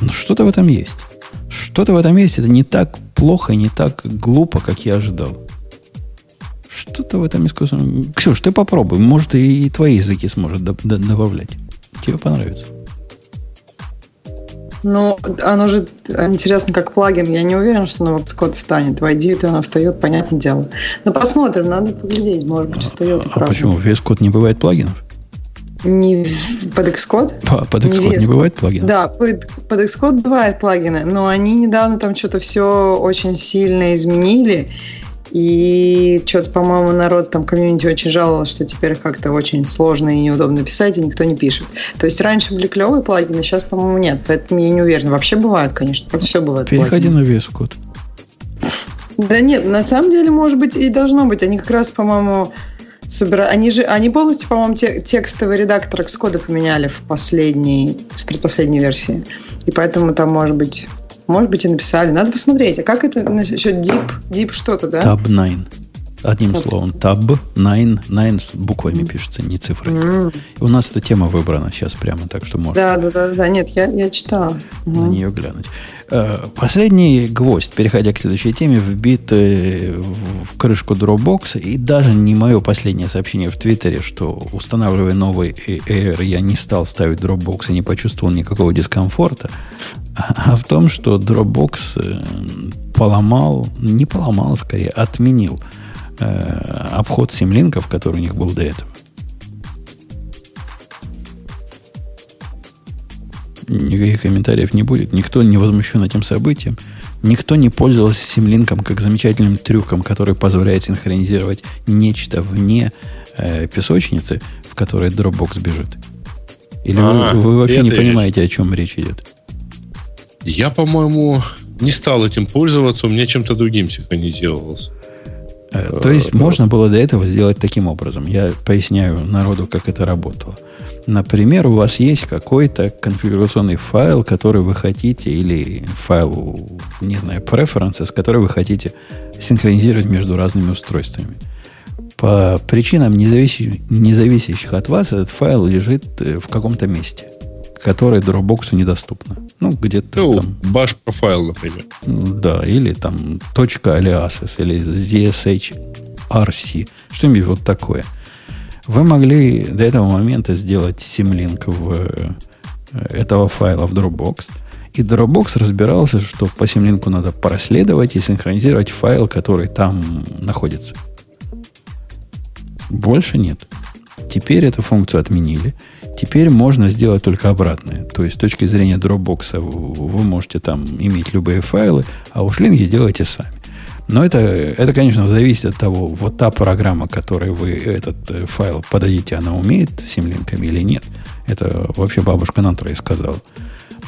Speaker 1: Но что-то в этом есть. Что-то в этом есть. Это не так плохо, не так глупо, как я ожидал. Что-то в этом искусственном... Ксюш, ты попробуй. Может, и твои языки сможет добавлять. Тебе понравится.
Speaker 5: Ну, оно же интересно как плагин. Я не уверен, что оно в Xcode встанет. В ID оно встает, понятное дело. Но посмотрим, надо поглядеть. Может быть, встает.
Speaker 1: А, а почему? В VS Code не бывает плагинов?
Speaker 5: Не под Xcode?
Speaker 1: По, под Xcode не, не бывает плагинов?
Speaker 5: Да, под, под Xcode бывают плагины, но они недавно там что-то все очень сильно изменили. И что-то, по-моему, народ там комьюнити очень жаловался, что теперь как-то очень сложно и неудобно писать, и никто не пишет. То есть раньше были клевые плагины, сейчас, по-моему, нет. Поэтому я не уверена. Вообще бывают, конечно. Это все бывает.
Speaker 1: Переходи плагины. на VS Code.
Speaker 5: Да нет, на самом деле, может быть, и должно быть. Они как раз, по-моему, собирают. Они же, они полностью, по-моему, те, текстовый редактор Xcode поменяли в последней, в предпоследней версии. И поэтому там, может быть, может быть, и написали. Надо посмотреть. А как это насчет deep? Deep что-то, да?
Speaker 1: Tab 9. Одним словом, tab 9, 9 с буквами пишется, не цифрой. Mm. У нас эта тема выбрана сейчас прямо, так что можно.
Speaker 5: Да, да, да, да. Нет, я, я читала.
Speaker 1: На нее глянуть. Э, последний гвоздь, переходя к следующей теме, вбит в крышку Dropbox, и даже не мое последнее сообщение в Твиттере, что устанавливая новый Air, я не стал ставить Dropbox и не почувствовал никакого дискомфорта, а в том, что Dropbox э, поломал, не поломал, скорее, отменил э, обход симлинков, который у них был до этого. Никаких комментариев не будет. Никто не возмущен этим событием. Никто не пользовался симлинком как замечательным трюком, который позволяет синхронизировать нечто вне э, песочницы, в которой Dropbox бежит. Или а, вы, вы вообще не понимаете, вещь. о чем речь идет?
Speaker 2: Я, по-моему, не стал этим пользоваться, у меня чем-то другим синхронизировался.
Speaker 1: То есть можно было до этого сделать таким образом. Я поясняю народу, как это работало. Например, у вас есть какой-то конфигурационный файл, который вы хотите, или файл, не знаю, preferences, который вы хотите синхронизировать между разными устройствами. По причинам, независящих от вас, этот файл лежит э, в каком-то месте – которое Dropbox недоступно. Ну, где-то ну, там...
Speaker 2: Bash профайл, например.
Speaker 1: Да, или там .aliases, или ZSHRC, что-нибудь вот такое. Вы могли до этого момента сделать симлинк в э, этого файла в Dropbox, и Dropbox разбирался, что по симлинку надо проследовать и синхронизировать файл, который там находится. Больше нет. Теперь эту функцию отменили – Теперь можно сделать только обратное. То есть с точки зрения Dropbox вы можете там иметь любые файлы, а уж линки делайте сами. Но это, это, конечно, зависит от того, вот та программа, которой вы этот э, файл подадите, она умеет с симлинками или нет. Это вообще бабушка на и сказала.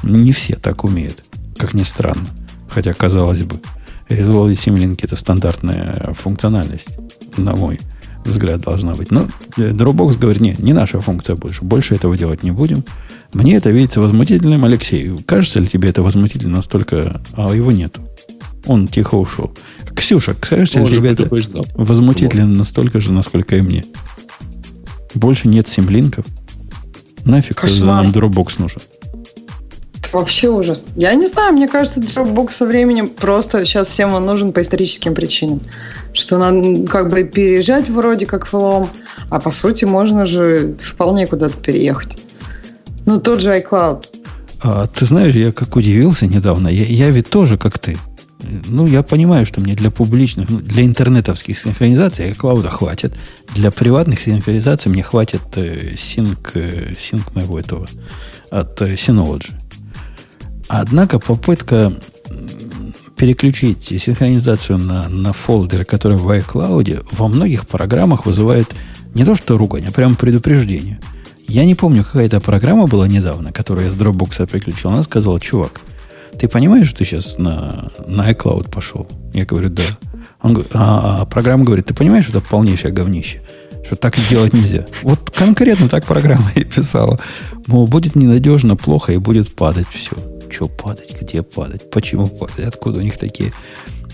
Speaker 1: Не все так умеют, как ни странно. Хотя, казалось бы, Resolve симлинки это стандартная функциональность, на мой взгляд, должна быть. Но э, Dropbox говорит, нет, не наша функция больше. Больше этого делать не будем. Мне это видится возмутительным, Алексей. Кажется ли тебе это возмутительно настолько, а его нету? Он тихо ушел. Ксюша, кажется ли тебе это возмутительно настолько же, насколько и мне? Больше нет симлинков? Нафиг нам Dropbox нужен?
Speaker 5: Вообще ужас. Я не знаю, мне кажется, Dropbox со временем просто сейчас всем он нужен по историческим причинам. Что надо как бы переезжать вроде как флом, а по сути можно же вполне куда-то переехать. Ну, тот же iCloud.
Speaker 1: А, ты знаешь, я как удивился недавно. Я, я ведь тоже, как ты. Ну, я понимаю, что мне для публичных, ну, для интернетовских синхронизаций iCloud хватит. Для приватных синхронизаций мне хватит э, синк, э, синк моего этого от э, Synology. Однако попытка переключить синхронизацию на, на фолдеры, которые в iCloud, во многих программах вызывает не то что ругань, а прямо предупреждение. Я не помню, какая это программа была недавно, которую я с Dropbox переключил. Она сказала, чувак, ты понимаешь, что ты сейчас на, на iCloud пошел? Я говорю, да. Он, а, а программа говорит, ты понимаешь, что это полнейшее говнище? Что так делать нельзя. Вот конкретно так программа [laughs] и писала. Мол, будет ненадежно, плохо и будет падать все. Что падать? Где падать? Почему падать? Откуда у них такие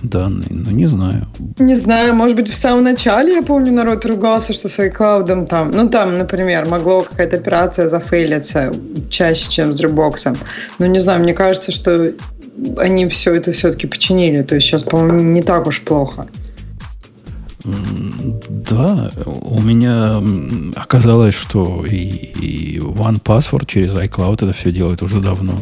Speaker 1: данные? Ну, не знаю.
Speaker 5: Не знаю, может быть, в самом начале, я помню, народ ругался, что с iCloud там, ну, там, например, могло какая-то операция зафейлиться чаще, чем с Dropbox. Ну, не знаю, мне кажется, что они все это все-таки починили. То есть сейчас, по-моему, не так уж плохо.
Speaker 1: Да, у меня оказалось, что и, и One Password через iCloud это все делает уже давно.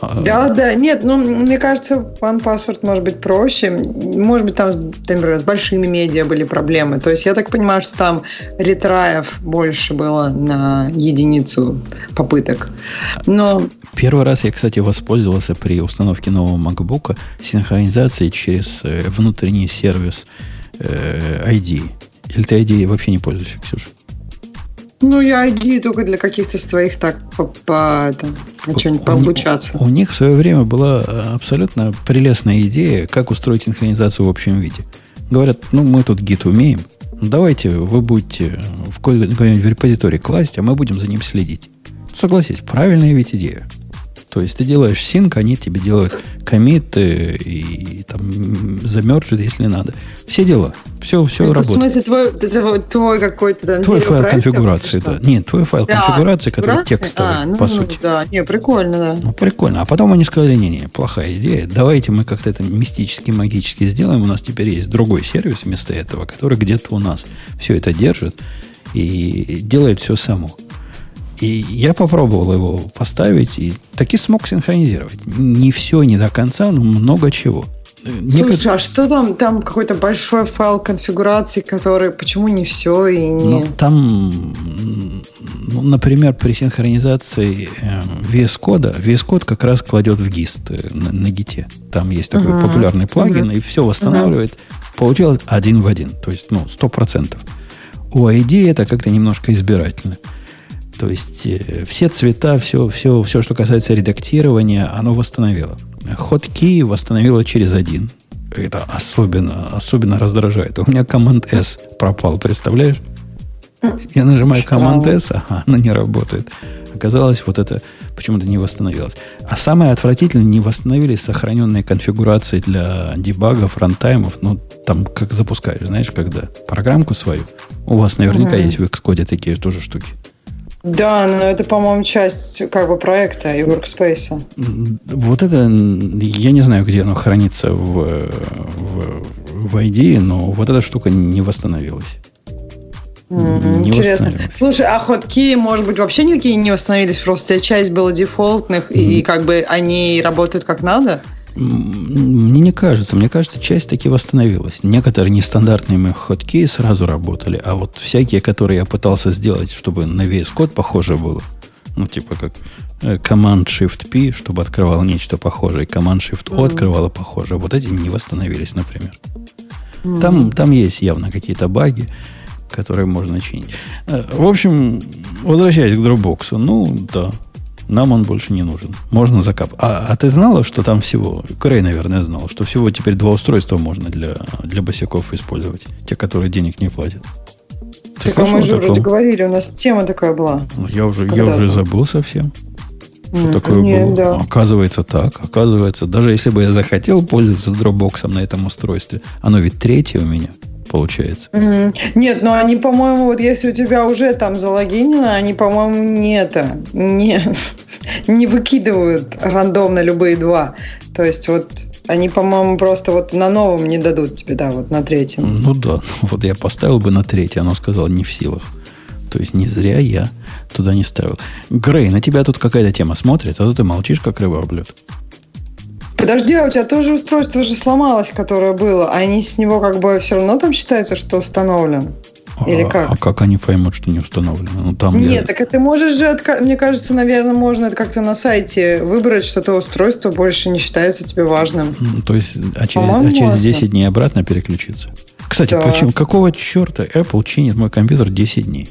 Speaker 5: Да, да, нет, ну, мне кажется, One Password может быть проще. Может быть, там, например, с большими медиа были проблемы. То есть я так понимаю, что там ретраев больше было на единицу попыток. Но...
Speaker 1: Первый раз я, кстати, воспользовался при установке нового MacBook синхронизацией через э, внутренний сервис ID. Э, Или ты ID вообще не пользуешься, Ксюша?
Speaker 5: Ну, я ID только для каких-то своих так по, по, это, по что-нибудь пообучаться.
Speaker 1: У, у них в свое время была э, абсолютно прелестная идея, как устроить синхронизацию в общем виде. Говорят, ну, мы тут гид умеем, давайте вы будете в какой-нибудь репозиторий класть, а мы будем за ним следить. Согласись, правильная ведь идея. То есть ты делаешь синк, они тебе делают комиты и, и там замерджит, если надо. Все дела. Все, все это работает.
Speaker 5: В смысле, твой, твой, твой какой-то там
Speaker 1: Твой файл конфигурации, да. Нет, твой файл да, конфигурации, который текстовый, а, ну, по сути.
Speaker 5: Да, не, прикольно, да.
Speaker 1: Ну, прикольно. А потом они сказали, не-не, плохая идея. Давайте мы как-то это мистически, магически сделаем. У нас теперь есть другой сервис вместо этого, который где-то у нас все это держит и делает все само. И я попробовал его поставить и таки смог синхронизировать. Не все, не до конца, но много чего.
Speaker 5: Слушай, Некотор... а что там? Там какой-то большой файл конфигурации, который почему не все и не.
Speaker 1: Ну, там, ну, например, при синхронизации э, VS кода, VS код как раз кладет в гист э, на, на гите. Там есть такой uh-huh. популярный плагин, uh-huh. и все восстанавливает. Uh-huh. Получилось один в один. То есть, ну, сто процентов. У ID это как-то немножко избирательно. То есть э, все цвета, все, все, все, что касается редактирования, оно восстановило. Хоткей восстановило через один. Это особенно, особенно раздражает. У меня команд S пропал, представляешь? Я нажимаю команд S, ага, она не работает. Оказалось, вот это почему-то не восстановилось. А самое отвратительное, не восстановились сохраненные конфигурации для дебагов, рантаймов. Ну, там, как запускаешь, знаешь, когда программку свою. У вас наверняка угу. есть в Xcode такие тоже штуки.
Speaker 5: Да, но это, по-моему, часть как бы проекта и workspace.
Speaker 1: Вот это, я не знаю, где оно хранится в, в, в ID, но вот эта штука не восстановилась.
Speaker 5: Mm-hmm, не интересно. Слушай, а ходки, может быть, вообще никакие не восстановились, просто часть была дефолтных, mm-hmm. и как бы они работают как надо?
Speaker 1: Мне не кажется. Мне кажется, часть таки восстановилась. Некоторые нестандартные мои ходки сразу работали, а вот всякие, которые я пытался сделать, чтобы на VS Code похоже было, ну, типа как э, Command-Shift-P, чтобы открывало нечто похожее, Command-Shift-O mm-hmm. открывало похожее. Вот эти не восстановились, например. Mm-hmm. Там, там есть явно какие-то баги, которые можно чинить. Э, в общем, возвращаясь к Dropbox, ну, да, нам он больше не нужен. Можно закап. А, а ты знала, что там всего, Крей, наверное, знал, что всего теперь два устройства можно для, для босиков использовать. Те, которые денег не платят.
Speaker 5: Ты так а мы же вроде говорили, у нас тема такая была.
Speaker 1: Ну, я уже, я уже забыл совсем. Что mm, такое нет, было? Да. Оказывается так. Оказывается, даже если бы я захотел пользоваться дропбоксом на этом устройстве, оно ведь третье у меня получается.
Speaker 5: Нет, но они, по-моему, вот если у тебя уже там залогинено, они, по-моему, не это, не, [laughs] не выкидывают рандомно любые два. То есть вот они, по-моему, просто вот на новом не дадут тебе, да, вот на третьем.
Speaker 1: Ну да, вот я поставил бы на третий, оно сказало не в силах. То есть не зря я туда не ставил. Грей, на тебя тут какая-то тема смотрит, а то ты молчишь, как рыба лед.
Speaker 5: Подожди, а у тебя тоже устройство же сломалось, которое было, а они с него как бы все равно там считается, что установлен? Или
Speaker 1: а,
Speaker 5: как?
Speaker 1: А как они поймут, что не установлено? Ну, там
Speaker 5: Нет, я... так ты можешь же, мне кажется, наверное, можно это как-то на сайте выбрать, что то устройство больше не считается тебе важным.
Speaker 1: Ну, то есть, а через, а через 10 дней обратно переключиться? Кстати, да. почему, какого черта Apple чинит мой компьютер 10 дней?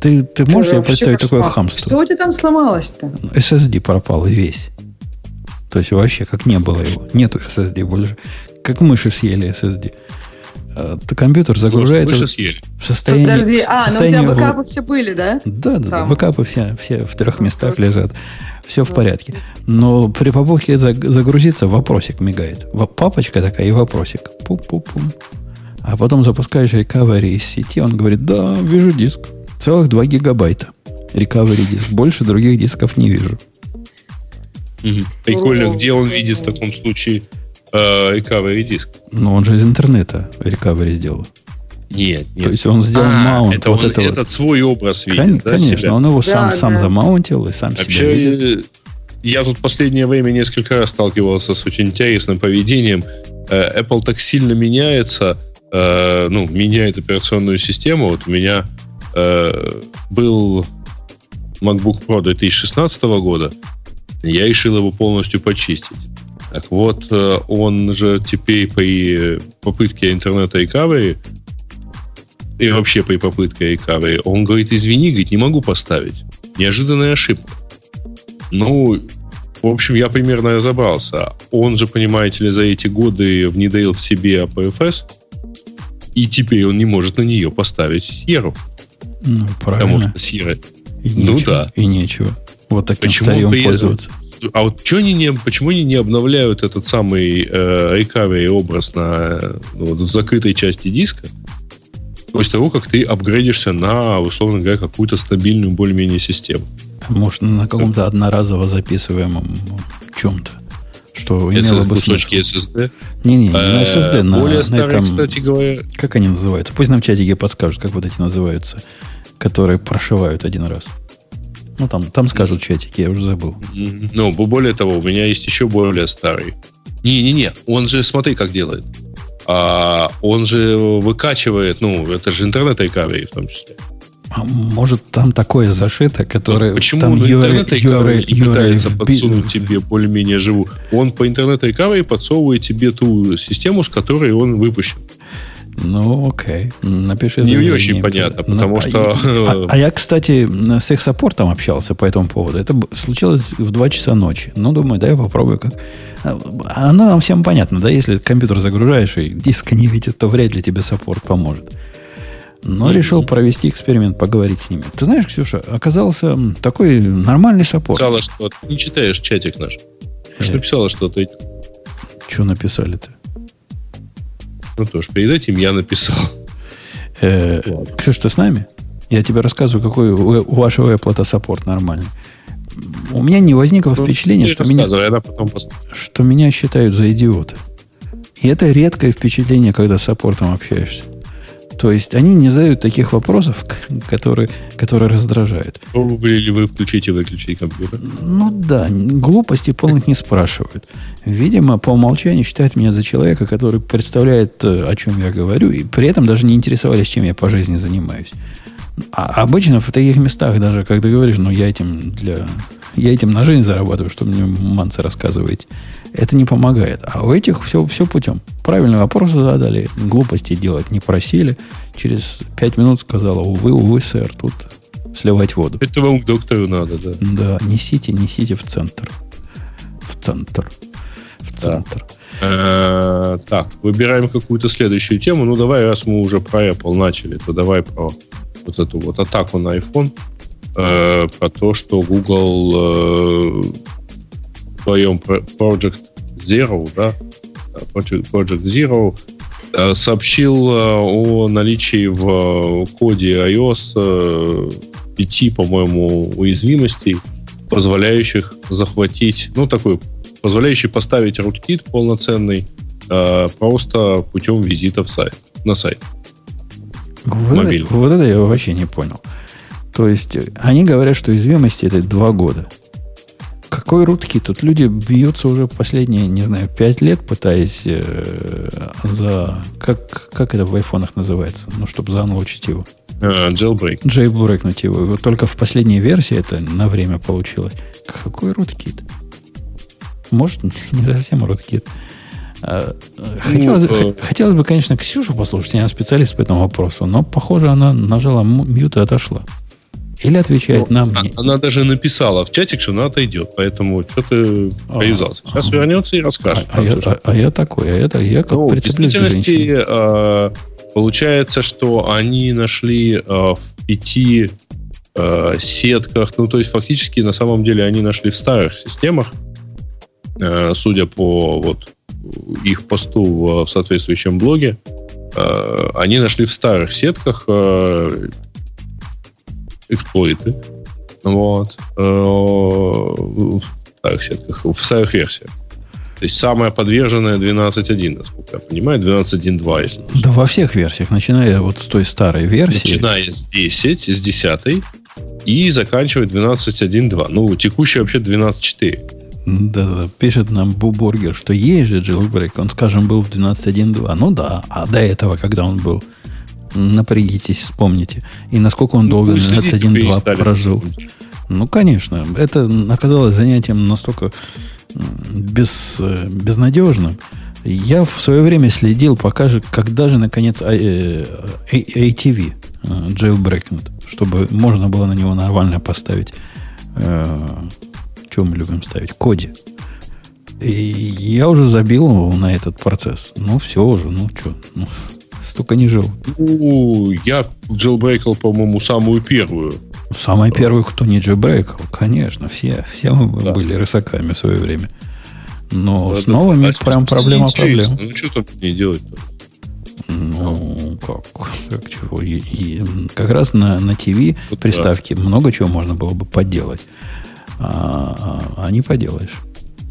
Speaker 1: Ты, ты можешь себе представить такое хамство?
Speaker 5: Что у тебя там сломалось-то?
Speaker 1: SSD пропал весь. То есть вообще как не было его. Нету SSD больше. Как мыши съели SSD. А, то компьютер загружается мыши съели. в состоянии...
Speaker 5: Подожди, а, состоянии ну у тебя бэкапы все были, да?
Speaker 1: Да, да, да. Бэкапы все, все в трех местах лежат. Все в порядке. Но при попытке загрузиться вопросик мигает. Папочка такая и вопросик. Пум-пум-пум. А потом запускаешь recovery из сети, он говорит, да, вижу диск. Целых 2 гигабайта. Recovery диск. Больше других дисков не вижу.
Speaker 2: Угу. Прикольно, где он видит в таком случае э, recovery диск?
Speaker 1: Ну, он же из интернета recovery сделал.
Speaker 2: Нет, нет.
Speaker 1: То есть он сделал а, маунт.
Speaker 2: Это
Speaker 1: вот
Speaker 2: он, это этот свой образ видит,
Speaker 1: Кон, да, Конечно, себя? он его сам, да, сам да. замаунтил и сам
Speaker 2: Вообще, себя видит. я тут последнее время несколько раз сталкивался с очень интересным поведением. Э, Apple так сильно меняется, э, ну, меняет операционную систему. Вот у меня э, был MacBook Pro 2016 года, я решил его полностью почистить. Так вот, он же теперь при попытке интернета recovery и вообще при попытке recovery, он говорит, извини, говорит, не могу поставить. Неожиданная ошибка. Ну, в общем, я примерно разобрался. Он же, понимаете ли, за эти годы внедрил в себе APFS, и теперь он не может на нее поставить Сьеру.
Speaker 1: Ну, правильно. Потому что
Speaker 2: Сьерра...
Speaker 1: И ну нечего, да. И нечего. Вот таким
Speaker 2: почему старьем при... пользоваться. А вот почему они не, почему они не обновляют этот самый э, образ на ну, вот, закрытой части диска, после того, как ты апгрейдишься на, условно говоря, какую-то стабильную более-менее систему?
Speaker 1: Может, на каком-то одноразово записываемом чем-то. Что имело бы
Speaker 2: кусочки SSD?
Speaker 1: Не-не, не на SSD, на,
Speaker 2: Более старые, на этом, кстати говоря.
Speaker 1: Как они называются? Пусть нам в чатике подскажут, как вот эти называются, которые прошивают один раз. Ну, там, там скажут чатики, я уже забыл.
Speaker 2: Ну, более того, у меня есть еще более старый. Не-не-не, он же, смотри, как делает. А, он же выкачивает, ну, это же интернет-рекавери в том числе.
Speaker 1: А может, там такое зашито, которое...
Speaker 2: Почему
Speaker 1: там
Speaker 2: интернет URL, пытается подсунуть тебе более-менее живу? Он по интернет рекавери подсовывает тебе ту систему, с которой он выпущен.
Speaker 1: Ну, окей. Напиши
Speaker 2: Не, не очень понятно, потому Но, что... [laughs]
Speaker 1: А, а я, кстати, с их саппортом общался по этому поводу. Это случилось в 2 часа ночи. Ну, думаю, да, я попробую как. Оно нам всем понятно, да, если компьютер загружаешь и диск не видит, то вряд ли тебе саппорт поможет. Но решил провести эксперимент, поговорить с ними. Ты знаешь, Ксюша, оказался такой нормальный саппорт.
Speaker 2: Писала, что ты не читаешь чатик наш. Что э. написала что-то?
Speaker 1: Что написали-то?
Speaker 2: Ну тоже, перед этим я написал.
Speaker 1: Э, Ксюша, ты с нами? Я тебе рассказываю, какой у вашего Apple саппорт нормальный. У меня не возникло ну, впечатления, что меня, что меня считают за идиота. И это редкое впечатление, когда с саппортом общаешься. То есть они не задают таких вопросов, которые, которые раздражают.
Speaker 2: Пробовали ли вы включить и выключить компьютер?
Speaker 1: Ну да, глупости полных не спрашивают. Видимо, по умолчанию считают меня за человека, который представляет, э, о чем я говорю, и при этом даже не интересовались, чем я по жизни занимаюсь. А обычно в таких местах, даже когда говоришь, ну я этим для я этим на жизнь зарабатываю, что мне манцы рассказываете. Это не помогает. А у этих все, все путем. Правильные вопросы задали, глупости делать не просили. Через пять минут сказала, увы, увы, сэр, тут сливать воду.
Speaker 2: Это вам к доктору надо, да.
Speaker 1: Да, несите, несите в центр. В центр. В центр.
Speaker 2: Э, так, выбираем какую-то следующую тему. Ну, давай, раз мы уже про Apple начали, то давай про вот эту вот атаку на iPhone э, про то, что Google э, в своем Project Zero, да, Project, Project Zero э, сообщил э, о наличии в коде iOS э, 5, по-моему, уязвимостей, позволяющих захватить, ну, такой, позволяющий поставить rootkit полноценный э, просто путем визита в сайт, на сайт.
Speaker 1: Вот, это, вот это я вообще не понял. То есть они говорят, что уязвимости это два года. Какой рутки? Тут люди бьются уже последние, не знаю, пять лет, пытаясь э, за... Как, как это в айфонах называется? Ну, чтобы заанлочить его.
Speaker 2: Uh, jailbreak.
Speaker 1: Jailbreakнуть его. Вот только в последней версии это на время получилось. Какой руткит? Может, [laughs] не совсем руткит. А, хотелось, ну, э... хотелось бы, конечно, Ксюшу послушать, она специалист по этому вопросу, но, похоже, она нажала мьют и отошла. Или отвечает ну, нам.
Speaker 2: Она, она даже написала в чатик, что она отойдет, поэтому что ты а, привязался. Сейчас а, вернется и расскажет.
Speaker 1: А, а, я, а, а я такой, а это я как ну,
Speaker 2: В действительности э, получается, что они нашли э, в пяти э, сетках, ну то есть фактически на самом деле они нашли в старых системах, э, судя по вот их посту в, в соответствующем блоге, э, они нашли в старых сетках э, эксплойты. Вот. Э, в старых сетках, в старых версиях. То есть самая подверженная 12.1, насколько я понимаю, 12.1.2, если
Speaker 1: Да во всех версиях, начиная вот с той старой версии.
Speaker 2: Начиная с 10, с 10, и заканчивает 12.1.2. Ну, текущий вообще 12.4.
Speaker 1: Да, да, пишет нам Бубургер, что есть же jailbreak. Он, скажем, был в 12.1.2. Ну да, а до этого, когда он был? Напрягитесь, вспомните. И насколько он ну, долго 12.1.2 прожил. Ну, конечно. Это оказалось занятием настолько без, э, безнадежным. Я в свое время следил, пока же, когда же, наконец, ATV э, э, jailbreakнут, чтобы можно было на него нормально поставить что мы любим ставить? Коди. И я уже забил на этот процесс. Ну, все уже, ну что, ну, столько не жил.
Speaker 2: Ну, я джилбрейкал, по-моему, самую первую.
Speaker 1: Самая первая, кто не джилбрейкал, конечно, все, все мы да. были рысаками в свое время. Но да, с новыми да, прям проблема проблем.
Speaker 2: Ну, что там не делать-то?
Speaker 1: Ну, как, как чего? И, и, как раз на, на ТВ вот приставке да. много чего можно было бы поделать а, а, а не поделаешь.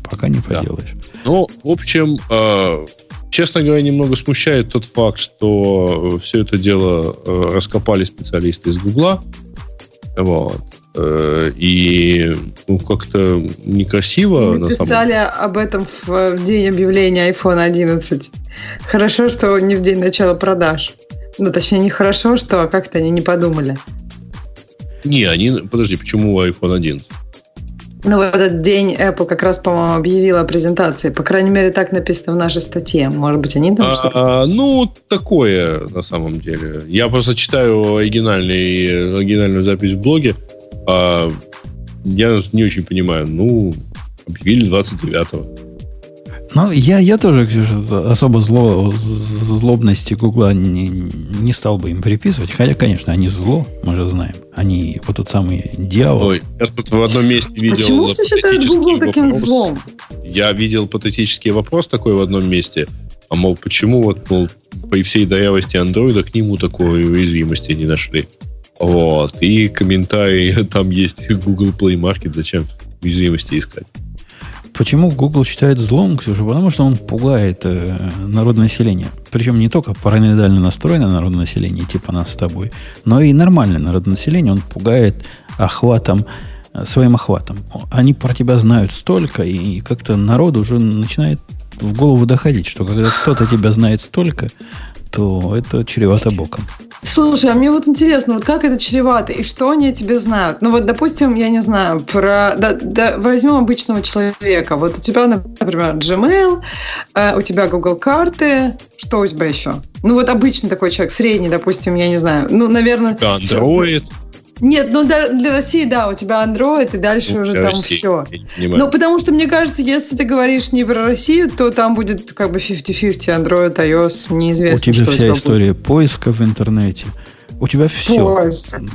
Speaker 1: Пока не поделаешь. Да.
Speaker 2: Ну, в общем, э, честно говоря, немного смущает тот факт, что все это дело э, раскопали специалисты из Гугла. Вот. Э, и ну, как-то некрасиво.
Speaker 5: Мы писали самом... об этом в, в день объявления iPhone 11. Хорошо, что не в день начала продаж. Ну, точнее, не хорошо, что как-то они не подумали.
Speaker 2: Не, они... Подожди, почему iPhone 11?
Speaker 5: Ну, в этот день Apple как раз, по-моему, объявила о презентации. По крайней мере, так написано в нашей статье. Может быть, они там а, что-то...
Speaker 2: Ну, такое, на самом деле. Я просто читаю оригинальный, оригинальную запись в блоге. А я не очень понимаю. Ну, объявили 29-го.
Speaker 1: Ну, я, я тоже, Ксюша, особо зло, злобности Гугла не, не стал бы им приписывать. Хотя, конечно, они зло, мы же знаем. Они вот тот самый дьявол. Ой,
Speaker 2: я тут в одном месте видел...
Speaker 5: Почему все считают Google таким вопрос. злом?
Speaker 2: Я видел патетический вопрос такой в одном месте. А мол, почему вот, мол, по всей дырявости андроида к нему такой уязвимости не нашли? Вот. И комментарий [laughs] там есть Google Play Market, зачем уязвимости искать?
Speaker 1: Почему Google считает злом, Ксюша? Потому что он пугает э, народное население. Причем не только параноидально настроенное народное население, типа нас с тобой, но и нормальное народное население. Он пугает охватом, э, своим охватом. Они про тебя знают столько, и как-то народ уже начинает в голову доходить, что когда кто-то тебя знает столько, то это чревато боком.
Speaker 5: Слушай, а мне вот интересно, вот как это чревато и что они о тебе знают? Ну вот, допустим, я не знаю, про... Да, да, возьмем обычного человека. Вот у тебя, например, Gmail, э, у тебя Google карты, что у тебя еще? Ну вот обычный такой человек, средний, допустим, я не знаю. Ну, наверное...
Speaker 2: Android.
Speaker 5: Нет, ну для, для России, да, у тебя Android, и дальше ну, уже там России, все. Ну, потому что, мне кажется, если ты говоришь не про Россию, то там будет как бы 50-50 Android, iOS, неизвестно,
Speaker 1: У тебя вся история будет. поиска в интернете. У тебя все.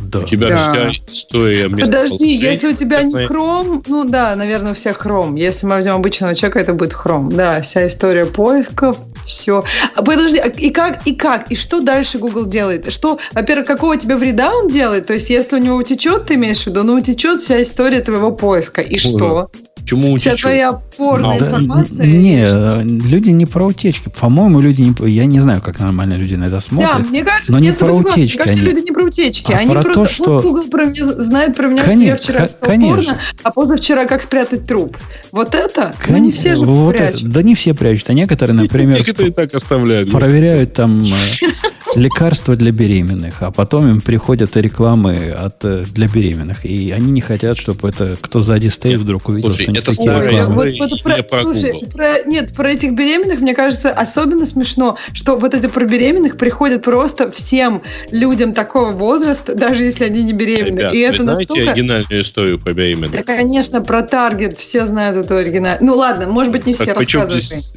Speaker 2: Да. У тебя да. вся история.
Speaker 5: Подожди, если у тебя не Chrome, ну да, наверное, у всех Chrome. Если мы возьмем обычного человека, это будет Chrome. Да, вся история поиска, все. А подожди, а и как, и как, и что дальше Google делает? Что, во-первых, какого тебе вреда он делает? То есть, если у него утечет, ты имеешь в виду, ну утечет вся история твоего поиска. И что?
Speaker 2: Почему
Speaker 5: Вся твоя опорная
Speaker 1: да, информация? Не, люди не про утечки. По-моему, люди не... Я не знаю, как нормально люди на это смотрят. Да,
Speaker 5: мне кажется,
Speaker 1: но не про утечки. Мне
Speaker 5: кажется,
Speaker 1: они.
Speaker 5: люди не про утечки. А они про просто... То, что... Вот Google про меня, знает про меня, конечно, что я вчера конечно. порно, а позавчера как спрятать труп. Вот это? Конечно. Ну, не все же вот прячут. Это.
Speaker 1: Да не все прячут. А некоторые, например, [laughs]
Speaker 2: некоторые так оставляют.
Speaker 1: проверяют там э, [laughs] лекарства для беременных, а потом им приходят рекламы от, э, для беременных. И они не хотят, чтобы это кто сзади стоит, вдруг увидел,
Speaker 2: Слушай, что это такие рекламы. Вот, вот
Speaker 5: про, про слушай, про, нет, про этих беременных, мне кажется, особенно смешно, что вот эти про беременных приходят просто всем людям такого возраста, даже если они не беременны.
Speaker 2: Ребят,
Speaker 5: и
Speaker 2: это вы знаете настолько... оригинальную историю про беременных?
Speaker 5: Да, конечно, про Таргет все знают эту оригинальную. Ну ладно, может быть, не все рассказывают. Здесь...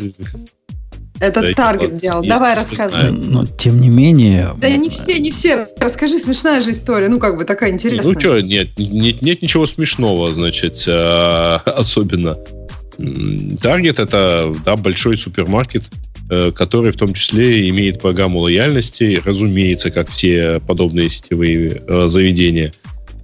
Speaker 5: Это да, Таргет делал. Давай рассказывай.
Speaker 1: Но тем не менее.
Speaker 5: Да не все, не все. Расскажи, смешная же история. Ну, как бы такая интересная.
Speaker 2: Ну что, нет, нет, нет ничего смешного, значит, а, [laughs] особенно. Таргет это да, большой супермаркет, э, который в том числе имеет программу лояльности, разумеется, как все подобные сетевые э, заведения.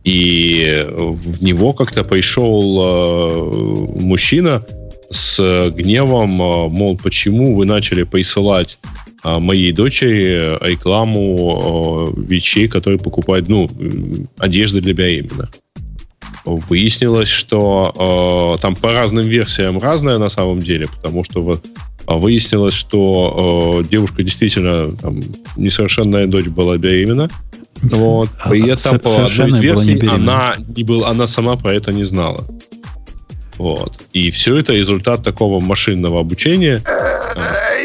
Speaker 2: И в него как-то пришел э, мужчина, с гневом, э, мол, почему вы начали присылать а, моей дочери рекламу вещей, которые покупают, ну, одежды для беременных. Выяснилось, что э, там по разным версиям разное на самом деле, потому что вот выяснилось, что э, девушка действительно там, несовершенная дочь была беременна. Вот. А, При этом по одной из версий она, не был, она сама про это не знала. Вот. И все это результат такого машинного обучения.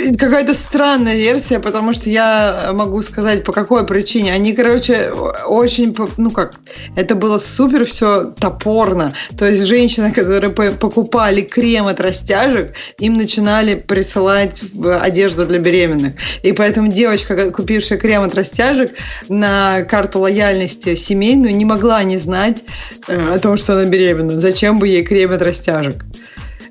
Speaker 2: [laughs]
Speaker 5: Какая-то странная версия, потому что я могу сказать, по какой причине. Они, короче, очень, ну как, это было супер все топорно. То есть женщины, которые покупали крем от растяжек, им начинали присылать одежду для беременных. И поэтому девочка, купившая крем от растяжек на карту лояльности семейную, не могла не знать э, о том, что она беременна. Зачем бы ей крем от растяжек?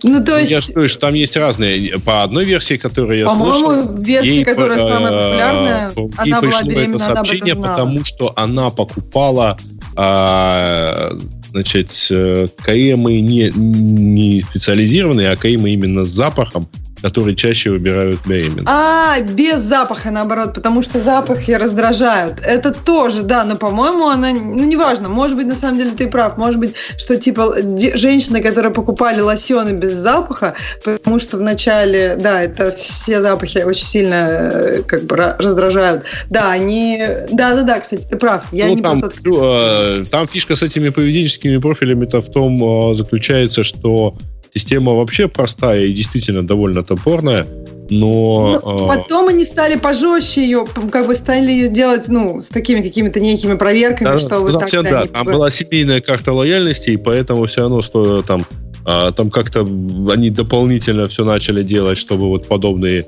Speaker 2: Ну, то есть... Я же что там есть разные. По одной версии, которую я
Speaker 5: По-моему, слышал... По-моему, версия, ей, которая э, самая популярная, она была беременна, это
Speaker 2: сообщение, она потому что она покупала а, значит, э, кремы не, не специализированные, а кремы именно с запахом, которые чаще выбирают беременных.
Speaker 5: А, без запаха, наоборот, потому что запахи раздражают. Это тоже, да, но, по-моему, она, ну, неважно, может быть, на самом деле ты прав, может быть, что, типа, женщины, которые покупали лосьоны без запаха, потому что вначале, да, это все запахи очень сильно, э, как бы, раздражают. Да, они, да-да-да, кстати, ты прав, я ну, не
Speaker 2: там, э, там фишка с этими поведенческими профилями-то в том э, заключается, что Система вообще простая и действительно довольно топорная, но... но
Speaker 5: ну, потом они стали пожестче ее, как бы стали ее делать, ну, с такими какими-то некими проверками, да, что
Speaker 2: вот так все, да, там была семейная карта лояльности, и поэтому все равно стоило там, а, там как-то они дополнительно все начали делать, чтобы вот подобные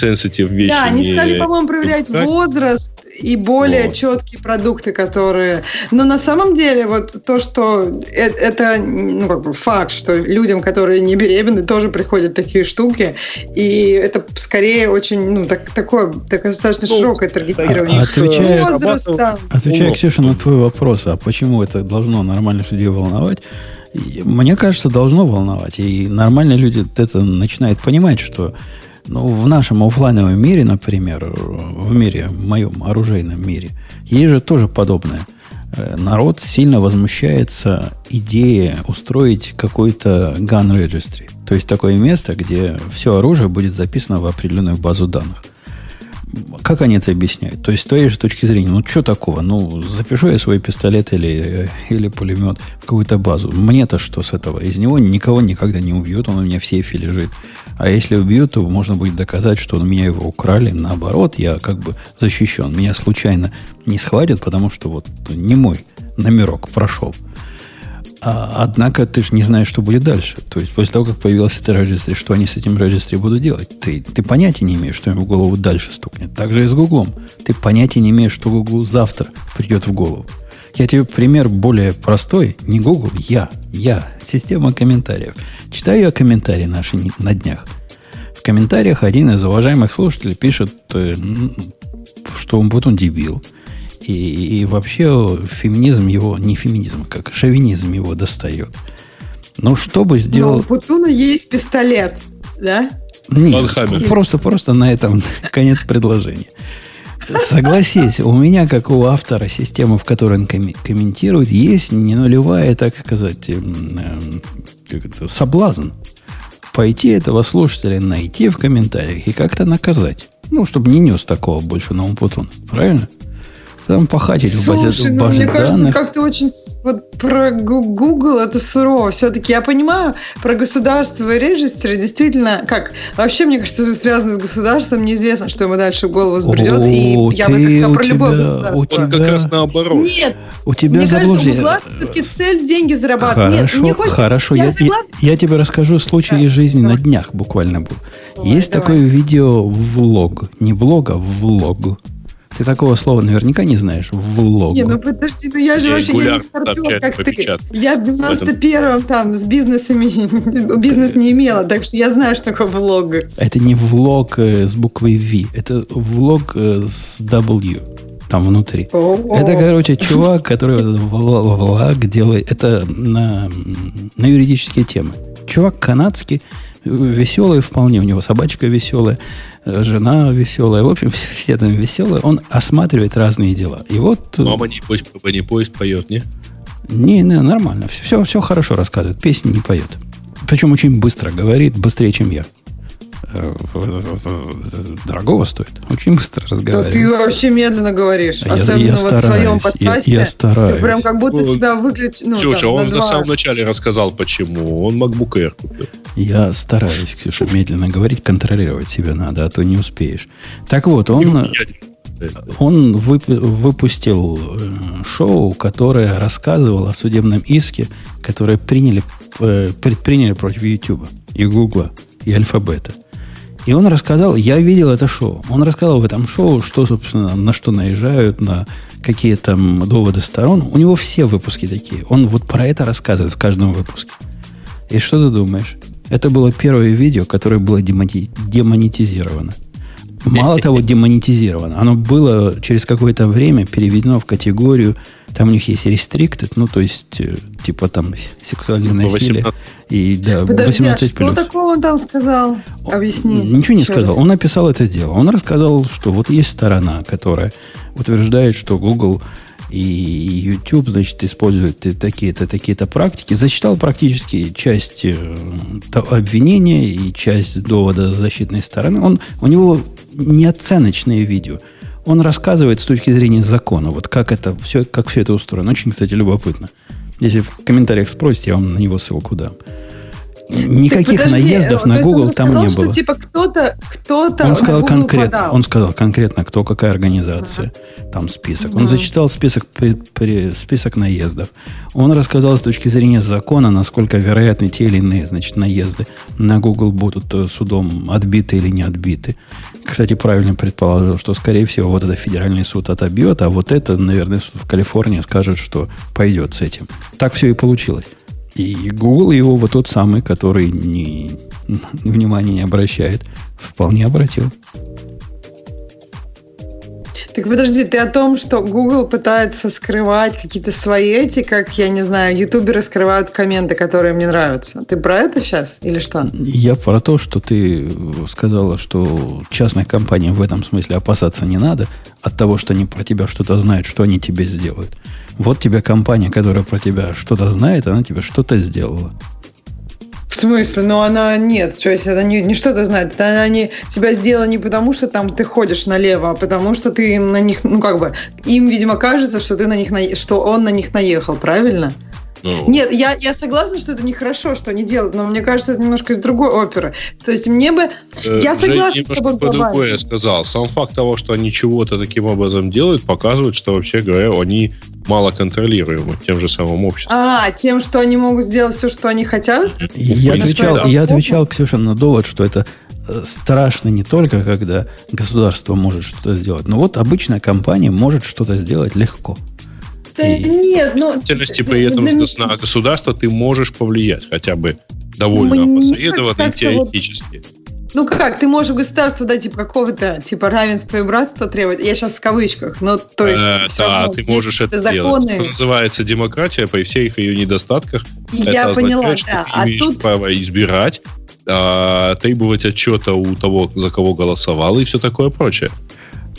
Speaker 2: sensitive вещи.
Speaker 5: Да, они стали, по-моему, проверять возраст и более вот. четкие продукты, которые... Но на самом деле вот то, что это, это ну, как бы факт, что людям, которые не беременны, тоже приходят такие штуки, и это скорее очень, ну, так, такое, такое достаточно ну, широкое таргетирование.
Speaker 1: Отвечая, Возраст, да. отвечая, Ксюша, на твой вопрос, а почему это должно нормальных людей волновать, мне кажется, должно волновать. И нормальные люди это начинают понимать, что ну, в нашем офлайновом мире, например, в мире, в моем оружейном мире, есть же тоже подобное. Э, народ сильно возмущается идеей устроить какой-то gun registry. То есть такое место, где все оружие будет записано в определенную базу данных. Как они это объясняют? То есть, с твоей же точки зрения, ну, что такого? Ну, запишу я свой пистолет или, или пулемет в какую-то базу. Мне-то что с этого? Из него никого никогда не убьют, он у меня в сейфе лежит. А если убьют, то можно будет доказать, что у меня его украли. Наоборот, я как бы защищен. Меня случайно не схватят, потому что вот не мой номерок прошел. А, однако ты же не знаешь, что будет дальше. То есть после того, как появился этот регистр, что они с этим регистром будут делать? Ты, ты понятия не имеешь, что им в голову дальше стукнет. Так же и с Гуглом. Ты понятия не имеешь, что Гуглу завтра придет в голову. Я тебе пример более простой. Не Google, я. Я. Система комментариев. Читаю я комментарии наши на днях. В комментариях один из уважаемых слушателей пишет, э, что он вот он дебил и, и вообще феминизм его, не феминизм, как шовинизм его достает. Ну, что бы сделал... Но у
Speaker 5: Путуна есть пистолет, да?
Speaker 1: Нет, просто, просто на этом [laughs] конец предложения. Согласись, у меня, как у автора системы, в которой он комментирует, есть не нулевая, так сказать, эм, эм, как это, соблазн. Пойти этого слушателя найти в комментариях и как-то наказать. Ну, чтобы не нес такого больше на Умпутун. Правильно? Там похатить Слушай, в базе, ну, в базе
Speaker 5: мне
Speaker 1: данных.
Speaker 5: кажется, как-то очень вот про Google это сурово. Все-таки я понимаю, про государство и регистры действительно, как, вообще, мне кажется, что связано с государством, неизвестно, что ему дальше в голову сбредет. О, и я бы так сказала про любое государство. У
Speaker 2: тебя, как раз наоборот.
Speaker 5: Нет,
Speaker 1: у тебя
Speaker 5: мне заблуждение. кажется, у все-таки цель деньги зарабатывать.
Speaker 1: Хорошо, Нет, мне хочется, хорошо. Я, я, я тебе расскажу случай да, из жизни давай. на днях буквально был. Давай, Есть давай. такое видео влог. Не блог, а влог ты такого слова наверняка не знаешь в логу.
Speaker 5: Не, ну подожди, ну я же я вообще я не стартер, как ты. Я в 91-м там с бизнесами [laughs] бизнес не имела, так что я знаю, что такое влог.
Speaker 1: Это не влог э, с буквой V, это влог э, с W там внутри. О-о-о. Это, короче, чувак, который влог делает. Это на, на юридические темы. Чувак канадский веселый вполне, у него собачка веселая, э, жена веселая, в общем, [laughs] все там веселые. Он осматривает разные дела. И вот...
Speaker 2: Мама не поезд, не поезд поет, не?
Speaker 1: Не, не, нормально. Все, все хорошо рассказывает. Песни не поет. Причем очень быстро говорит, быстрее, чем я. Э, дорогого стоит. Очень быстро разговаривает. Да
Speaker 5: ты вообще медленно говоришь.
Speaker 1: Я, особенно я вот стараюсь, в своем подкасте. Я, я стараюсь.
Speaker 5: Ты прям как будто тебя выключил. Ну,
Speaker 2: Ксюша, он на, на самом начале рассказал, почему. Он MacBook Air купил.
Speaker 1: Я стараюсь, Ксюша, медленно говорить. Контролировать себя надо, а то не успеешь. Так вот, он... Он выпустил э, шоу, которое рассказывало о судебном иске, которое приняли, э, предприняли против YouTube и Google и Альфабета. И он рассказал, я видел это шоу, он рассказал в этом шоу, что, собственно, на что наезжают, на какие там доводы сторон. У него все выпуски такие. Он вот про это рассказывает в каждом выпуске. И что ты думаешь? Это было первое видео, которое было демонетизировано. Мало того, демонетизировано. Оно было через какое-то время переведено в категорию там у них есть restricted, ну, то есть, э, типа там сексуальное ну, насилие. И, да,
Speaker 5: Подожди, 18 а что такого он там сказал? Объясни.
Speaker 1: Ничего не сказал. Раз. Он написал это дело. Он рассказал, что вот есть сторона, которая утверждает, что Google и YouTube, значит, используют такие-то, такие-то практики. Зачитал практически часть э, обвинения и часть довода защитной стороны. Он, у него неоценочные видео – он рассказывает с точки зрения закона, вот как это все, как все это устроено. Очень, кстати, любопытно. Если в комментариях спросите, я вам на него ссылку дам. Никаких подожди, наездов на Google там сказал, не было. Что,
Speaker 5: типа кто-то, кто-то.
Speaker 1: Он сказал конкретно, он сказал конкретно, кто какая организация, ага. там список. Ага. Он зачитал список при, при, список наездов. Он рассказал с точки зрения закона, насколько вероятны те или иные, значит, наезды на Google будут э, судом отбиты или не отбиты. Кстати, правильно предположил, что, скорее всего, вот это федеральный суд отобьет, а вот это, наверное, суд в Калифорнии скажет, что пойдет с этим. Так все и получилось. И Google его вот тот самый, который не, [laughs] внимания не обращает, вполне обратил.
Speaker 5: Так подожди, ты о том, что Google пытается скрывать какие-то свои эти, как, я не знаю, ютуберы скрывают комменты, которые мне нравятся. Ты про это сейчас или что?
Speaker 1: Я про то, что ты сказала, что частных компаний в этом смысле опасаться не надо от того, что они про тебя что-то знают, что они тебе сделают. Вот тебе компания, которая про тебя что-то знает, она тебе что-то сделала.
Speaker 5: В смысле? Ну, она нет. То есть, это не, не что-то знает. Это они тебя сделала не потому, что там ты ходишь налево, а потому что ты на них, ну, как бы, им, видимо, кажется, что ты на них, на, что он на них наехал, правильно? Ну. Нет, я, я согласна, что это нехорошо, что они делают, но мне кажется, это немножко из другой оперы. То есть мне бы... Э, я согласна с тобой
Speaker 2: по я сказал. Сам факт того, что они чего-то таким образом делают, показывает, что, вообще говоря, они мало контролируемы тем же самым обществом.
Speaker 5: А, тем, что они могут сделать все, что они хотят?
Speaker 1: Я отвечал, я отвечал, Ксюша, на довод, что это э, страшно не только, когда государство может что-то сделать, но вот обычная компания может что-то сделать легко.
Speaker 5: Да и нет, но...
Speaker 2: В при этом для... на государство ты можешь повлиять хотя бы довольно Мне опосредованно теоретически. Вот...
Speaker 5: Ну как, ты можешь государству дать типа какого-то типа равенства и братства требовать. Я сейчас в кавычках, но то есть. Э,
Speaker 2: да, ты можешь это законы. делать. Это называется демократия при всех ее недостатках.
Speaker 5: Я это поняла, означает, да.
Speaker 2: Что ты а имеешь тут... право избирать, а, требовать отчета у того, за кого голосовал и все такое прочее.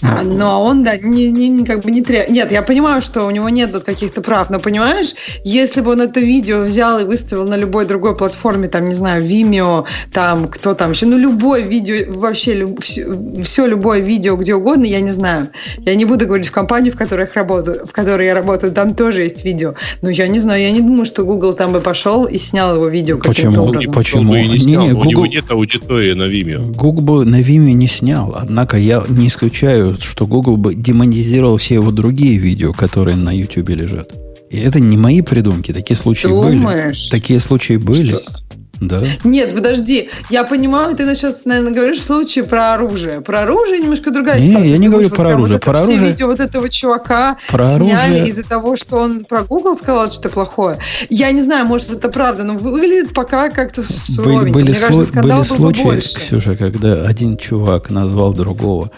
Speaker 5: А, но он, да, не, не, как бы не требует. Нет, я понимаю, что у него нет тут каких-то прав, но понимаешь, если бы он это видео взял и выставил на любой другой платформе, там, не знаю, Vimeo, там, кто там еще, ну, любое видео, вообще, люб, все, все любое видео где угодно, я не знаю. Я не буду говорить в компании, в которой я работаю, в которой я работаю, там тоже есть видео. Но я не знаю, я не думаю, что Google там бы пошел и снял его видео
Speaker 1: каким-то образом. Почему?
Speaker 2: Не, не, снял, не, не, Google, у него нет аудитории на Vimeo.
Speaker 1: Google бы на Vimeo не снял, однако я не исключаю что Google бы демонизировал все его другие видео, которые на YouTube лежат. И это не мои придумки, такие случаи Думаешь? были. Такие случаи были. Что? Да.
Speaker 5: Нет, подожди. Я понимаю, ты сейчас, наверное, говоришь случай про оружие. Про оружие немножко другая
Speaker 1: не, ситуация. Я не говорю про оружие. Вот про
Speaker 5: все
Speaker 1: оружие...
Speaker 5: видео вот этого чувака про сняли оружие... из-за того, что он про Google сказал что-то плохое. Я не знаю, может, это правда, но выглядит пока как-то суровенько.
Speaker 1: Были, были, Мне кажется, были случаи, больше. Ксюша, когда один чувак назвал другого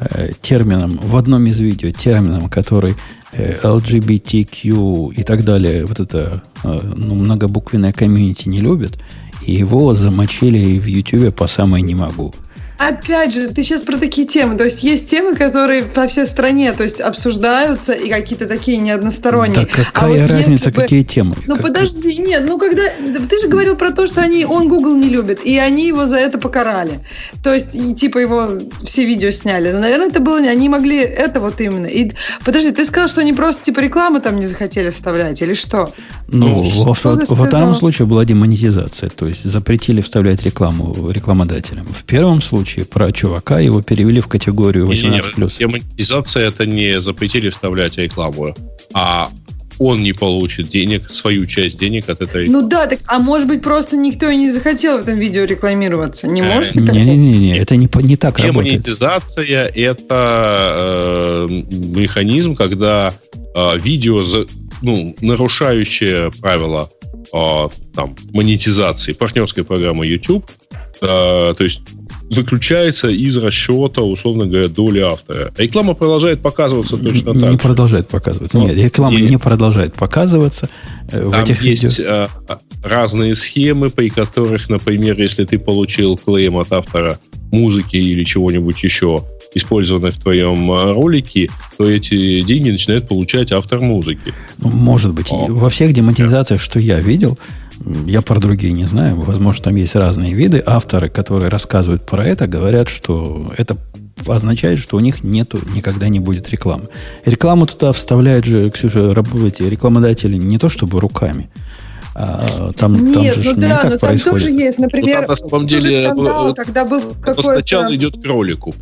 Speaker 1: э, термином, в одном из видео, термином, который э, LGBTQ и так далее, вот это э, ну, многобуквенное комьюнити не любит, его замочили в Ютубе по самой не могу.
Speaker 5: Опять же, ты сейчас про такие темы. То есть есть темы, которые по всей стране то есть, обсуждаются и какие-то такие неодносторонние.
Speaker 1: Да какая а вот разница, бы... какие темы?
Speaker 5: Ну
Speaker 1: как...
Speaker 5: подожди, нет, ну когда... Ты же говорил про то, что они, он Google не любит, и они его за это покарали. То есть, и, типа его все видео сняли. Но, наверное, это было... Они могли это вот именно. И, подожди, ты сказал, что они просто типа рекламы там не захотели вставлять, или что?
Speaker 1: Ну, ну во, во, во втором случае была демонетизация. То есть запретили вставлять рекламу рекламодателям. В первом случае случае про чувака, его перевели в категорию 18+.
Speaker 2: Демонетизация это не запретили вставлять рекламу, а он не получит денег, свою часть денег от этой...
Speaker 5: Ну да, так, а может быть просто никто и не захотел в этом видео рекламироваться? Не э, может
Speaker 1: быть Не-не-не, это не, не так работает.
Speaker 2: Демонетизация – это э, механизм, когда э, видео, за, ну, нарушающее правила э, там, монетизации партнерской программы YouTube, э, то есть выключается из расчета, условно говоря, доли автора. Реклама продолжает показываться точно
Speaker 1: не
Speaker 2: так.
Speaker 1: Не продолжает показываться. Нет, реклама не, не продолжает показываться.
Speaker 2: Э, в Там этих есть видео... Э, разные схемы, при которых, например, если ты получил клейм от автора музыки или чего-нибудь еще, использованное в твоем э, ролике, то эти деньги начинает получать автор музыки.
Speaker 1: Может быть. О. Во всех демонетизациях, что я видел, я про другие не знаю. Возможно, там есть разные виды. Авторы, которые рассказывают про это, говорят, что это означает, что у них нету, никогда не будет рекламы. Рекламу туда вставляют же, Ксюша, эти рекламодатели не то чтобы руками, а, там,
Speaker 5: Нет,
Speaker 1: там
Speaker 5: же ну да, но там тоже есть, например, ну, там,
Speaker 2: на самом деле,
Speaker 5: скандал, когда был какой-то...
Speaker 2: Сначала идет к ролику,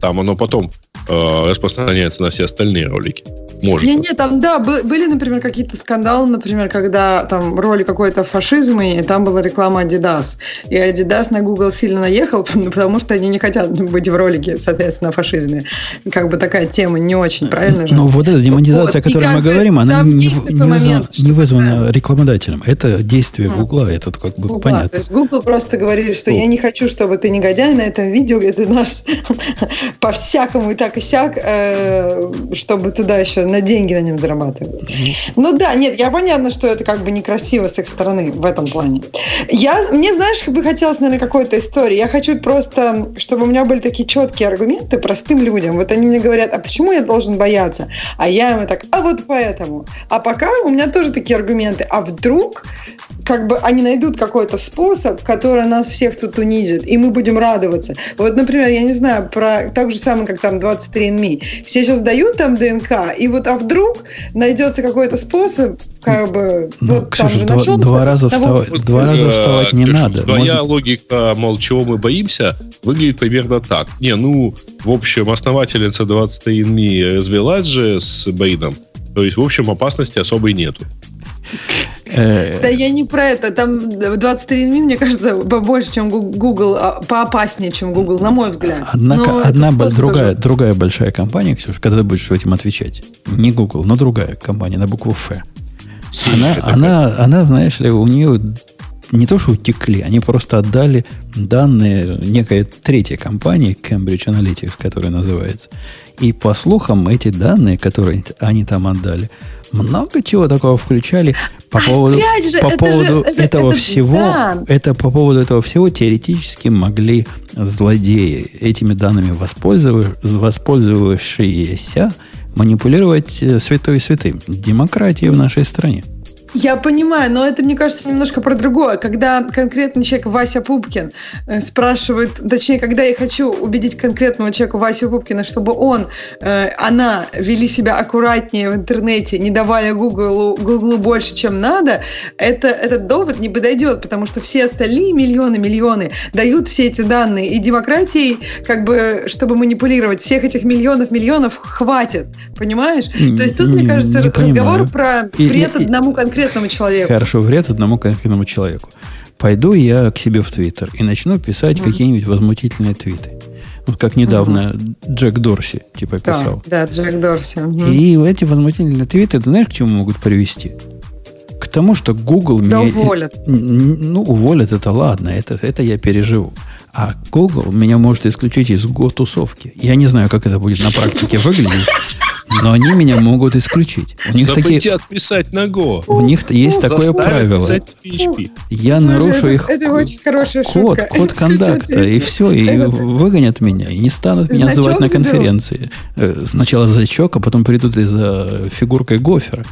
Speaker 2: там оно потом э, распространяется на все остальные ролики. Может.
Speaker 5: Не, не, там, да, были, например, какие-то скандалы, например, когда там ролик какой-то фашизм, и там была реклама Adidas. И Adidas на Google сильно наехал, [laughs] потому что они не хотят быть в ролике, соответственно, о фашизме. Как бы такая тема не очень, правильно же?
Speaker 1: Ну, вот эта демонизация, вот. о которой мы говорим, она не, не, вызвана, не вызвана рекламодателем. Это действие. Гугла, это как бы Гугла. понятно. То
Speaker 5: есть Google просто говорили, что я не хочу, чтобы ты негодяй на этом видео, ты нас [laughs] по-всякому и так и сяк, э, чтобы туда еще на деньги на нем зарабатывают. Ну да, нет, я понятно, что это как бы некрасиво с их стороны в этом плане. Я, мне, знаешь, бы хотелось, наверное, какой-то истории. Я хочу просто, чтобы у меня были такие четкие аргументы простым людям. Вот они мне говорят, а почему я должен бояться? А я ему так, а вот поэтому. А пока у меня тоже такие аргументы. А вдруг как бы они найдут какой-то способ, который нас всех тут унизит, и мы будем радоваться. Вот, например, я не знаю, про так же самое, как там 23andMe. Все сейчас дают там ДНК, и вот, а вдруг найдется какой-то способ, как бы,
Speaker 1: ну, вот Ксюша, там же два, два раза вставать, два раза вставать не Ксюша, надо.
Speaker 2: Твоя Может... логика, мол, чего мы боимся, выглядит примерно так. Не, ну, в общем, основательница 23andMe развелась же с Бейном, то есть, в общем, опасности особой нету.
Speaker 5: Э, да я не про это. Там 23 ми, мне кажется, побольше, чем Google, а, поопаснее, чем Google, на мой взгляд.
Speaker 1: Однако одна другая, другая большая компания, Ксюша, когда ты будешь этим отвечать, не Google, но другая компания на букву F. Она, она, она, знаешь ли, у нее не то, что утекли, они просто отдали данные некой третьей компании, Cambridge Analytics, которая называется. И по слухам, эти данные, которые они там отдали, много чего такого включали по поводу, же, по это поводу же, этого это, всего. Да. Это по поводу этого всего теоретически могли злодеи этими данными воспользовавшиеся манипулировать э, святой святым. Демократии в нашей стране.
Speaker 5: Я понимаю, но это, мне кажется, немножко про другое. Когда конкретный человек Вася Пупкин э, спрашивает, точнее, когда я хочу убедить конкретного человека Васю Пупкина, чтобы он, э, она вели себя аккуратнее в интернете, не давая Гуглу, Гуглу больше, чем надо, это, этот довод не подойдет, потому что все остальные миллионы, миллионы дают все эти данные. И демократии, как бы, чтобы манипулировать всех этих миллионов, миллионов, хватит. Понимаешь? То есть тут, мне кажется, разговор понимаю. про вред одному конкретному конкретному человеку.
Speaker 1: Хорошо, вред одному конкретному человеку. Пойду я к себе в Твиттер и начну писать mm. какие-нибудь возмутительные твиты. Вот как недавно mm Джек Дорси типа писал.
Speaker 5: Да, да Джек Дорси.
Speaker 1: mm И эти возмутительные твиты, ты знаешь, к чему могут привести? К тому, что Google
Speaker 5: да меня... уволят.
Speaker 1: Ну, уволят, это ладно, это, это я переживу. А Google меня может исключить из го-тусовки. Я не знаю, как это будет на практике выглядеть. Но они меня могут исключить.
Speaker 2: У них Запретят такие... писать на Go.
Speaker 1: У них есть ну, такое правило. PHP. Я ну, нарушу их
Speaker 5: это очень хорошая
Speaker 1: код,
Speaker 5: шутка.
Speaker 1: код кондакта, и все, и выгонят меня, и не станут меня звать на конференции. Э, сначала зачок, а потом придут и за фигуркой гофера.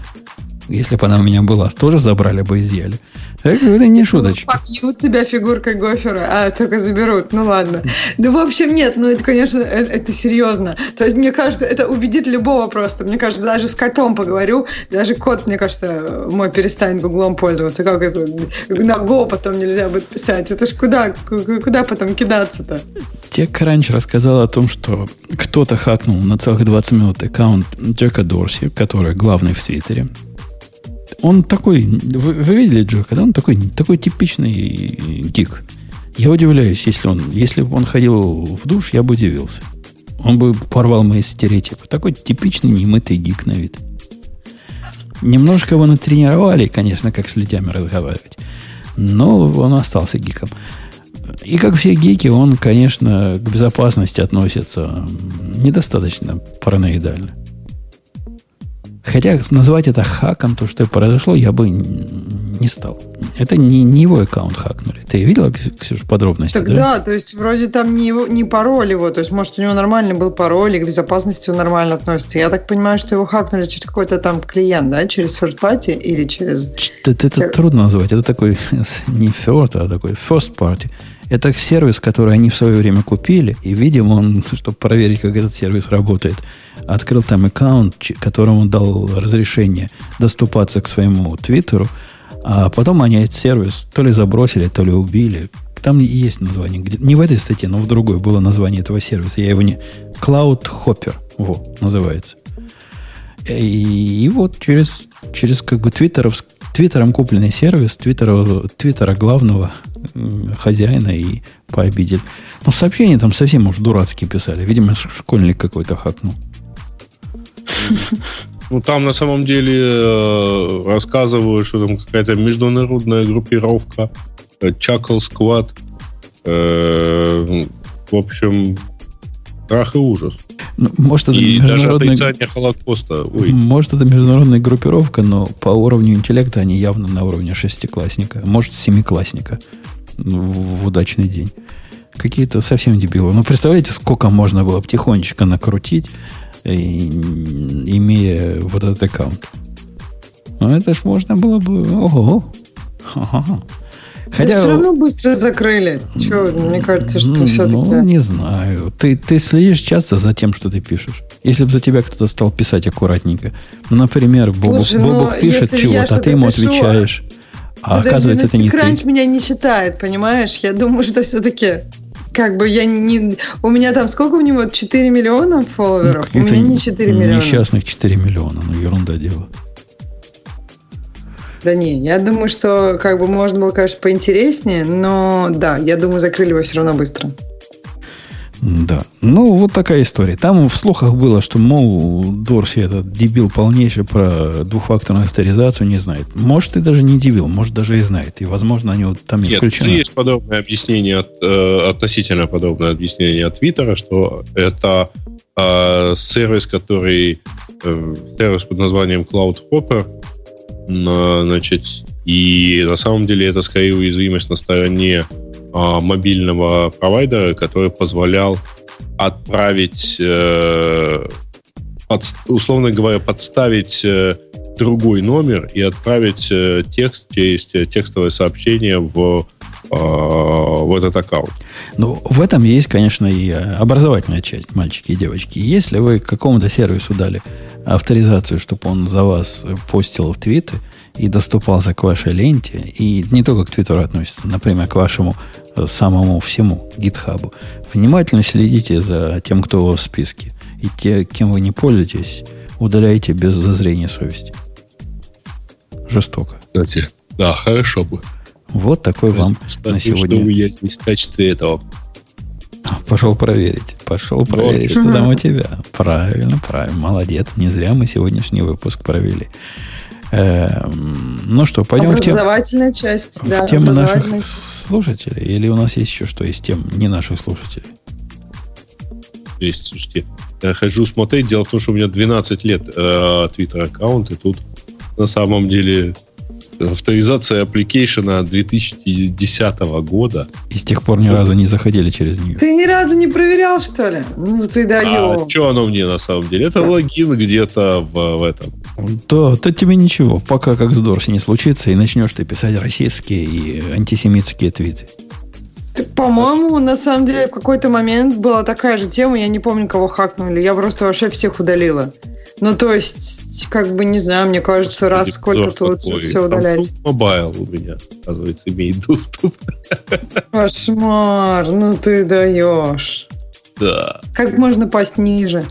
Speaker 1: Если бы она у меня была, тоже забрали бы, изъяли. Это не шуточка.
Speaker 5: Побьют тебя фигуркой гофера, а только заберут. Ну ладно. Да в общем нет, ну это, конечно, это, это серьезно. То есть, мне кажется, это убедит любого просто. Мне кажется, даже с котом поговорю, даже кот, мне кажется, мой перестанет гуглом пользоваться. Как это? На Go потом нельзя будет писать. Это ж куда, куда потом кидаться-то?
Speaker 1: TechCrunch рассказал о том, что кто-то хакнул на целых 20 минут аккаунт Джека Дорси, который главный в Твиттере. Он такой, вы, вы видели Джека, да? Он такой, такой типичный гик. Я удивляюсь, если он, если бы он ходил в душ, я бы удивился. Он бы порвал мои стереотипы. Такой типичный немытый гик на вид. Немножко его натренировали, конечно, как с людьми разговаривать. Но он остался гиком. И как все гики, он, конечно, к безопасности относится недостаточно параноидально. Хотя назвать это хаком, то, что произошло, я бы не стал. Это не, не его аккаунт хакнули. Ты видела, Ксюша, подробности?
Speaker 5: Так да? да, то есть вроде там не, его, не пароль его, то есть может у него нормальный был пароль, и к безопасности он нормально относится. Я так понимаю, что его хакнули через какой-то там клиент, да, через third party или через...
Speaker 1: Это, это трудно назвать. Это такой [laughs] не third, а такой first party. Это сервис, который они в свое время купили, и, видимо, он, [laughs] чтобы проверить, как этот сервис работает, открыл там аккаунт, которому дал разрешение доступаться к своему твиттеру, а потом они этот сервис то ли забросили, то ли убили. Там есть название. Не в этой статье, но в другой было название этого сервиса. Я его не... Cloud Hopper. Вот, называется. И, и вот через, через как бы твиттеров, твиттером купленный сервис, твиттера, твиттера главного хозяина и пообидели. Ну, сообщения там совсем уж дурацкие писали. Видимо, школьник какой-то хакнул.
Speaker 2: Ну, там на самом деле э, рассказывают, что там какая-то международная группировка, э, Squad. Э, в общем, страх и ужас.
Speaker 1: Ну, может, это
Speaker 2: и международная... даже отрицание Холокоста. Ой.
Speaker 1: Может, это международная группировка, но по уровню интеллекта они явно на уровне шестиклассника. Может, семиклассника в удачный день. Какие-то совсем дебилы. Ну, представляете, сколько можно было бы тихонечко накрутить, имея вот этот аккаунт. Ну, это ж можно было бы... Ого! Ага.
Speaker 5: Хотя... все равно быстро закрыли. Че, мне кажется, что ну, все-таки...
Speaker 1: Ну, не знаю. Ты, ты следишь часто за тем, что ты пишешь. Если бы за тебя кто-то стал писать аккуратненько. Ну, например, Бобок, Слушай, Бобок пишет чего-то, а ты ему пишу, отвечаешь. А Подожди, оказывается, это не
Speaker 5: ты. меня не считает, понимаешь? Я думаю, что все-таки как бы я не... У меня там сколько у него? 4 миллиона фолловеров? Ну, у меня не 4 миллиона.
Speaker 1: Несчастных 4 миллиона. Ну, ерунда дело.
Speaker 5: Да не, я думаю, что как бы можно было, конечно, поинтереснее, но да, я думаю, закрыли его все равно быстро.
Speaker 1: Да. Ну, вот такая история. Там в слухах было, что, мол, Дорси этот дебил полнейший про двухфакторную авторизацию не знает. Может, и даже не дебил, может, даже и знает. И, возможно, они вот там
Speaker 2: Нет, исключены. есть подобное объяснение, от, э, относительно подобное объяснение от Твиттера, что это э, сервис, который э, сервис под названием Cloud Hopper, значит, и на самом деле это скорее уязвимость на стороне а, мобильного провайдера, который позволял отправить, э, под, условно говоря, подставить э, другой номер и отправить э, текст через текстовое сообщение в в этот аккаунт.
Speaker 1: Ну, в этом есть, конечно, и образовательная часть, мальчики и девочки. Если вы какому-то сервису дали авторизацию, чтобы он за вас постил в твиты и доступался к вашей ленте, и не только к твиттеру относится, например, к вашему самому всему гитхабу. Внимательно следите за тем, кто в списке. И те, кем вы не пользуетесь, удаляйте без зазрения совести. Жестоко.
Speaker 2: Кстати, да, хорошо бы.
Speaker 1: Вот такой вам Смотрю, на сегодня.
Speaker 2: Что я здесь в качестве этого.
Speaker 1: Пошел проверить. Пошел проверить, что там у тебя. Правильно, правильно. Молодец. Не зря мы сегодняшний выпуск провели. Эм, ну что, пойдем в тему...
Speaker 5: Образовательная часть,
Speaker 1: в да. темы наших слушателей? Или у нас есть еще что из тем не наших слушателей?
Speaker 2: Есть, слушайте. Я хожу смотреть. Дело в том, что у меня 12 лет э, Twitter-аккаунт, и тут на самом деле авторизация application а 2010 года.
Speaker 1: И с тех пор ни разу не заходили через нее.
Speaker 5: Ты ни разу не проверял, что ли? Ну, ты даешь.
Speaker 2: А что оно мне на самом деле? Это логин где-то в, в этом.
Speaker 1: То, то тебе ничего, пока как с Дорси не случится, и начнешь ты писать российские и антисемитские твиты.
Speaker 5: По-моему, на самом деле, в какой-то момент была такая же тема, я не помню, кого хакнули, я просто вообще всех удалила. Ну, то есть, как бы, не знаю, мне кажется, раз сколько-то лучше все удалять.
Speaker 2: Mobile у меня, оказывается, имеет доступ.
Speaker 5: Кошмар, ну ты даешь.
Speaker 2: Да.
Speaker 5: Как можно пасть ниже?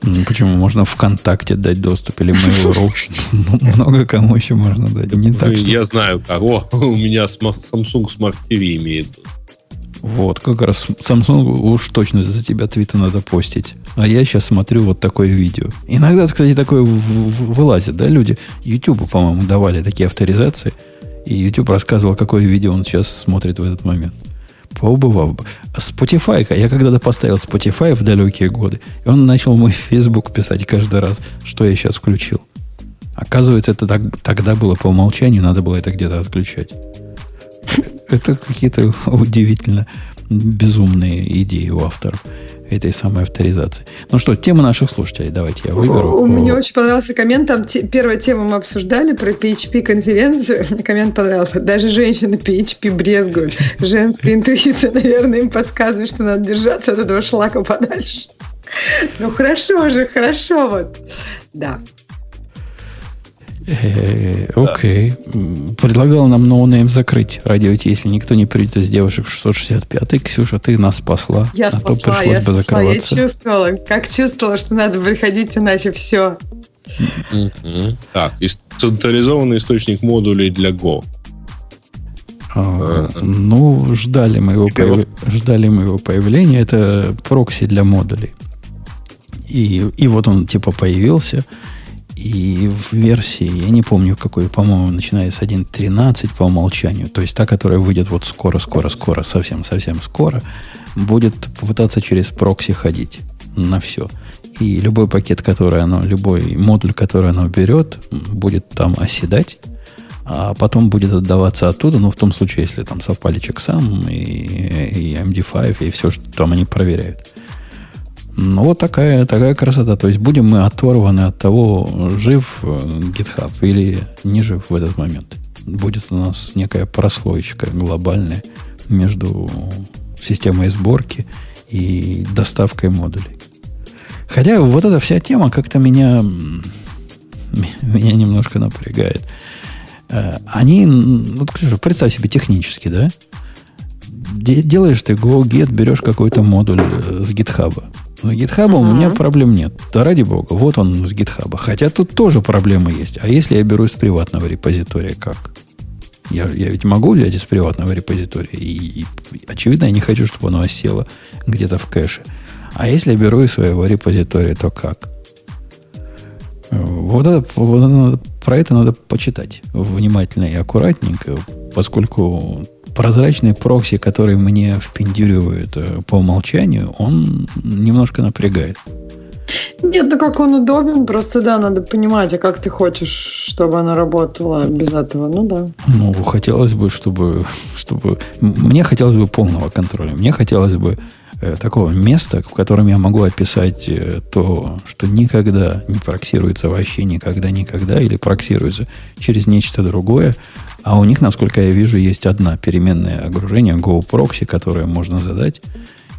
Speaker 1: Ну, почему? Можно ВКонтакте дать доступ или Mail.ru. [laughs] Много кому еще можно дать. Не так,
Speaker 2: Я знаю кого. [laughs] У меня Samsung Smart TV имеет
Speaker 1: вот, как раз Samsung уж точно за тебя твиты надо постить. А я сейчас смотрю вот такое видео. Иногда, кстати, такое вылазит, да, люди. YouTube, по-моему, давали такие авторизации. И YouTube рассказывал, какое видео он сейчас смотрит в этот момент. Поубывал бы. Spotify, я когда-то поставил Spotify в далекие годы, и он начал мой Facebook писать каждый раз, что я сейчас включил. Оказывается, это так, тогда было по умолчанию, надо было это где-то отключать. Это какие-то удивительно безумные идеи у авторов этой самой авторизации. Ну что, тема наших слушателей, давайте я выберу.
Speaker 5: Мне очень понравился коммент, там первая тема мы обсуждали про PHP-конференцию, [laughs] мне коммент понравился. Даже женщины PHP брезгуют. Женская интуиция, [laughs] наверное, им подсказывает, что надо держаться от этого шлака подальше. Ну хорошо же, хорошо вот. Да.
Speaker 1: Э, окей. Предлагал нам ноунейм закрыть радио если никто не придет из девушек 665-й. Ксюша, ты нас спасла.
Speaker 5: Я а спасла, то пришлось я бы спасла, я чувствовала, как чувствовала, что надо приходить, иначе все.
Speaker 2: Так, централизованный источник модулей для Go.
Speaker 1: А, ну, ждали мы, его появ... ждали мы его появления. Это прокси для модулей. И, и вот он типа появился. И в версии, я не помню какой, по-моему, начиная с 1.13 по умолчанию, то есть та, которая выйдет вот скоро, скоро, скоро, будет попытаться через прокси ходить на все. И любой пакет, который оно, любой модуль, который оно берет, будет там оседать, а потом будет отдаваться оттуда, ну, в том случае, если там совпали чексам и, и MD5, и все, что там они проверяют. Ну, вот такая, такая красота. То есть будем мы оторваны от того, жив э, GitHub или не жив в этот момент. Будет у нас некая прослоечка глобальная между системой сборки и доставкой модулей. Хотя вот эта вся тема как-то меня, [laughs] меня немножко напрягает. Э, они, вот, представь себе технически, да? Делаешь ты go get, берешь какой-то модуль э, с GitHub с GitHub uh-huh. у меня проблем нет. Да ради бога, вот он с GitHub. Хотя тут тоже проблемы есть. А если я беру из приватного репозитория, как? Я, я ведь могу взять из приватного репозитория. И, и, очевидно, я не хочу, чтобы оно осело где-то в кэше. А если я беру из своего репозитория, то как? Вот, это, вот это, про это надо почитать внимательно и аккуратненько, поскольку прозрачный прокси, который мне впендюривают э, по умолчанию, он немножко напрягает.
Speaker 5: Нет, ну как он удобен, просто да, надо понимать, а как ты хочешь, чтобы оно работало без этого, ну да.
Speaker 1: Ну, хотелось бы, чтобы, чтобы... Мне хотелось бы полного контроля. Мне хотелось бы такого места, в котором я могу описать э, то, что никогда не проксируется вообще никогда, никогда, или проксируется через нечто другое, а у них, насколько я вижу, есть одна переменная огружение GoProxy, которое можно задать.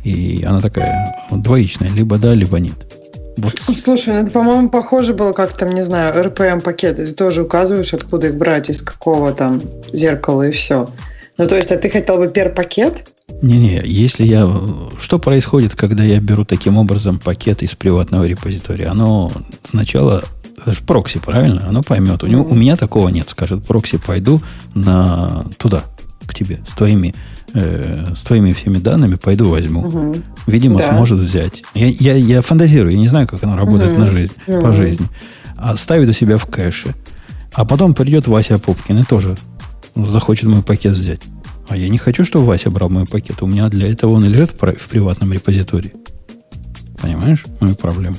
Speaker 1: И она такая двоичная, либо да, либо нет.
Speaker 5: Вот. Слушай, ну, это, по-моему, похоже было как там, не знаю, RPM-пакеты. Ты тоже указываешь, откуда их брать, из какого там зеркала и все. Ну, то есть, а ты хотел бы пер-пакет?
Speaker 1: Не-не, если я... Что происходит, когда я беру таким образом пакет из приватного репозитория? Оно сначала это же прокси, правильно? Оно поймет. У, него, у меня такого нет. Скажет, прокси, пойду на туда, к тебе, с твоими, э, с твоими всеми данными, пойду возьму. Угу. Видимо, да. сможет взять. Я, я, я фантазирую, я не знаю, как оно работает угу. на жизнь, угу. по жизни. А ставит у себя в кэше. А потом придет Вася Пупкин и тоже захочет мой пакет взять. А я не хочу, чтобы Вася брал мой пакет. У меня для этого он и лежит в приватном репозитории. Понимаешь мою проблему?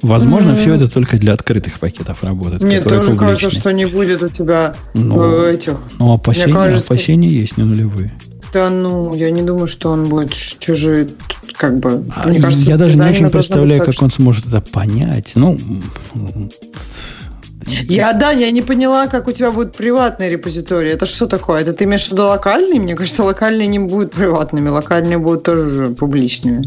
Speaker 1: Возможно, mm-hmm. все это только для открытых пакетов работает.
Speaker 5: Мне тоже публичные. кажется, что не будет у тебя ну, этих.
Speaker 1: Ну, опасения, кажется, опасения есть не нулевые.
Speaker 5: Да, ну, я не думаю, что он будет чужие, как бы.
Speaker 1: А, мне кажется, я даже не очень представляю, как он сможет это понять. Ну, [laughs]
Speaker 5: я, да, я не поняла, как у тебя будет приватный репозиторий. Это что такое? Это ты имеешь в виду локальный? Мне кажется, локальные не будут приватными, локальные будут тоже публичными.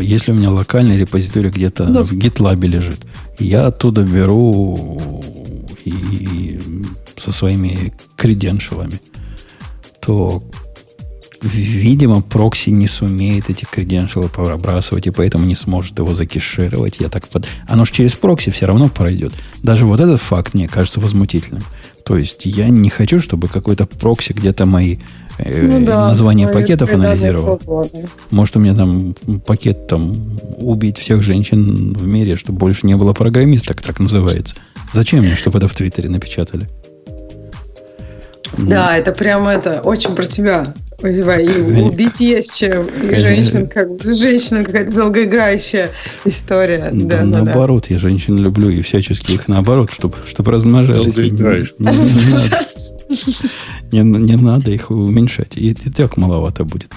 Speaker 1: Если у меня локальный репозиторий где-то да. в GitLab лежит, я оттуда беру и со своими креденшалами, то Видимо, прокси не сумеет эти креденшалы пробрасывать, и поэтому не сможет его закешировать. Я так под... Оно же через прокси все равно пройдет. Даже вот этот факт мне кажется возмутительным. То есть я не хочу, чтобы какой-то прокси где-то мои э, ну, да, названия пакетов анализировал. Может, у меня там пакет там убить всех женщин в мире, чтобы больше не было программисток, так называется. Зачем мне, чтобы это в Твиттере напечатали?
Speaker 5: Да, это прямо это очень про тебя. И убить есть чем. И женщин, как бы, женщина какая-то долгоиграющая история.
Speaker 1: Да, да, наоборот, да. я женщин люблю и всячески их наоборот, чтобы чтоб размножались. Не, надо их уменьшать. И, и так маловато будет.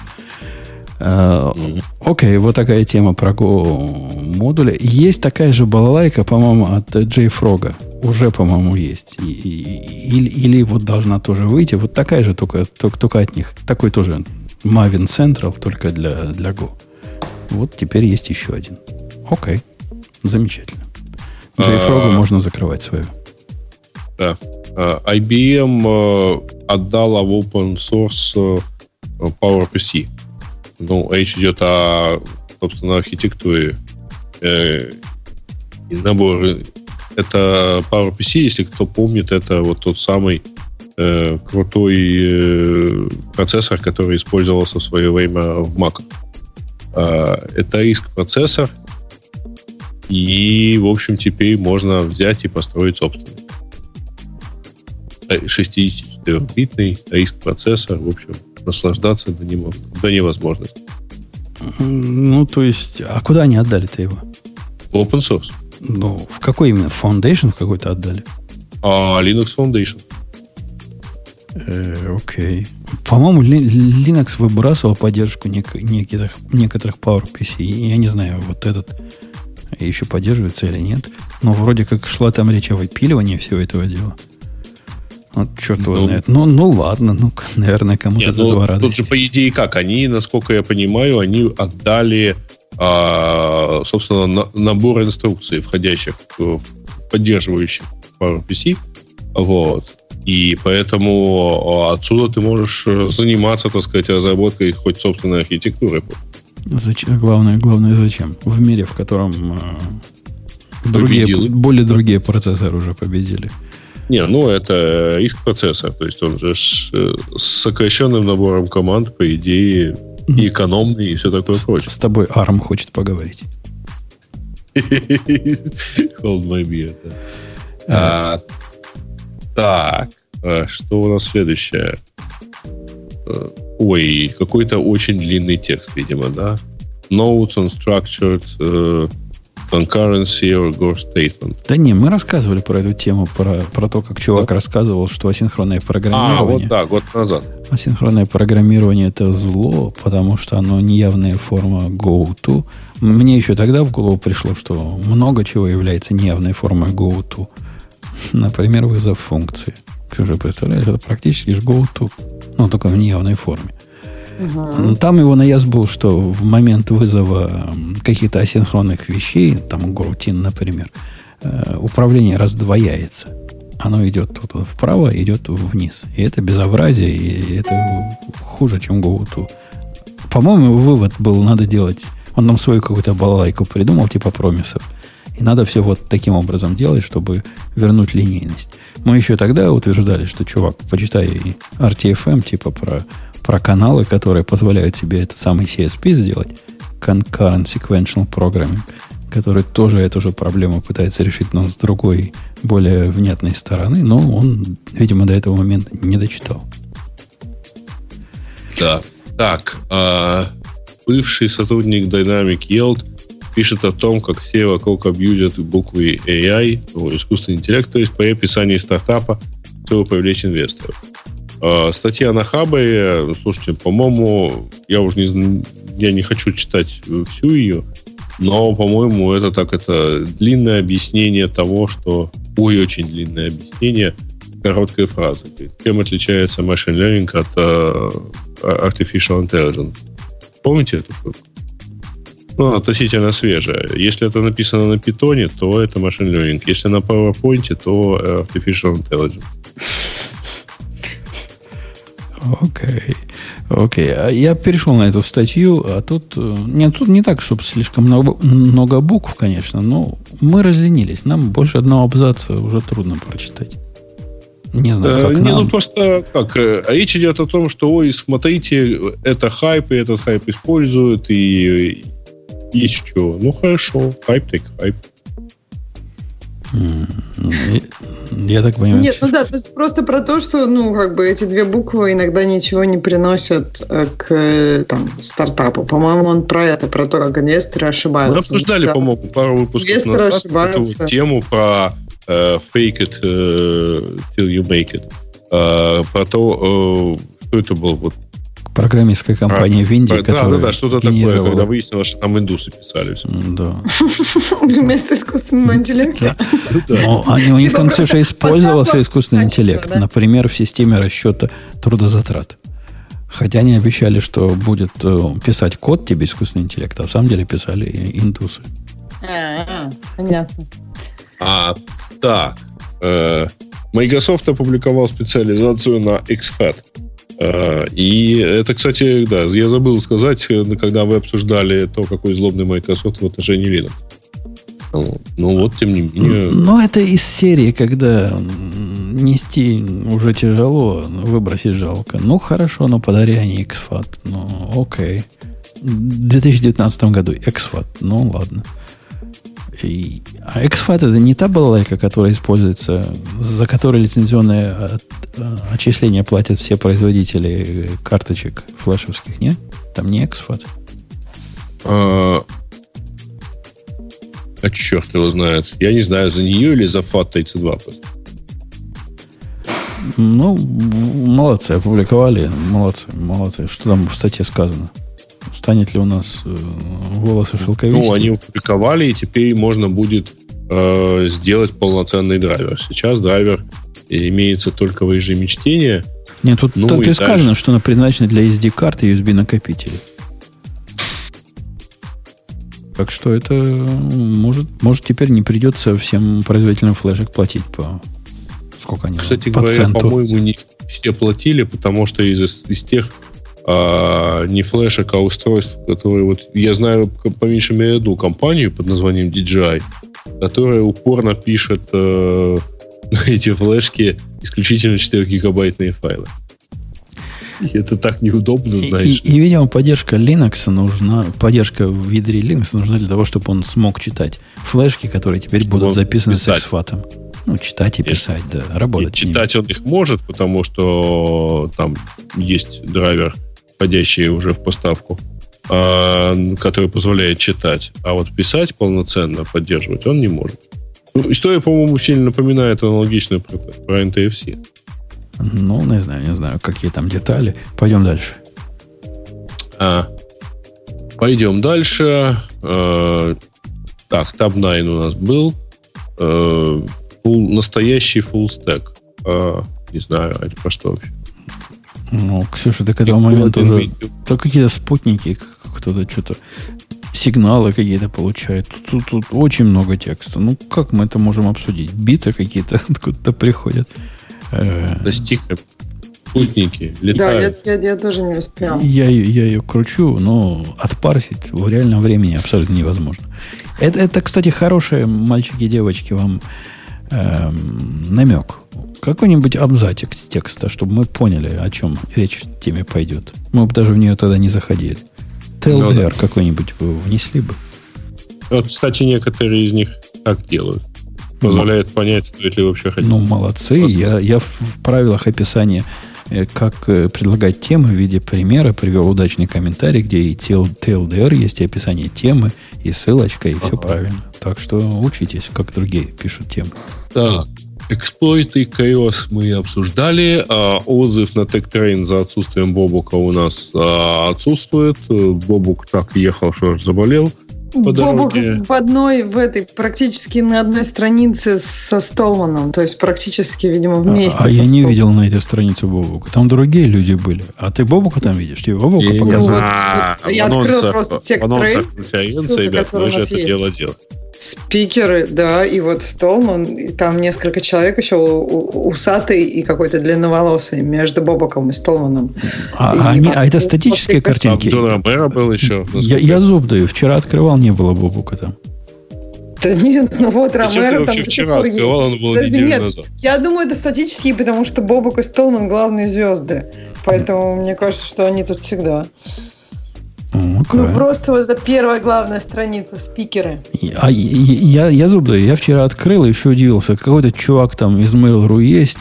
Speaker 1: А, окей, okay, вот такая тема про Go модуля. Есть такая же балалайка, по-моему, от JFrog уже, по-моему, есть. И, и, или, или вот должна тоже выйти. Вот такая же, только, только, только от них. Такой тоже Maven Central, только для, для Go. Вот теперь есть еще один. Окей. Замечательно. JFrog можно закрывать свою.
Speaker 2: Да. А, IBM э, отдала в open source э, PowerPC. Ну, речь идет о, собственно, архитектуре э, и наборе это PowerPC, если кто помнит, это вот тот самый э, крутой э, процессор, который использовался в свое время в Mac. Э, это риск процессор, и, в общем, теперь можно взять и построить собственный. 64-битный риск процессор, в общем, наслаждаться до, нем, до невозможности.
Speaker 1: Ну, то есть, а куда они отдали-то его?
Speaker 2: Open source.
Speaker 1: Ну, в какой именно? Foundation в какой-то отдали?
Speaker 2: А, Linux Foundation.
Speaker 1: Э, окей. По-моему, Linux выбрасывал поддержку нек- некоторых, некоторых PowerPC. Я не знаю, вот этот еще поддерживается или нет. Но вроде как шла там речь о выпиливании всего этого дела. Вот черт его ну, знает. Ну, ну ладно, ну, [laughs] наверное, кому-то нет,
Speaker 2: ну, Тут же, по идее, как? Они, насколько я понимаю, они отдали а, собственно, на, набор инструкций, входящих в поддерживающих PowerPC. Вот. И поэтому а, отсюда ты можешь э, заниматься, так сказать, разработкой хоть собственной архитектуры.
Speaker 1: Зачем? Главное, главное зачем? В мире, в котором э, другие, более другие процессоры уже победили.
Speaker 2: Не, ну это риск процессор. То есть он же с, э, с сокращенным набором команд, по идее, и экономный, и все такое с, прочее.
Speaker 1: С тобой Арм хочет поговорить. [laughs]
Speaker 2: Hold my beer, да. А, так, а, что у нас следующее? А, ой, какой-то очень длинный текст, видимо, да? Notes unstructured uh, concurrency or Gore statement.
Speaker 1: Да не, мы рассказывали про эту тему, про, про то, как чувак да? рассказывал, что асинхронное программирование... А,
Speaker 2: вот да, год назад.
Speaker 1: Асинхронное программирование это зло, потому что оно неявная форма go-to. Мне еще тогда в голову пришло, что много чего является неявной формой go-to. Например, вызов функции. Ты уже представляешь, это практически же go-to, но только в неявной форме. Угу. Там его наяз был, что в момент вызова каких-то асинхронных вещей, там грутин, например, э, управление раздвояется. Оно идет тут вправо, идет вниз. И это безобразие, и это хуже, чем GoTo. По-моему, вывод был, надо делать... Он нам свою какую-то балалайку придумал, типа промисов. И надо все вот таким образом делать, чтобы вернуть линейность. Мы еще тогда утверждали, что, чувак, почитай RTFM, типа про про каналы, которые позволяют себе этот самый CSP сделать, Concurrent Sequential Programming, который тоже эту же проблему пытается решить, но с другой, более внятной стороны, но он, видимо, до этого момента не дочитал.
Speaker 2: Да. Так, э, бывший сотрудник Dynamic Yield пишет о том, как все вокруг абьюзят буквы AI, искусственный интеллект, то есть при описании стартапа, чтобы привлечь инвесторов. А, статья на Хабре, слушайте, по-моему, я уже не, я не хочу читать всю ее, но, по-моему, это так, это длинное объяснение того, что... Ой, очень длинное объяснение короткой фразы. Чем отличается machine learning от uh, artificial intelligence? Помните эту шутку? Ну, относительно свежая. Если это написано на питоне, то это machine learning. Если на PowerPoint, то artificial intelligence.
Speaker 1: Окей. Окей. А я перешел на эту статью, а тут... Э, нет, тут не так, чтобы слишком много, много букв, конечно, но мы разленились. Нам больше одного абзаца уже трудно прочитать.
Speaker 2: Не знаю, как Не, нам. ну просто как, э, а речь идет о том, что, ой, смотрите, это хайп, и этот хайп используют, и есть что. Ну, хорошо, хайп так хайп.
Speaker 1: Я так понимаю.
Speaker 5: Нет, ну да, то есть просто про то, что, ну, как бы эти две буквы иногда ничего не приносят э, к там, стартапу. По-моему, он про это, про то, как инвесторы ошибаются. Мы
Speaker 2: обсуждали, да. по-моему, пару выпусков инвесторы назад ошибаются. эту тему про uh, fake it uh, till you make it. Uh, про то, uh, что это был вот
Speaker 1: программистская компания а, в Индии,
Speaker 2: да, которая Да, да, что-то такое, когда выяснилось, что там индусы писали все.
Speaker 1: Да. [laughs]
Speaker 5: Вместо искусственного интеллекта.
Speaker 1: У них там, Ксюша, использовался искусственный интеллект. Например, в системе расчета трудозатрат. Хотя они обещали, что будет э, писать код тебе искусственный интеллект, а в самом деле писали индусы.
Speaker 5: А, понятно.
Speaker 2: А, так. Э, Microsoft опубликовал специализацию на XFAT. А, и это, кстати, да, я забыл сказать, э, когда вы обсуждали то, какой злобный Microsoft в отношении Linux. Ну, ну вот, тем не менее...
Speaker 1: Но это из серии, когда нести уже тяжело, выбросить жалко. Ну, хорошо, но подари они XFAT. Ну, окей. В 2019 году XFAT. Ну, ладно. И, а XFAT это не та балалайка, которая используется, за которой лицензионное от, а, отчисление платят все производители карточек флешевских, нет? Там не XFAT.
Speaker 2: А, а черт его знает. Я не знаю, за нее или за FAT32 просто.
Speaker 1: Ну, молодцы, опубликовали. Молодцы, молодцы. Что там в статье сказано? Станет ли у нас э, волосы шелковистые?
Speaker 2: Ну, они опубликовали, и теперь можно будет э, сделать полноценный драйвер. Сейчас драйвер имеется только в режиме чтения.
Speaker 1: Нет, тут ну, только и сказано, дальше... что она предназначена для SD-карт и USB-накопителей. Так что это может, может теперь не придется всем производителям флешек платить по сколько они
Speaker 2: Кстати
Speaker 1: по
Speaker 2: говоря, по-моему, не все платили, потому что из, из тех а, не флешек, а устройств, которые вот я знаю по меньшей мере одну компанию под названием DJI, которая упорно пишет э, [laughs] эти флешки исключительно 4-гигабайтные файлы. И это так неудобно, знаешь.
Speaker 1: И, и, и, видимо, поддержка Linux нужна, поддержка в ядре Linux нужна для того, чтобы он смог читать флешки, которые теперь чтобы будут записаны писать. с эксфатом. Ну, читать и писать, да, работать.
Speaker 2: И читать он их может, потому что там есть драйвер входящие уже в поставку, а, который позволяет читать. А вот писать полноценно, поддерживать он не может. Ну, история, по-моему, сильно напоминает аналогичную про, про NTFC.
Speaker 1: Ну, не знаю, не знаю, какие там детали. Пойдем дальше.
Speaker 2: А, пойдем дальше. А, так, Tab 9 у нас был. А, full, настоящий full stack. А, не знаю, это про что вообще?
Speaker 1: Ну, Ксюша, до этого момента уже... То какие-то спутники, кто-то что-то... Сигналы какие-то получает. Тут, тут, тут очень много текста. Ну, как мы это можем обсудить? Биты какие-то [laughs] откуда-то приходят.
Speaker 2: Э, спутники летают.
Speaker 5: Да, я, я, я тоже не успел.
Speaker 1: Я, я ее кручу, но отпарсить в реальном времени абсолютно невозможно. Это, это кстати, хорошие мальчики и девочки вам эм, намек какой-нибудь абзацик текста, чтобы мы поняли, о чем речь в теме пойдет. Мы бы даже в нее тогда не заходили. TLDR ну, да. какой-нибудь вы внесли бы.
Speaker 2: Вот, кстати, некоторые из них так делают. Позволяет ну, понять, стоит ли вообще ходить.
Speaker 1: Ну, молодцы. Я, я в правилах описания э, как э, предлагать темы в виде примера, привел удачный комментарий, где и TLDR есть, и описание темы, и ссылочка, и ага. все правильно. Так что учитесь, как другие пишут темы.
Speaker 2: Да, Эксплойты Chaos мы обсуждали. А отзыв на TechTrain за отсутствием Бобука у нас а, отсутствует. Бобук так ехал, что заболел
Speaker 5: по Бобук дороге. в одной, в этой, практически на одной странице со Столманом. То есть практически, видимо, а, вместе.
Speaker 1: А, а я не видел на этой странице Бобука. Там другие люди были. А ты Бобука там видишь? Тебе Бобука показывают?
Speaker 5: Вот, я открыл просто текст трейд.
Speaker 2: Ребят, мы же это дело делаем.
Speaker 5: Спикеры, да, и вот Столман, и там несколько человек еще усатый и какой-то длинноволосый между Бобоком и Столманом.
Speaker 1: А, и они, а это статические картинки?
Speaker 2: Джон Ромеро был еще.
Speaker 1: Я, я зуб даю, вчера открывал, не было Бобока там.
Speaker 5: Да нет, ну вот Ромеро
Speaker 2: там вчера открывал, он был Подожди, нет, назад.
Speaker 5: Я думаю, это статические, потому что Бобок и Столман главные звезды. Поэтому мне кажется, что они тут всегда. Okay. Ну, просто вот это первая главная страница, спикеры.
Speaker 1: А я, я, я зуб даю, я вчера открыл и еще удивился. Какой-то чувак там из Mail.ru есть,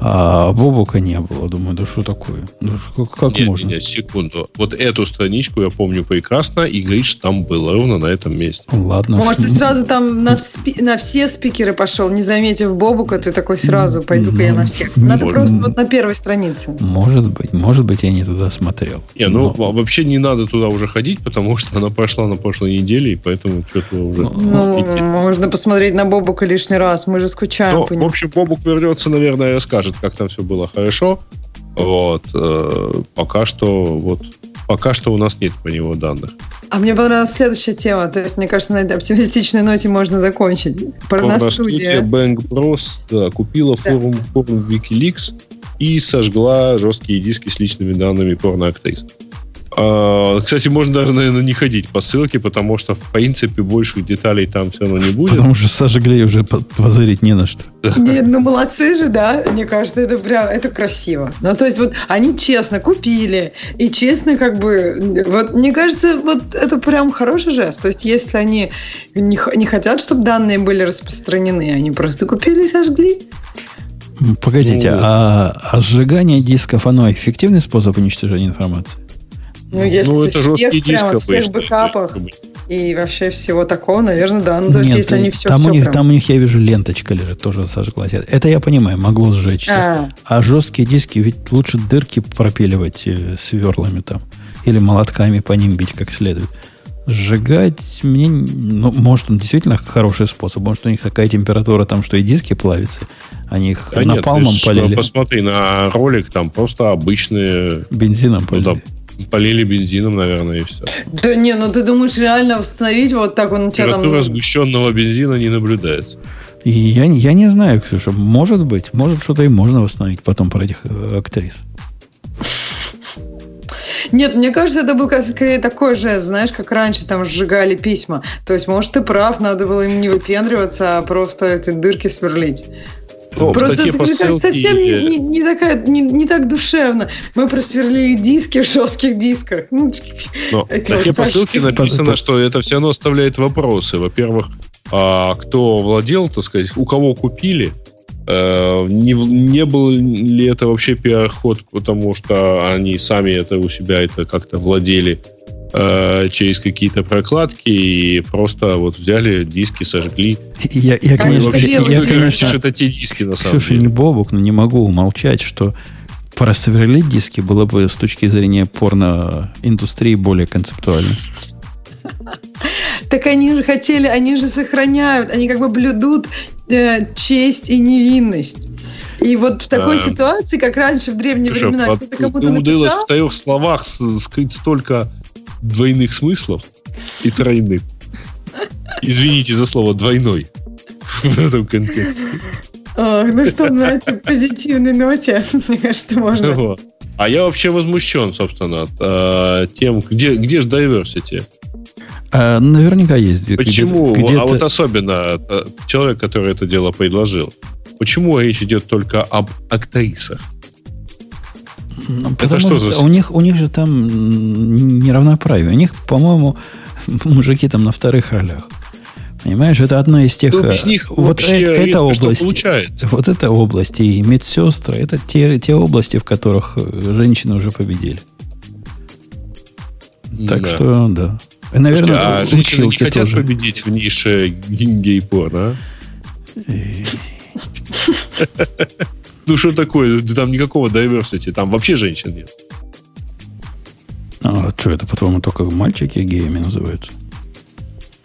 Speaker 1: а Бобука не было. Думаю, да что такое? Да как, как
Speaker 2: нет,
Speaker 1: можно?
Speaker 2: Нет, секунду. Вот эту страничку я помню прекрасно, и Гриш там был ровно на этом месте.
Speaker 1: Ладно.
Speaker 5: Ну, может, ты сразу там на, спи- на все спикеры пошел, не заметив Бобука, ты такой сразу, пойду-ка ну, я на всех. Надо может, просто вот на первой странице.
Speaker 1: Может быть, может быть, я не туда смотрел.
Speaker 2: Не, ну, Но... вообще не надо туда уже ходить, потому что она прошла на прошлой неделе, и поэтому что-то уже... Ну,
Speaker 5: ну можно посмотреть на Бобука лишний раз, мы же скучаем
Speaker 2: Но, В общем, Бобук вернется, наверное, и расскажет расскажет, как там все было хорошо. Вот. Э, пока что вот пока что у нас нет по него данных.
Speaker 5: А мне понравилась следующая тема. То есть, мне кажется, на этой оптимистичной ноте можно закончить.
Speaker 2: Порностудия Bang Bros да, купила да. форум, форум Wikileaks и сожгла жесткие диски с личными данными порноактрис. А, кстати, можно даже, наверное, не ходить по ссылке, потому что, в принципе, больших деталей там все равно не будет.
Speaker 1: Потому что сожгли уже позырить не на что.
Speaker 5: Нет, ну молодцы же, да? Мне кажется, это прям, это красиво. Ну, то есть, вот они честно купили, и честно как бы, вот, мне кажется, вот это прям хороший жест. То есть, если они не, не хотят, чтобы данные были распространены, они просто купили и сожгли.
Speaker 1: Погодите, ну, а, а сжигание дисков, оно эффективный способ уничтожения информации?
Speaker 5: Ну, если ну, это жесткий диск прямо всех бэкапах и вообще всего такого, наверное, да. Ну, то есть, если они все,
Speaker 1: там,
Speaker 5: все
Speaker 1: у них,
Speaker 5: прям...
Speaker 1: там у них, я вижу, ленточка лежит, тоже сожглась. Это я понимаю, могло сжечься. А, а жесткие диски, ведь лучше дырки пропиливать э, сверлами там. Или молотками по ним бить как следует. Сжигать мне, ну, может, он действительно хороший способ. Может, у них такая температура там, что и диски плавятся. Они их да напалмом нет, полили.
Speaker 2: Посмотри на ролик, там просто обычные...
Speaker 1: Бензином полили. Ну, да,
Speaker 2: полили бензином, наверное, и все.
Speaker 5: Да не, ну ты думаешь, реально восстановить вот так он у
Speaker 2: тебя там... Температура сгущенного бензина не наблюдается.
Speaker 1: И я, я не знаю, Ксюша, может быть, может что-то и можно восстановить потом про этих э, актрис.
Speaker 5: Нет, мне кажется, это был скорее такой же, знаешь, как раньше там сжигали письма. То есть, может, ты прав, надо было им не выпендриваться, а просто эти дырки сверлить. Ну, Просто это посылки... совсем не, не, не, такая, не, не так душевно. Мы просверлили диски в жестких дисках. Ну,
Speaker 2: Но на те посылки написано, что это все равно оставляет вопросы. Во-первых, а кто владел, так сказать, у кого купили, э, не, не был ли это вообще пиар-ход, потому что они сами это у себя это как-то владели э, через какие-то прокладки и просто вот взяли диски, сожгли.
Speaker 1: Я, я конечно, вообще, я,
Speaker 2: я, конечно, это те диски на самом
Speaker 1: Слушай, деле. не Бобук, но не могу умолчать, что просверлить диски было бы с точки зрения порно-индустрии более концептуально. [laughs]
Speaker 5: Так они же хотели, они же сохраняют, они как бы блюдут э, честь и невинность. И вот в такой а, ситуации, как раньше в древние Слушай, времена,
Speaker 2: кто-то кому-то написал... удалось в трех словах скрыть столько двойных смыслов и тройных. Извините за слово двойной [laughs] в этом контексте.
Speaker 5: Ох, ну что, на этой позитивной ноте, [laughs] мне кажется, можно.
Speaker 2: А я вообще возмущен, собственно, э, тем, где, где же diversity?
Speaker 1: А, наверняка есть.
Speaker 2: Почему? Где а вот особенно э, человек, который это дело предложил. Почему речь идет только об актрисах?
Speaker 1: Ну, это что за... У них, у них же там неравноправие. У них, по-моему, [laughs] мужики там на вторых ролях. Понимаешь, это одна из тех...
Speaker 2: Ну, без них вот э,
Speaker 1: эта область, вот эта область и медсестры, это те, те области, в которых э, женщины уже победили. Так да. что, да.
Speaker 2: Наверное, Слушайте, а женщины не хотят тоже. победить в нише гей-порно, а? [laughs] Ну, что такое? Там никакого diversity, там вообще женщин нет.
Speaker 1: А что это, по-твоему, только мальчики геями называются?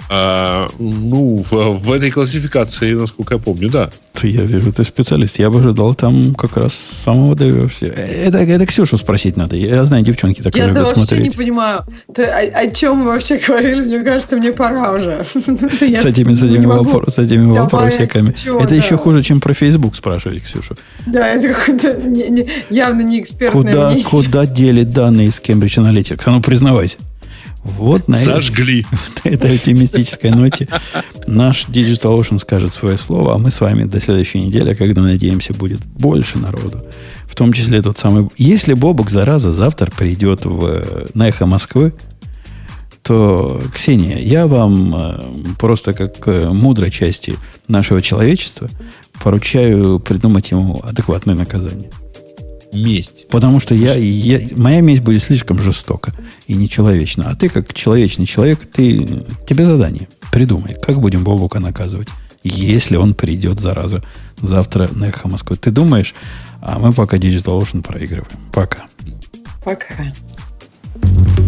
Speaker 2: А, ну, в, в этой классификации, насколько я помню, да.
Speaker 1: Я вижу, ты специалист. Я бы ожидал там как раз самого diversity. Это, это Ксюшу спросить надо. Я знаю, девчонки так
Speaker 5: я любят смотреть. Я вообще не понимаю, ты, о, о чем мы вообще говорили. Мне кажется, мне пора уже. [laughs]
Speaker 1: С этими, с этими, вопро- с этими вопросиками. Это да. еще хуже, чем про Facebook спрашивать, Ксюша.
Speaker 5: Да, это какой-то не, не, явно не экспертное
Speaker 1: куда. Куда дели данные из Cambridge Analytics? А ну, признавайся. Вот на
Speaker 2: Сожгли. [laughs]
Speaker 1: этой оптимистической ноте наш Digital Ocean скажет свое слово, а мы с вами до следующей недели, когда, надеемся, будет больше народу. В том числе тот самый... Если Бобок, зараза, завтра придет в, на эхо Москвы, то, Ксения, я вам э, просто как э, мудрой части нашего человечества поручаю придумать ему адекватное наказание
Speaker 2: месть.
Speaker 1: Потому что я, я, моя месть будет слишком жестока и нечеловечна. А ты, как человечный человек, ты, тебе задание. Придумай, как будем Бобука наказывать, если он придет, зараза, завтра на Эхо Москвы. Ты думаешь, а мы пока Digital Ocean проигрываем. Пока.
Speaker 5: Пока.